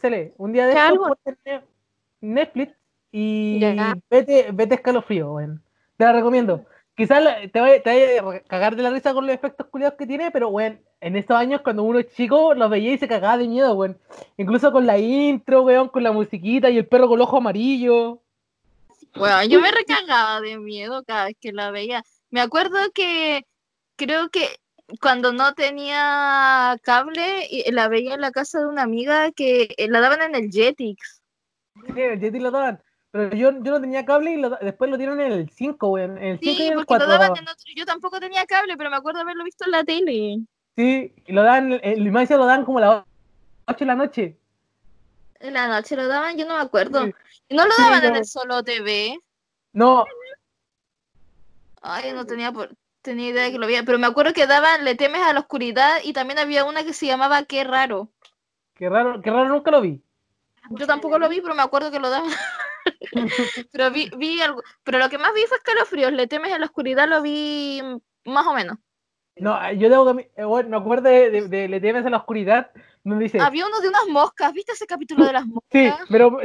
Cele, un día de ¿Qué esto, Ne- Netflix y Ya. vete, vete escalofrío, weón. Te la recomiendo. Quizás la- te vaya, te vaya a cagar de la risa con los efectos culiados que tiene, pero, weón, en estos años cuando uno es chico, los veía y se cagaba de miedo, weón. Incluso con la intro, weón, con la musiquita y el perro con el ojo amarillo. Bueno, yo me recagaba de miedo cada vez que la veía. Me acuerdo que creo que cuando no tenía cable, la veía en la casa de una amiga que eh, la daban en el Jetix. Sí, el Yeti lo daban. Pero yo, yo no tenía cable y lo después lo dieron en el 5, weón. En el 5 Sí, y en el porque 4 lo lo daban daban. en otro. Yo tampoco tenía cable, pero me acuerdo haberlo visto en la tele. Sí, y lo dan, el Limancia lo dan como a las 8 de la noche. En la noche lo daban, yo no me acuerdo. Sí. ¿Y no lo Sí, daban en no. el Solo TV? No, Ay, no tenía, por- tenía idea de que lo veía. Pero me acuerdo que daban Le temes a la oscuridad y también había una que se llamaba Qué raro. qué raro, qué raro, nunca lo vi. Yo tampoco lo vi, pero me acuerdo que lo daban. pero vi, vi algo. Pero lo que más vi fue escalofríos. Le temes a la oscuridad lo vi más o menos. No, yo debo que eh, bueno, me acuerdo de, de, de Le temes a la oscuridad, donde dice, Había uno de unas moscas. ¿Viste ese capítulo de las moscas? sí, pero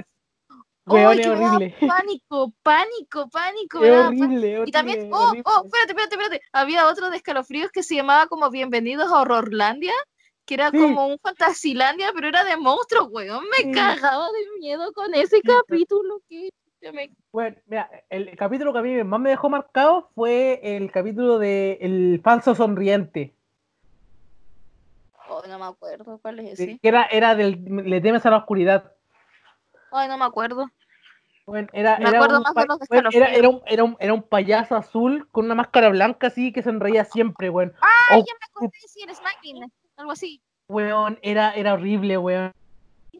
weón, es que me daba horrible. pánico, pánico, pánico. Es pánico. horrible, Y también, horrible, oh, horrible. oh, espérate, espérate, espérate. Había otro de escalofríos que se llamaba como Bienvenidos a Horrorlandia, que era Sí. como un Fantasilandia, pero era de monstruos, weón. Me Sí. cagaba de miedo con ese capítulo que me- Bueno, mira, el capítulo que a mí más me dejó marcado fue el capítulo de El falso sonriente. Oh, no me acuerdo cuál es ese. Que era, era del Le temes a la oscuridad. Ay, no me acuerdo. Bueno, era, Me era acuerdo un más de bueno, era, un, era, un, era un payaso azul con una máscara blanca así que sonreía siempre, weón. Ay, Oh, ya me acordé, sí, el Smacking, algo así. weón, era, era horrible, weón.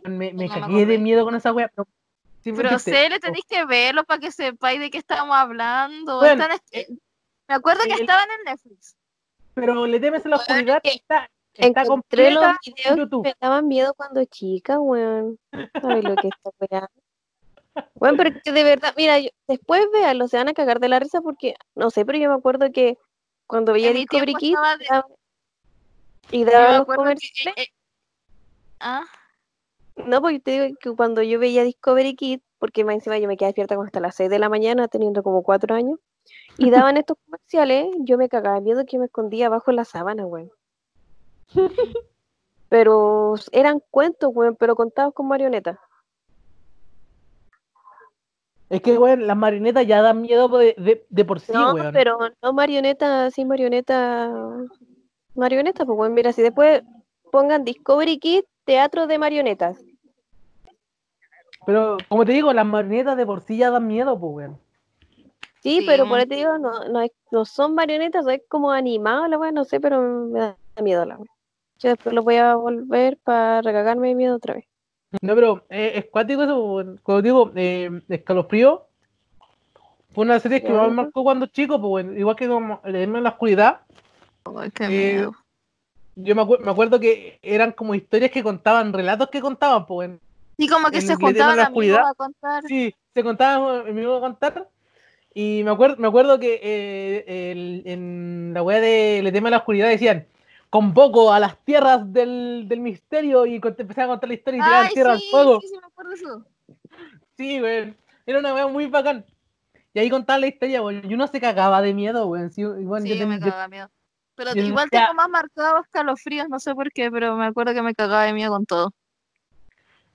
Me, me No me cagué de miedo con esa weón. Pero, sí sé, le tenéis que verlo para que sepáis de qué estamos hablando. Bueno, Están est- me acuerdo que el- estaban en Netflix. pero le temes a la Weón, oscuridad que está, está Encontré los completa en videos que YouTube. me daban miedo cuando chica, weón. ¿Sabes lo que es esta weá? Bueno, pero que de verdad, mira, yo- después véanlo, se van a cagar de la risa porque, no sé, pero yo me acuerdo que cuando veía Discovery Kids de- y daban los que, comerciales, eh, eh, ah, no, porque te digo que cuando yo veía Discovery Kids, porque más encima yo me quedaba despierta como hasta las 6 de la mañana, teniendo como 4 años, y daban estos comerciales, yo me cagaba de miedo que me escondía abajo en la sábana, weón. Pero eran cuentos, weón, pero contados con marionetas. Es que, weón, las marionetas ya dan miedo de, de, de por sí, No, weón. pero no marioneta, sí marioneta, marioneta, pues bueno, mira, si después pongan Discovery Kids, teatro de marionetas. Pero, como te digo, las marionetas de por sí ya dan miedo, pues, weón. Sí, Sí, pero por ahí te digo, no, no, es- no son marionetas, es como animado la weá, no sé, pero me da miedo la weá. Yo después lo voy a volver para recagarme de miedo otra vez. No, pero eh, es cuático eso, weón. Cuando digo, eh, Escalofrío fue una serie que me marcó cuando chico, pues, weón. Igual que como Le en la oscuridad. Qué Eh. Yo me, acu- me acuerdo que eran como historias que contaban, relatos que contaban, pues. Sí, como que en se juntaban amigos a contar. Sí, se contaban, me iba a contar. Y me acuerdo, me acuerdo que eh, el- en la weá de Le tema de la oscuridad decían, convoco a las tierras del, del misterio y empezaban a contar la historia y tiraban tierra sí, al fuego. sí, sí, me acuerdo de eso. Sí, weón. Era una weá muy bacán. Y ahí contaban la historia, weón. Y uno se cagaba de miedo, weón. Sí, yo Sí, me yo- cagaba de miedo. Pero igual tengo más marcados escalofríos, no sé por qué, pero me acuerdo que me cagaba de miedo con todo.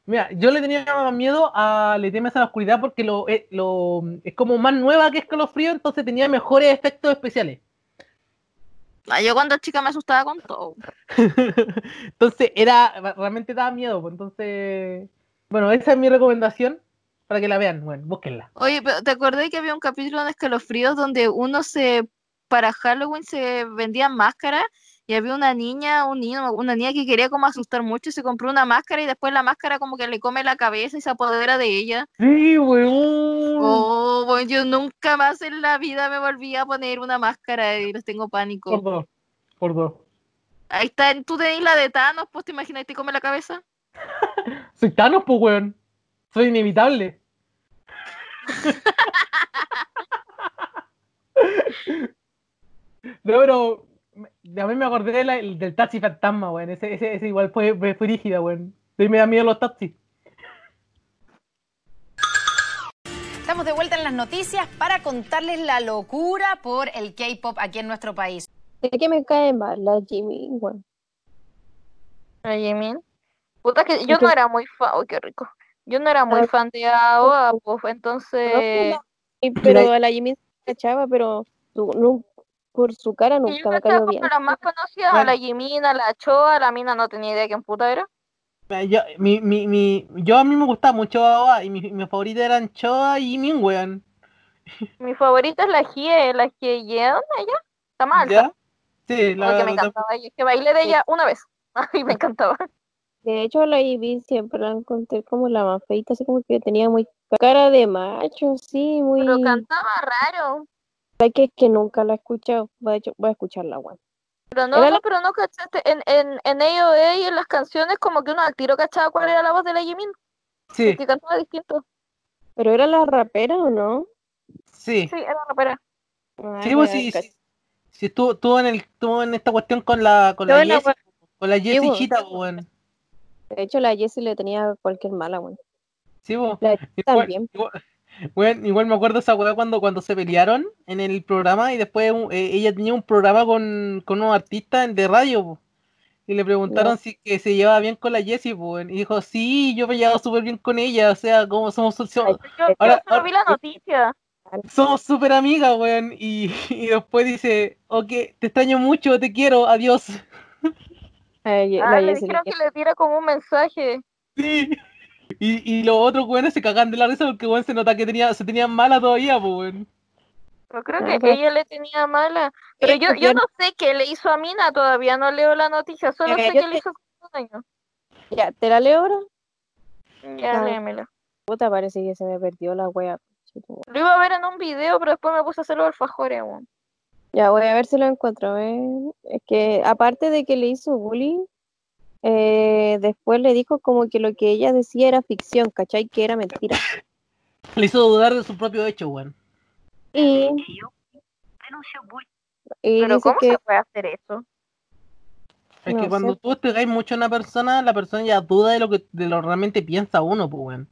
Mira, yo le tenía más miedo a Le temes a la oscuridad porque lo, eh, lo, es como más nueva que Escalofrío, entonces tenía mejores efectos especiales. Ah, yo cuando chica me asustaba con todo. Entonces era, realmente daba miedo, pues, entonces, bueno, esa es mi recomendación para que la vean, bueno, búsquenla. Oye, pero ¿te acordás que había un capítulo en Escalofríos donde uno se, para Halloween se vendían máscaras y había una niña, un niño, una niña que quería como asustar mucho y se compró una máscara y después la máscara como que le come la cabeza y se apodera de ella? Sí, weón. Oh, bueno, yo nunca más en la vida me volví a poner una máscara y les tengo Por pánico. dos, por dos. Ahí está, tú tenés la de Thanos, pues te imaginas que te come la cabeza. Soy Thanos, pues, weón. Soy inevitable. No, pero a mí me acordé de la- del taxi fantasma, weón. Ese, ese, ese igual fue, fue, fue rígida, weón. De ahí me da miedo los taxis. Estamos de vuelta en las noticias para contarles la locura por el K-pop aquí en nuestro país. Es que me cae mal la Jimmy, weón. ¿La Jimin? Puta que yo no era muy fan, uy, qué rico. Yo no era muy Ah, fan de AOA, pues entonces... Pero a la Jimmy se cachaba, pero nu- por su cara Y yo nunca me cayó bien. las más conocidas, a Bueno. la Jimin, a la Choa, a la Mina no tenía idea quién puta era. Mira, Yo, mi, mi, mi, yo a mí me gustaba mucho Aoa y mi, mi favorita eran Choa y Min, weón. Mi favorita es la Hie, la Hie Yeon, ella. Está mal. ¿Ya? Sí, la que me encantaba ella. Que bailé de ella una vez. Ay, me encantaba. De hecho, la Ivy siempre la encontré como la más feita, así como que tenía muy cara de macho, sí, muy... Pero cantaba raro. Que es que nunca la he escuchado. Voy a, hecho- voy a escucharla, weón. Pero no, no, la- pero no cachaste. En, en, en AOA y en las canciones, como que uno al tiro cachaba cuál era la voz de la Jimin. Sí, Que cantaba distinto. ¿Pero era la rapera o no? sí. Sí, era rapera. Ay, Sí, voy pues sí, sí. Sí, estuvo, estuvo en el, estuvo en esta cuestión con la, con la Estuvo en la Jessie, con la Jessie pues. Chita, weón. De hecho, la Jessie le tenía cualquier mala, weón. Sí, po. La Igual, también. igual, weón, igual me acuerdo esa weá cuando, cuando se pelearon en el programa y después eh, ella tenía un programa con, con unos artistas de radio, po. Y le preguntaron si que se llevaba bien con la Jessie, po. Y dijo, sí, yo me llevaba súper bien con ella, o sea, como somos, somos, Yo, yo ahora- solo vi la ahora- noticia. somos súper amigas, weón. Y, y después dice, ok, te extraño mucho, te quiero, adiós. Ay, Ah, le dijeron que le diera como un mensaje. Sí. Y, y los otros weones se cagan de la risa porque weón se nota que tenía, se tenían mala todavía, pues weón. Yo creo que pero- ella le tenía mala. Pero yo, yo no sé qué le hizo a Mina, todavía no leo la noticia, solo Eh, sé que le te- hizo daño. Ya, ¿te la leo ahora? Ya, Ah. léemela. Puta, parece que se me perdió la wea. Lo iba a ver en un video, pero después me puse a hacer los alfajores, weón. Ya, voy a ver si lo encuentro. a ver. Es que aparte de que le hizo bullying, eh, después le dijo como que lo que ella decía era ficción, ¿cachai? Que era mentira. Le hizo dudar de su propio hecho, weón. Y, y Pero ¿cómo que se puede hacer eso? Es No que cuando sé. tú estregáis mucho a una persona, la persona ya duda de lo que de lo realmente piensa uno, pues weón.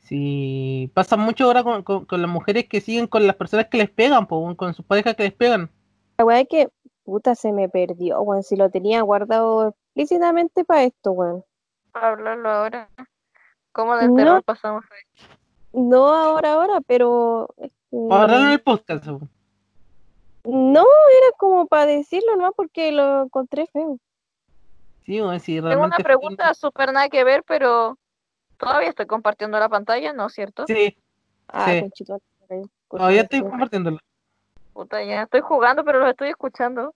Si pasa mucho ahora con, con- con las mujeres que siguen con las personas que les pegan, pues weón, con sus parejas que les pegan. la wea es que, puta, se me perdió, weón. Si lo tenía guardado explícitamente para esto, weón. Para hablarlo ahora. ¿Cómo del No. terror pasamos? No ahora, ahora, pero... este, Para hablarlo en el podcast, weón. No, era como para decirlo, ¿no? Porque lo encontré feo. Sí, weón, si Tengo una pregunta súper nada que ver, pero todavía estoy compartiendo la pantalla, ¿no es cierto? Sí, Ah, Sí. conchito, todavía estoy compartiéndolo. Puta, ya estoy jugando, pero los estoy escuchando.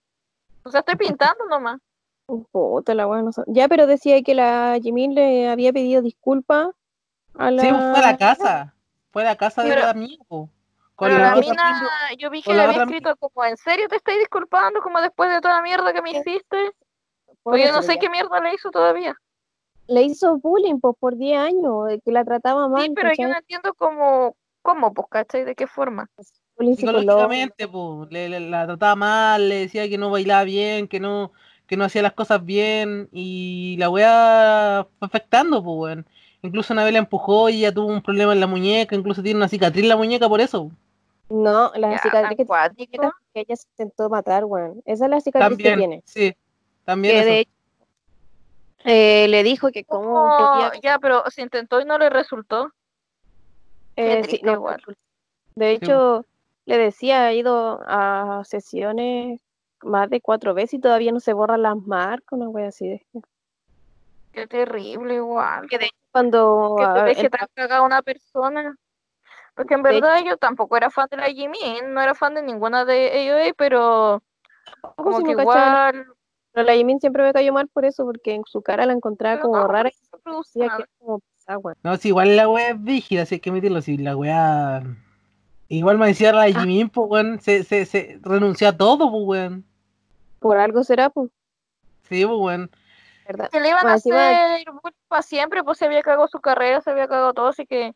O sea, estoy pintando nomás. Puta la wea, no sé. Ya, pero decía que la Jimin le había pedido disculpas a la... Sí, pues, fue a la casa. Fue a la casa de Pero- la amigo. Con Pero la la mina, yo vi que le había otra escrito como, ¿en serio te estoy disculpando? Como después de toda la mierda que me hiciste. Por Pues yo no sé ya. qué mierda le hizo todavía. Le hizo bullying pues, por 10 años, de que la trataba mal, Sí, pero yo no entiendo cómo, cómo, pues, ¿cachai? ¿De qué forma? psicológicamente, pues, le, le- la trataba mal, le decía que no bailaba bien, que no, que no hacía las cosas bien, y la weá fue afectando, pues, weón. Incluso una vez la empujó y ella tuvo un problema en la muñeca, incluso tiene una cicatriz en la muñeca por eso. No, la Ya, cicatriz que que ella se intentó matar, weón. Esa es la cicatriz que También, tiene. sí, también Que eso. de hecho, eh, le dijo que cómo quería- ya, pero se intentó y no le resultó. eh, sí, no, igual. De Sí, hecho, le decía, ha ido a sesiones más de cuatro veces y todavía no se borran las marcas, una wea así. De... Qué terrible igual. Que de hecho, cuando Que ah, tan cagada una persona. Porque en De verdad yo tampoco era fan de la Jimin, no era fan de ninguna de AOA, pero tampoco como si que igual pero la Jimin siempre me cayó mal por eso, porque en su cara la encontraba Pero como no, rara y decía nada. que era como pesada, weón. No, si igual la weá es rígida, si hay que meterlo, si la weá... Igual me decía la Jimin, pues, weón, se, se, se renunció a todo, pues, weón. Por algo será, pues, Sí, pues, weón. ¿verdad? que le iban a hacer para siempre, pues se había cagado su carrera, se había cagado todo, así que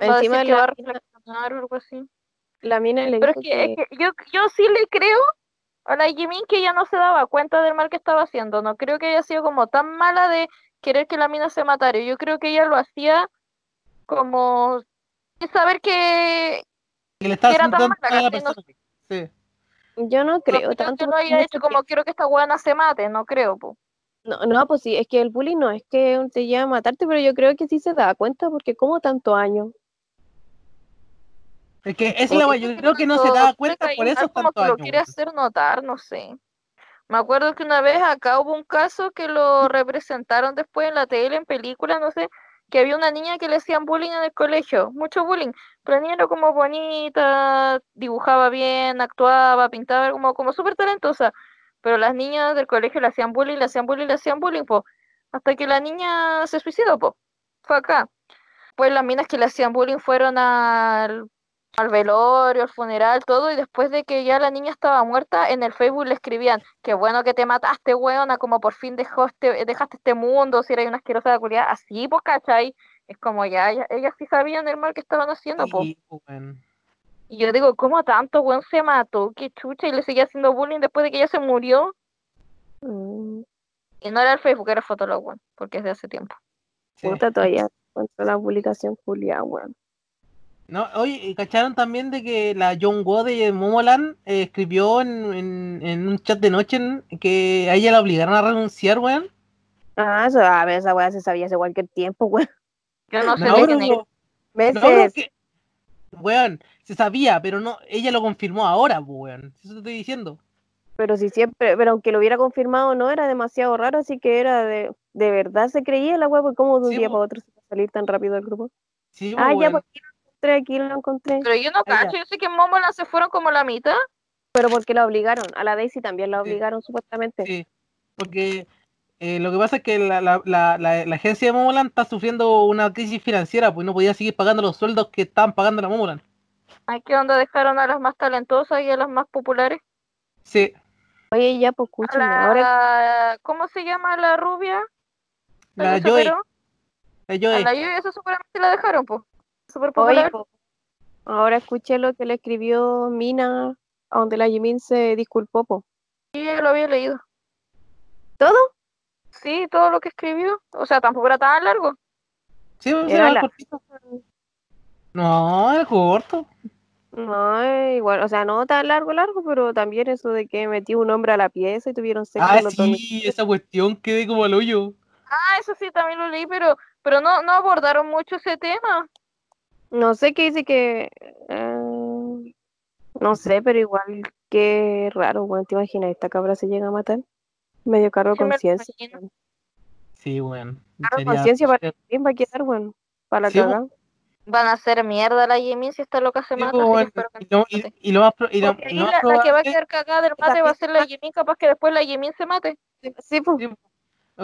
va a Encima que va a la, mina- reflexionar o algo así. la mina le Pero es que, que, es que yo, yo sí le creo a la Jimin que ella no se daba cuenta del mal que estaba haciendo. No creo que haya sido como tan mala de querer que la mina se matara. Yo creo que ella lo hacía como saber que, Que le estaba que era haciendo tan tanto mala, a la ¿cachai? No. Sí. yo no no creo creo que tanto, lo haya hecho como quiero que esta buena se mate, no creo, po. No, no, pues sí, es que el bullying no es que te lleve a matarte, pero yo creo que sí se da cuenta, porque como tanto años. Es que es la yo creo que no se daba cuenta por eso como tanto que lo quiere hacer notar, no sé. Me acuerdo que una vez acá hubo un caso que lo representaron después en la tele, en película, no sé, que había una niña que le hacían bullying en el colegio, mucho bullying, pero la niña era como bonita, dibujaba bien, actuaba, pintaba, como, como súper talentosa, pero las niñas del colegio le hacían bullying, le hacían bullying, le hacían bullying, po, hasta que la niña se suicidó, po, fue acá. Pues las minas que le hacían bullying fueron al al velorio, al funeral, todo, y después de que ya la niña estaba muerta, en el Facebook le escribían, qué bueno que te mataste, weona, como por fin dejó este, dejaste este mundo, si eres una asquerosa de culiada, así, pues, ¿cachai? Es como ya, ella- ellas sí sabían el mal que estaban haciendo, pues. Sí, pues. Y yo digo, ¿cómo tanto, weón, se mató? Qué chucha, y le seguía haciendo bullying después de que ella se murió. Mm, Y no era el Facebook, era Fotolog, weón, porque es de hace tiempo. Sí. puta, todavía encuentro la publicación Julia, weón. No, oye, ¿y ¿cacharon también de que la John Go de Momoland eh, escribió en, en, en un chat de noche en- que a ella la obligaron a renunciar, weón? Ah, eso, a ver, esa weá se sabía hace cualquier tiempo, weón. Yo no sé No, de Meses. que- weón, se sabía, pero no, ella lo confirmó ahora, pues, weón. Eso te estoy diciendo. Pero si siempre, pero aunque lo hubiera confirmado no, era demasiado raro, así que era de, de verdad se creía la weá, pues como de un Sí, día para otro se va a salir tan rápido del grupo. Sí, Ah, ya, pues encontré, aquí lo encontré. Pero yo no Ah, cacho, yo sé que en Momoland se fueron como la mitad. Pero porque la obligaron, a la Daisy también la Sí. obligaron supuestamente. Sí, porque eh, lo que pasa es que la, la, la, la, la agencia de Momoland está sufriendo una crisis financiera, pues no podía seguir pagando los sueldos que estaban pagando la Momoland. Ay, ¿qué onda? Dejaron a las más talentosas y a las más populares. Sí, Oye, ya, pues escúchame, ahora la... ¿Cómo se llama la rubia? la Joy, la A Joy. la Joy, esa seguramente la dejaron, pues. Súper popular. po, ahora escuché lo que le escribió Mina, a donde la Jimin se disculpó, po. Sí, yo lo había leído. ¿Todo? Sí, todo lo que escribió. O sea, tampoco era tan largo. Sí, Era cortito. No, era corto. No, es igual, o sea, no tan largo, largo, pero también eso de que metió un hombre a la pieza y tuvieron sexo Ah, los sí, esa cuestión quedé como al hoyo. Ah, eso sí, también lo leí, pero, pero no, no abordaron mucho ese tema. No sé qué dice que. eh, no sé, pero igual que raro, bueno, ¿te imaginas? Esta cabra se llega a matar. Medio cargo conciencia. Sí, weón. Cargo Sería- conciencia para quién va a quedar, bueno, para la Sí. Van a hacer mierda la Jimin si esta loca se Sí, mata. que y, no lo, se y, mate. y lo más, pro- y lo- Porque y ahí lo más la, la que va a quedar cagada del mate va a ser la Jimin, capaz que después la Jimin se mate. Sí, pues. Sí,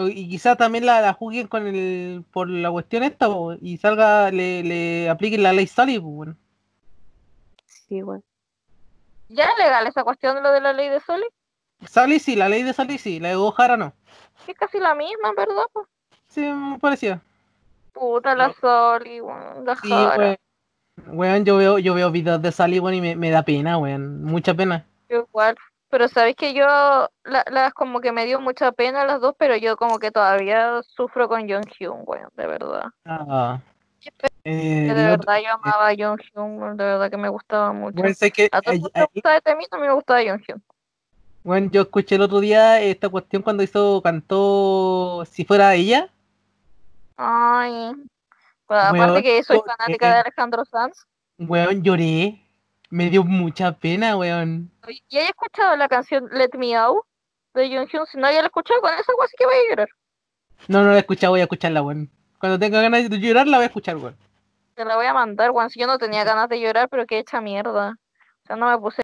Y quizá también la, la juzguen con el, por la cuestión esta, po, y salga, le, le apliquen la ley Sally, pues, weón. Sí, bueno. Ya es legal esa cuestión, lo de la ley de Soli. Sally sí, la ley de Sally sí, la de Gohara no. Que es casi la misma, en verdad. Pues. Sí, me parecía. Puta la Soli, weón, la Sí, Jara. weón. Weón, yo veo, yo veo videos de Sally, weón, y me, me da pena, weón. Mucha pena. Igual. Pero sabéis que yo la- las como que me dio mucha pena las dos, pero yo como que todavía sufro con Jung Hyun, weón, de verdad. Ah. Que Eh, de verdad yo amaba a Jung Hyun, de verdad que me gustaba mucho. Weón, sé que A todo el ahí- mundo le gustaba de mí, también me gustaba Jung Hyun. Bueno, yo escuché el otro día esta cuestión cuando hizo, cantó Si fuera ella. Ay. Aparte que soy fanática de Alejandro Sanz. Weón, lloré. Me dio mucha pena, weón. ¿Y hayas escuchado la canción Let Me Out de Jung Hyun? Si no hayas escuchado con esa, así que voy a llorar. No, no la he escuchado, voy a escucharla, weón. Cuando tenga ganas de llorar, la voy a escuchar, weón. Te la voy a mandar, weón. Si yo no tenía ganas de llorar, pero qué hecha mierda. O sea, no me puse.